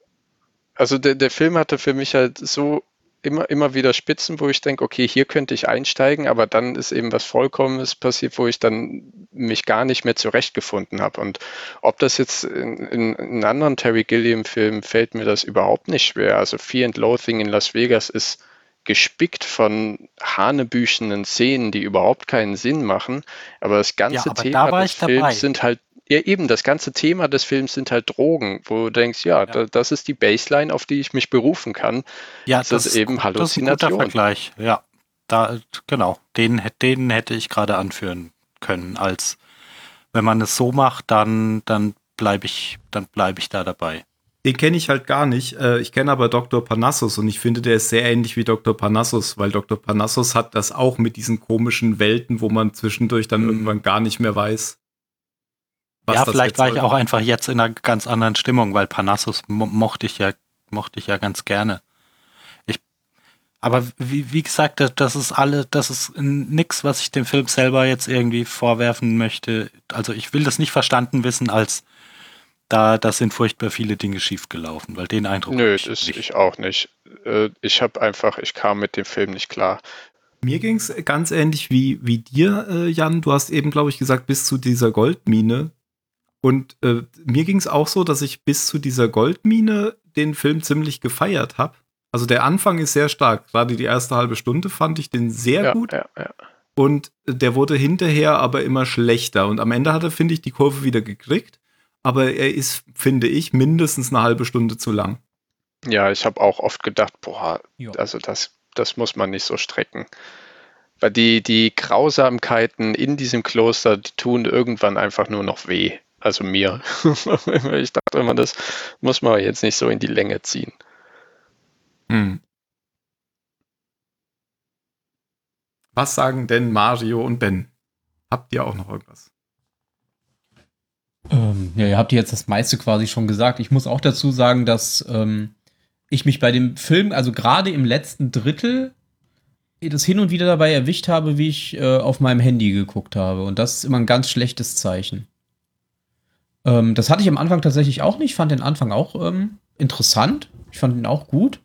also der, der Film hatte für mich halt so immer, immer wieder Spitzen, wo ich denke, okay, hier könnte ich einsteigen, aber dann ist eben was Vollkommenes passiert, wo ich dann mich gar nicht mehr zurechtgefunden habe. Und ob das jetzt in, in, in anderen Terry Gilliam-Filmen fällt mir das überhaupt nicht schwer. Also Fear and Loathing in Las Vegas ist gespickt von hanebüchenden Szenen, die überhaupt keinen Sinn machen. Aber das ganze ja, aber Thema des Films sind halt ja, eben, das ganze Thema des Films sind halt Drogen, wo du denkst, ja, ja. Da, das ist die Baseline, auf die ich mich berufen kann. Ja, das, das ist eben Halluzination. Das ist ein guter Vergleich, ja. Da, genau, den, den hätte ich gerade anführen können, als wenn man es so macht, dann, dann bleibe ich, dann bleibe ich da dabei. Den kenne ich halt gar nicht. Äh, ich kenne aber Dr. Parnassus und ich finde, der ist sehr ähnlich wie Dr. Parnassus, weil Dr. Parnassus hat das auch mit diesen komischen Welten, wo man zwischendurch dann mhm. irgendwann gar nicht mehr weiß, ja, vielleicht war ich auch einfach jetzt in einer ganz anderen Stimmung, weil Parnassus mo mochte ich ja, mochte ich ja ganz gerne. Ich, aber wie, wie gesagt, das, ist alle, das ist nix, was ich dem Film selber jetzt irgendwie vorwerfen möchte. Also ich will das nicht verstanden wissen als da, da sind furchtbar viele Dinge schiefgelaufen, weil den Eindruck. Nö, ich, das nicht. ich auch nicht. Äh, ich habe einfach, ich kam mit dem Film nicht klar. Mir ging es ganz ähnlich wie, wie dir, äh, Jan. Du hast eben, glaube ich, gesagt, bis zu dieser Goldmine, und äh, mir ging es auch so, dass ich bis zu dieser Goldmine den Film ziemlich gefeiert habe. Also der Anfang ist sehr stark. Gerade die erste halbe Stunde fand ich den sehr ja, gut. Ja, ja. Und der wurde hinterher aber immer schlechter. Und am Ende hat er, finde ich, die Kurve wieder gekriegt. Aber er ist, finde ich, mindestens eine halbe Stunde zu lang. Ja, ich habe auch oft gedacht, boah, jo. also das, das muss man nicht so strecken. Weil die, die Grausamkeiten in diesem Kloster, die tun irgendwann einfach nur noch weh. Also mir. ich dachte immer, das muss man jetzt nicht so in die Länge ziehen. Hm. Was sagen denn Mario und Ben? Habt ihr auch noch irgendwas? Ähm, ja, ihr habt jetzt das meiste quasi schon gesagt. Ich muss auch dazu sagen, dass ähm, ich mich bei dem Film, also gerade im letzten Drittel, das hin und wieder dabei erwischt habe, wie ich äh, auf meinem Handy geguckt habe. Und das ist immer ein ganz schlechtes Zeichen. Ähm, das hatte ich am Anfang tatsächlich auch nicht. Fand den Anfang auch ähm, interessant. Ich fand ihn auch gut.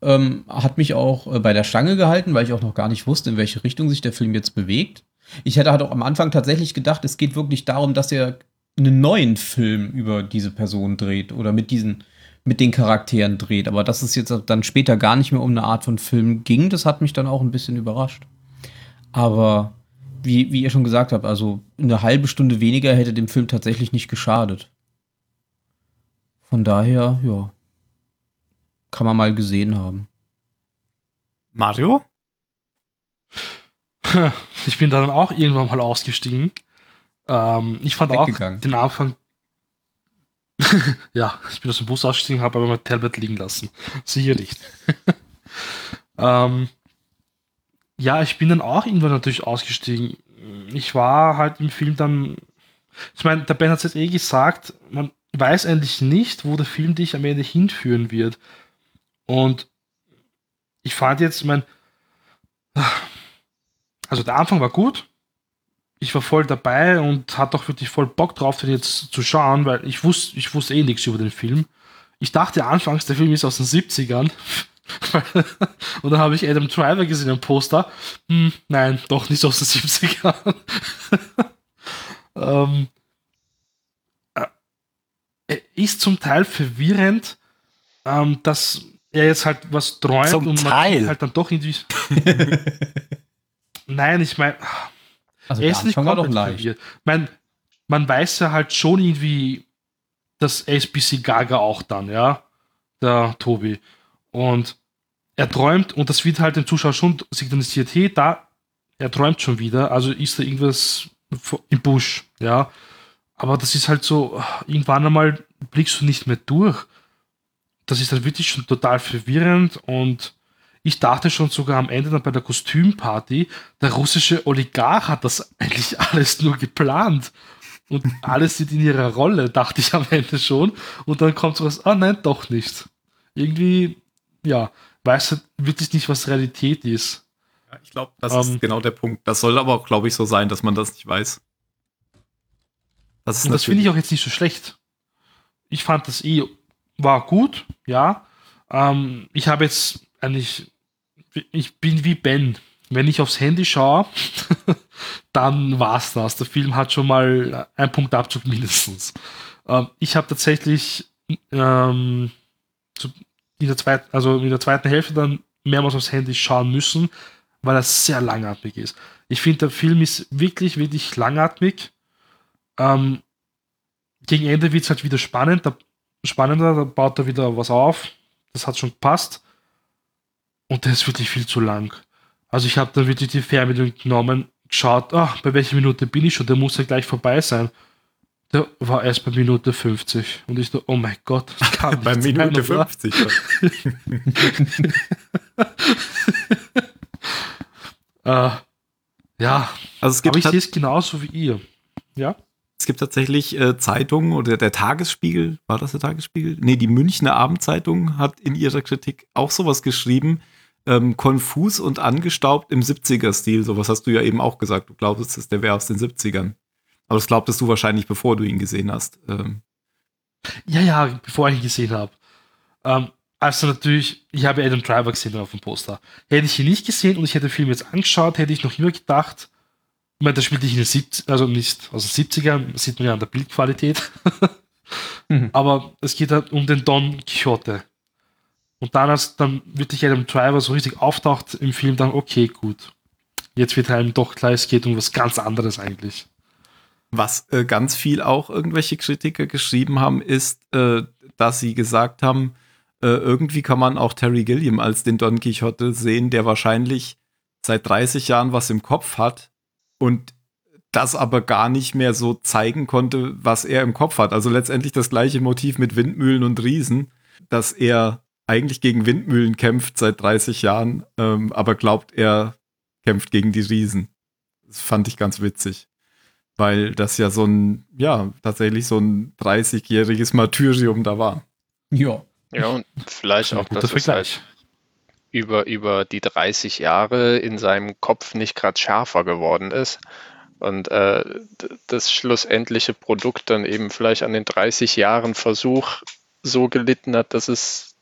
Ähm, hat mich auch äh, bei der Stange gehalten, weil ich auch noch gar nicht wusste, in welche Richtung sich der Film jetzt bewegt. Ich hätte halt auch am Anfang tatsächlich gedacht, es geht wirklich darum, dass er einen neuen Film über diese Person dreht oder mit diesen mit den Charakteren dreht. Aber dass es jetzt dann später gar nicht mehr um eine Art von Film ging, das hat mich dann auch ein bisschen überrascht. Aber wie, wie ihr schon gesagt habt, also eine halbe Stunde weniger hätte dem Film tatsächlich nicht geschadet. Von daher, ja, kann man mal gesehen haben. Mario? Ich bin dann auch irgendwann mal ausgestiegen. Ähm, ich fand auch den Anfang. ja, ich bin aus dem Bus ausgestiegen, habe aber mein Tablet liegen lassen. Sicher nicht. ähm, ja, ich bin dann auch irgendwann natürlich ausgestiegen. Ich war halt im Film dann. Ich meine, der Ben hat es jetzt eh gesagt, man weiß eigentlich nicht, wo der Film dich am Ende hinführen wird. Und ich fand jetzt, mein. Also der Anfang war gut, ich war voll dabei und hatte auch wirklich voll Bock drauf, den jetzt zu schauen, weil ich wusste, ich wusste eh nichts über den Film. Ich dachte anfangs, der Film ist aus den 70ern. und dann habe ich Adam Driver gesehen im Poster. Hm, nein, doch nicht aus den 70ern. ähm, äh, ist zum Teil verwirrend, ähm, dass er jetzt halt was träumt zum und man Teil. halt dann doch irgendwie. nein, ich meine Also er ist nicht komplett leicht. verwirrt. Man, man weiß ja halt schon irgendwie, dass SBC Gaga auch dann, ja, der Tobi. Und er träumt, und das wird halt dem Zuschauer schon signalisiert, hey, da, er träumt schon wieder, also ist da irgendwas im Busch, ja. Aber das ist halt so, irgendwann einmal blickst du nicht mehr durch. Das ist halt wirklich schon total verwirrend und ich dachte schon sogar am Ende dann bei der Kostümparty, der russische Oligarch hat das eigentlich alles nur geplant. Und alles sind in ihrer Rolle, dachte ich am Ende schon. Und dann kommt sowas, ah nein, doch nicht. Irgendwie, ja, weiß halt wirklich nicht, was Realität ist. Ja, ich glaube, das Ähm. ist genau der Punkt. Das soll aber auch, glaube ich, so sein, dass man das nicht weiß. Das das finde ich auch jetzt nicht so schlecht. Ich fand das eh, war gut, ja. Ähm, ich habe jetzt eigentlich, ich bin wie Ben. Wenn ich aufs Handy schaue, dann war's das. Der Film hat schon mal einen Punkt Abzug mindestens. Ähm, ich habe tatsächlich ähm, zu, in der zweiten, also in der zweiten Hälfte dann mehrmals aufs Handy schauen müssen, weil er sehr langatmig ist. Ich finde, der Film ist wirklich, wirklich langatmig. Ähm, gegen Ende wird es halt wieder spannend, da, spannender, da baut er wieder was auf. Das hat schon gepasst. Und der ist wirklich viel zu lang. Also ich habe dann wirklich die Fernbedienung genommen, geschaut, ach, bei welcher Minute bin ich schon, der muss ja gleich vorbei sein. Der war erst bei Minute 50. Und ich so, oh mein Gott, das kann bei nicht Minute sein, oder? 50. Äh, ja, Also es gibt, aber ich sehe es genauso wie ihr. Ja? es gibt tatsächlich äh, Zeitungen oder der Tagesspiegel, war das der Tagesspiegel? Nee, die Münchner Abendzeitung hat in ihrer Kritik auch sowas geschrieben, ähm, konfus und angestaubt im 70er-Stil. Sowas hast du ja eben auch gesagt. Du glaubst, dass der wäre aus den 70ern. Aber das glaubtest du wahrscheinlich, bevor du ihn gesehen hast. Ähm, Ja, ja, bevor ich ihn gesehen habe. Ähm, also natürlich, ich habe Adam Driver gesehen auf dem Poster. Hätte ich ihn nicht gesehen und ich hätte den Film jetzt angeschaut, hätte ich noch immer gedacht, ich meine, da spielte ich in den 70 also nicht aus den 70ern, sieht man ja an der Bildqualität. Mhm. Aber es geht halt um den Don Quixote. Und dann, als dann wirklich Adam Driver so richtig auftaucht im Film, dann okay, gut. Jetzt wird einem doch klar, es geht um was ganz anderes eigentlich. Was äh, ganz viel auch irgendwelche Kritiker geschrieben haben, ist, äh, dass sie gesagt haben, äh, irgendwie kann man auch Terry Gilliam als den Don Quixote sehen, der wahrscheinlich seit 30 Jahren was im Kopf hat und das aber gar nicht mehr so zeigen konnte, was er im Kopf hat. Also letztendlich das gleiche Motiv mit Windmühlen und Riesen, dass er eigentlich gegen Windmühlen kämpft seit 30 Jahren, ähm, aber glaubt, er kämpft gegen die Riesen. Das fand ich ganz witzig. Weil das ja so ein, ja, tatsächlich so ein 30-jähriges Martyrium da war. Ja. Ja, und vielleicht auch, dass es halt Vergleich. über, über die 30 Jahre in seinem Kopf nicht gerade schärfer geworden ist. Und äh, das schlussendliche Produkt dann eben vielleicht an den 30 Jahren Versuch so gelitten hat, dass es,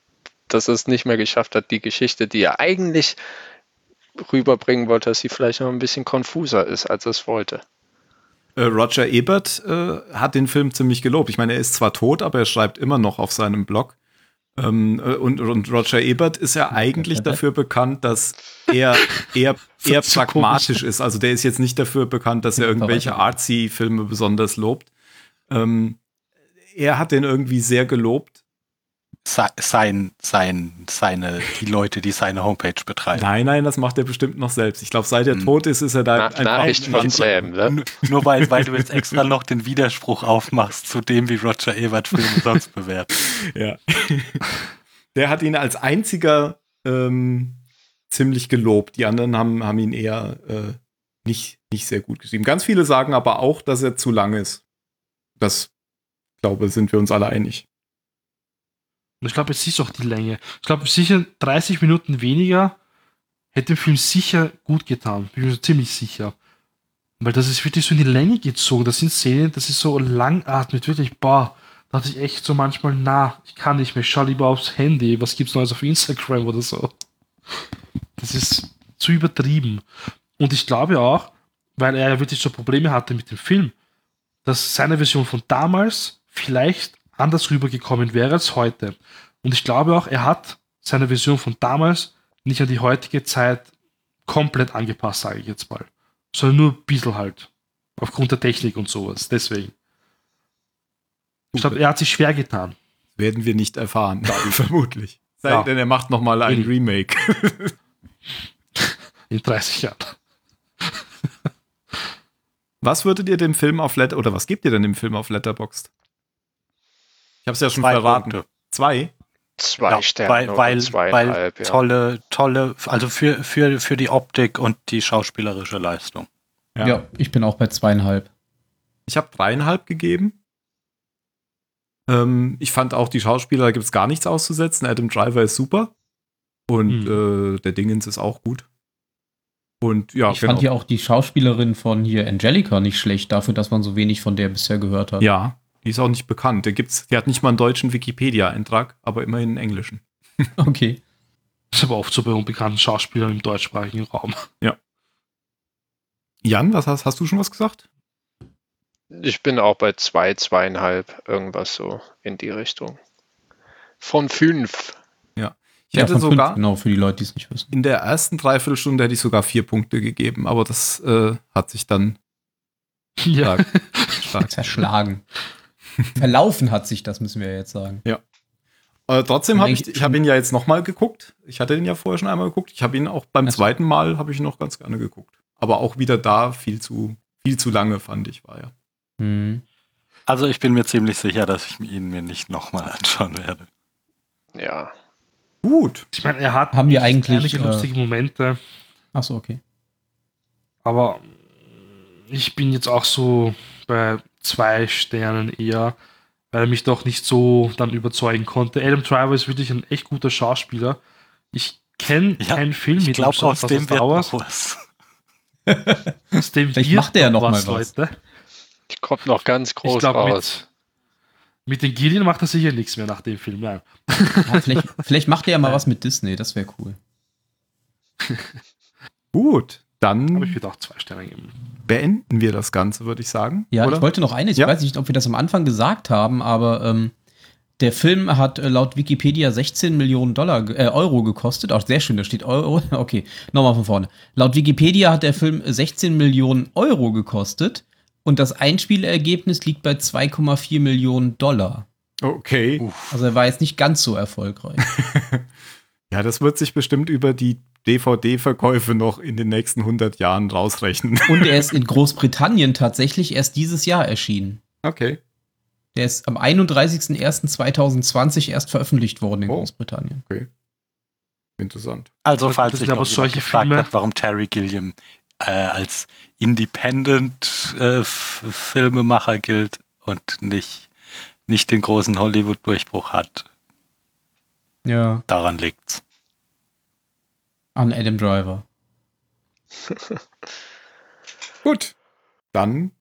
dass es nicht mehr geschafft hat, die Geschichte, die er eigentlich rüberbringen wollte, dass sie vielleicht noch ein bisschen konfuser ist, als er es wollte. Äh, Roger Ebert äh, hat den Film ziemlich gelobt. Ich meine, er ist zwar tot, aber er schreibt immer noch auf seinem Blog. Ähm, äh, und, und Roger Ebert ist ja eigentlich dafür bekannt, dass er eher, eher pragmatisch ist. Also der ist jetzt nicht dafür bekannt, dass er irgendwelche artsy-Filme besonders lobt. Ähm, er hat den irgendwie sehr gelobt. Se- Sein, sein, seine, die Leute, die seine Homepage betreiben. Nein, nein, das macht er bestimmt noch selbst. Ich glaube, seit er Hm. tot ist, ist er da Na, Nachricht von Sam, ne? Nur, nur weil, weil du jetzt extra noch den Widerspruch aufmachst zu dem, wie Roger Ebert Filme sonst bewertet. Ja. Der hat ihn als einziger ähm, ziemlich gelobt. Die anderen haben, haben ihn eher äh, nicht, nicht sehr gut geschrieben. Ganz viele sagen aber auch, dass er zu lang ist. Das, glaube sind wir uns alle einig. Und ich glaube, es ist auch die Länge. Ich glaube, sicher 30 Minuten weniger hätte dem Film sicher gut getan. Bin mir ziemlich sicher. Weil das ist wirklich so in die Länge gezogen. Das sind Szenen, das ist so langatmend, wirklich, boah. Da dachte ich echt so manchmal, na, ich kann nicht mehr, schau lieber aufs Handy, was gibt's Neues auf Instagram oder so. Das ist zu übertrieben. Und ich glaube auch, weil er ja wirklich so Probleme hatte mit dem Film, dass seine Version von damals vielleicht anders rübergekommen wäre als heute. Und ich glaube auch, er hat seine Version von damals nicht an die heutige Zeit komplett angepasst, sage ich jetzt mal. Sondern nur ein bisschen halt. Aufgrund der Technik und sowas. Deswegen. Ich glaube, er hat sich schwer getan. Werden wir nicht erfahren, vermutlich. Sei Ja. denn, er macht noch mal ein Eben. Remake. In 30 Jahren. Was würdet ihr dem Film auf Letter oder was gebt ihr denn dem Film auf Letterboxd? Ich habe es ja schon Zwei verraten. Punkte. Zwei? Zwei Ja, Sterne weil, oder weil, weil ja. tolle, tolle, also für, für, für die Optik und die schauspielerische Leistung. Ja. ich bin auch bei zweieinhalb. Ich habe dreieinhalb gegeben. Ähm, ich fand auch die Schauspieler, da gibt es gar nichts auszusetzen. Adam Driver ist super. Und äh, der Dingens ist auch gut. Und ja, ich fand ja auch die Schauspielerin von hier Angelica nicht schlecht, dafür, dass man so wenig von der bisher gehört hat. ja, die ist auch nicht bekannt. Der gibt's, die hat nicht mal einen deutschen Wikipedia-Eintrag, aber immerhin einen englischen. Okay. Das ist aber oft so bei unbekannten Schauspielern im deutschsprachigen Raum. Jan, was hast, hast du schon was gesagt? Ich bin auch bei zwei, zweieinhalb, irgendwas so in die Richtung. Von fünf. Ich Ja, hätte von fünf, sogar genau, für die Leute, die es nicht wissen. in der ersten Dreiviertelstunde hätte ich sogar vier Punkte gegeben, aber das äh, hat sich dann Ja. stark, stark Zerschlagen. Verlaufen hat sich das, müssen wir jetzt sagen. Äh, trotzdem habe ich, ich habe ihn ja jetzt noch mal geguckt. Ich hatte ihn ja vorher schon einmal geguckt. Ich habe ihn auch beim Ach so. zweiten Mal habe ich ihn noch ganz gerne geguckt. Aber auch wieder da viel zu viel zu lange fand ich war ja. Hm. Also ich bin mir ziemlich sicher, dass ich ihn mir nicht nochmal anschauen werde. Ja. Gut. Ich meine, er hat Haben wir eigentlich, äh, lustige Momente, Achso, okay. aber ich bin jetzt auch so bei zwei Sternen eher, weil er mich doch nicht so dann überzeugen konnte. Adam Driver ist wirklich ein echt guter Schauspieler. Ich kenne Ja, keinen Film Ich mit glaube, ihm, aus Star dem wird Wars. was. Aus dem Vielleicht macht er ja noch mal was. Leute. Die kommt noch ganz Ich groß glaube, raus. mit, mit den Gideon macht er sicher nichts mehr nach dem Film. Nein. Ja, vielleicht, vielleicht macht er ja mal was mit Disney, das wäre cool. Gut. Aber ich Dann würde auch zwei Sterne geben. Beenden wir das Ganze, würde ich sagen. Ja, oder? ich wollte noch eines, Ja. ich weiß nicht, ob wir das am Anfang gesagt haben, aber ähm, der Film hat äh, laut Wikipedia 16 Millionen Dollar, äh, Euro gekostet. Auch sehr schön, da steht Euro. Okay, nochmal von vorne. Laut Wikipedia hat der Film 16 Millionen Euro gekostet und das Einspielergebnis liegt bei 2,4 Millionen Dollar. Okay. Uff. Also er war jetzt nicht ganz so erfolgreich. Ja, das wird sich bestimmt über die DVD-Verkäufe noch in den nächsten 100 Jahren rausrechnen. Und er ist in Großbritannien tatsächlich erst dieses Jahr erschienen. Okay. Der ist am 31.01.2020 erst veröffentlicht worden in Oh. Großbritannien. Interessant. Also, falls sich aber solche Filme- hat, warum Terry Gilliam äh, als Independent-Filmemacher gilt und nicht, nicht den großen Hollywood-Durchbruch hat, Ja. daran liegt's. An Adam Driver. Gut. Dann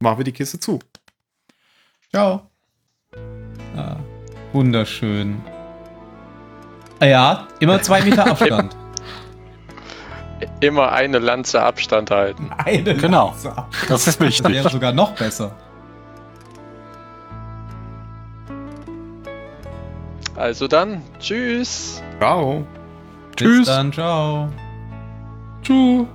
machen wir die Kiste zu. Ciao. Ah, wunderschön. Ah Ja, immer zwei Meter Abstand. Immer eine Lanze Abstand halten. Eine Genau. Lanze Abstand. Das ist Das wichtig. wäre sogar noch besser. Also dann, tschüss. Ciao. Bis dann, ciao. Tschüss.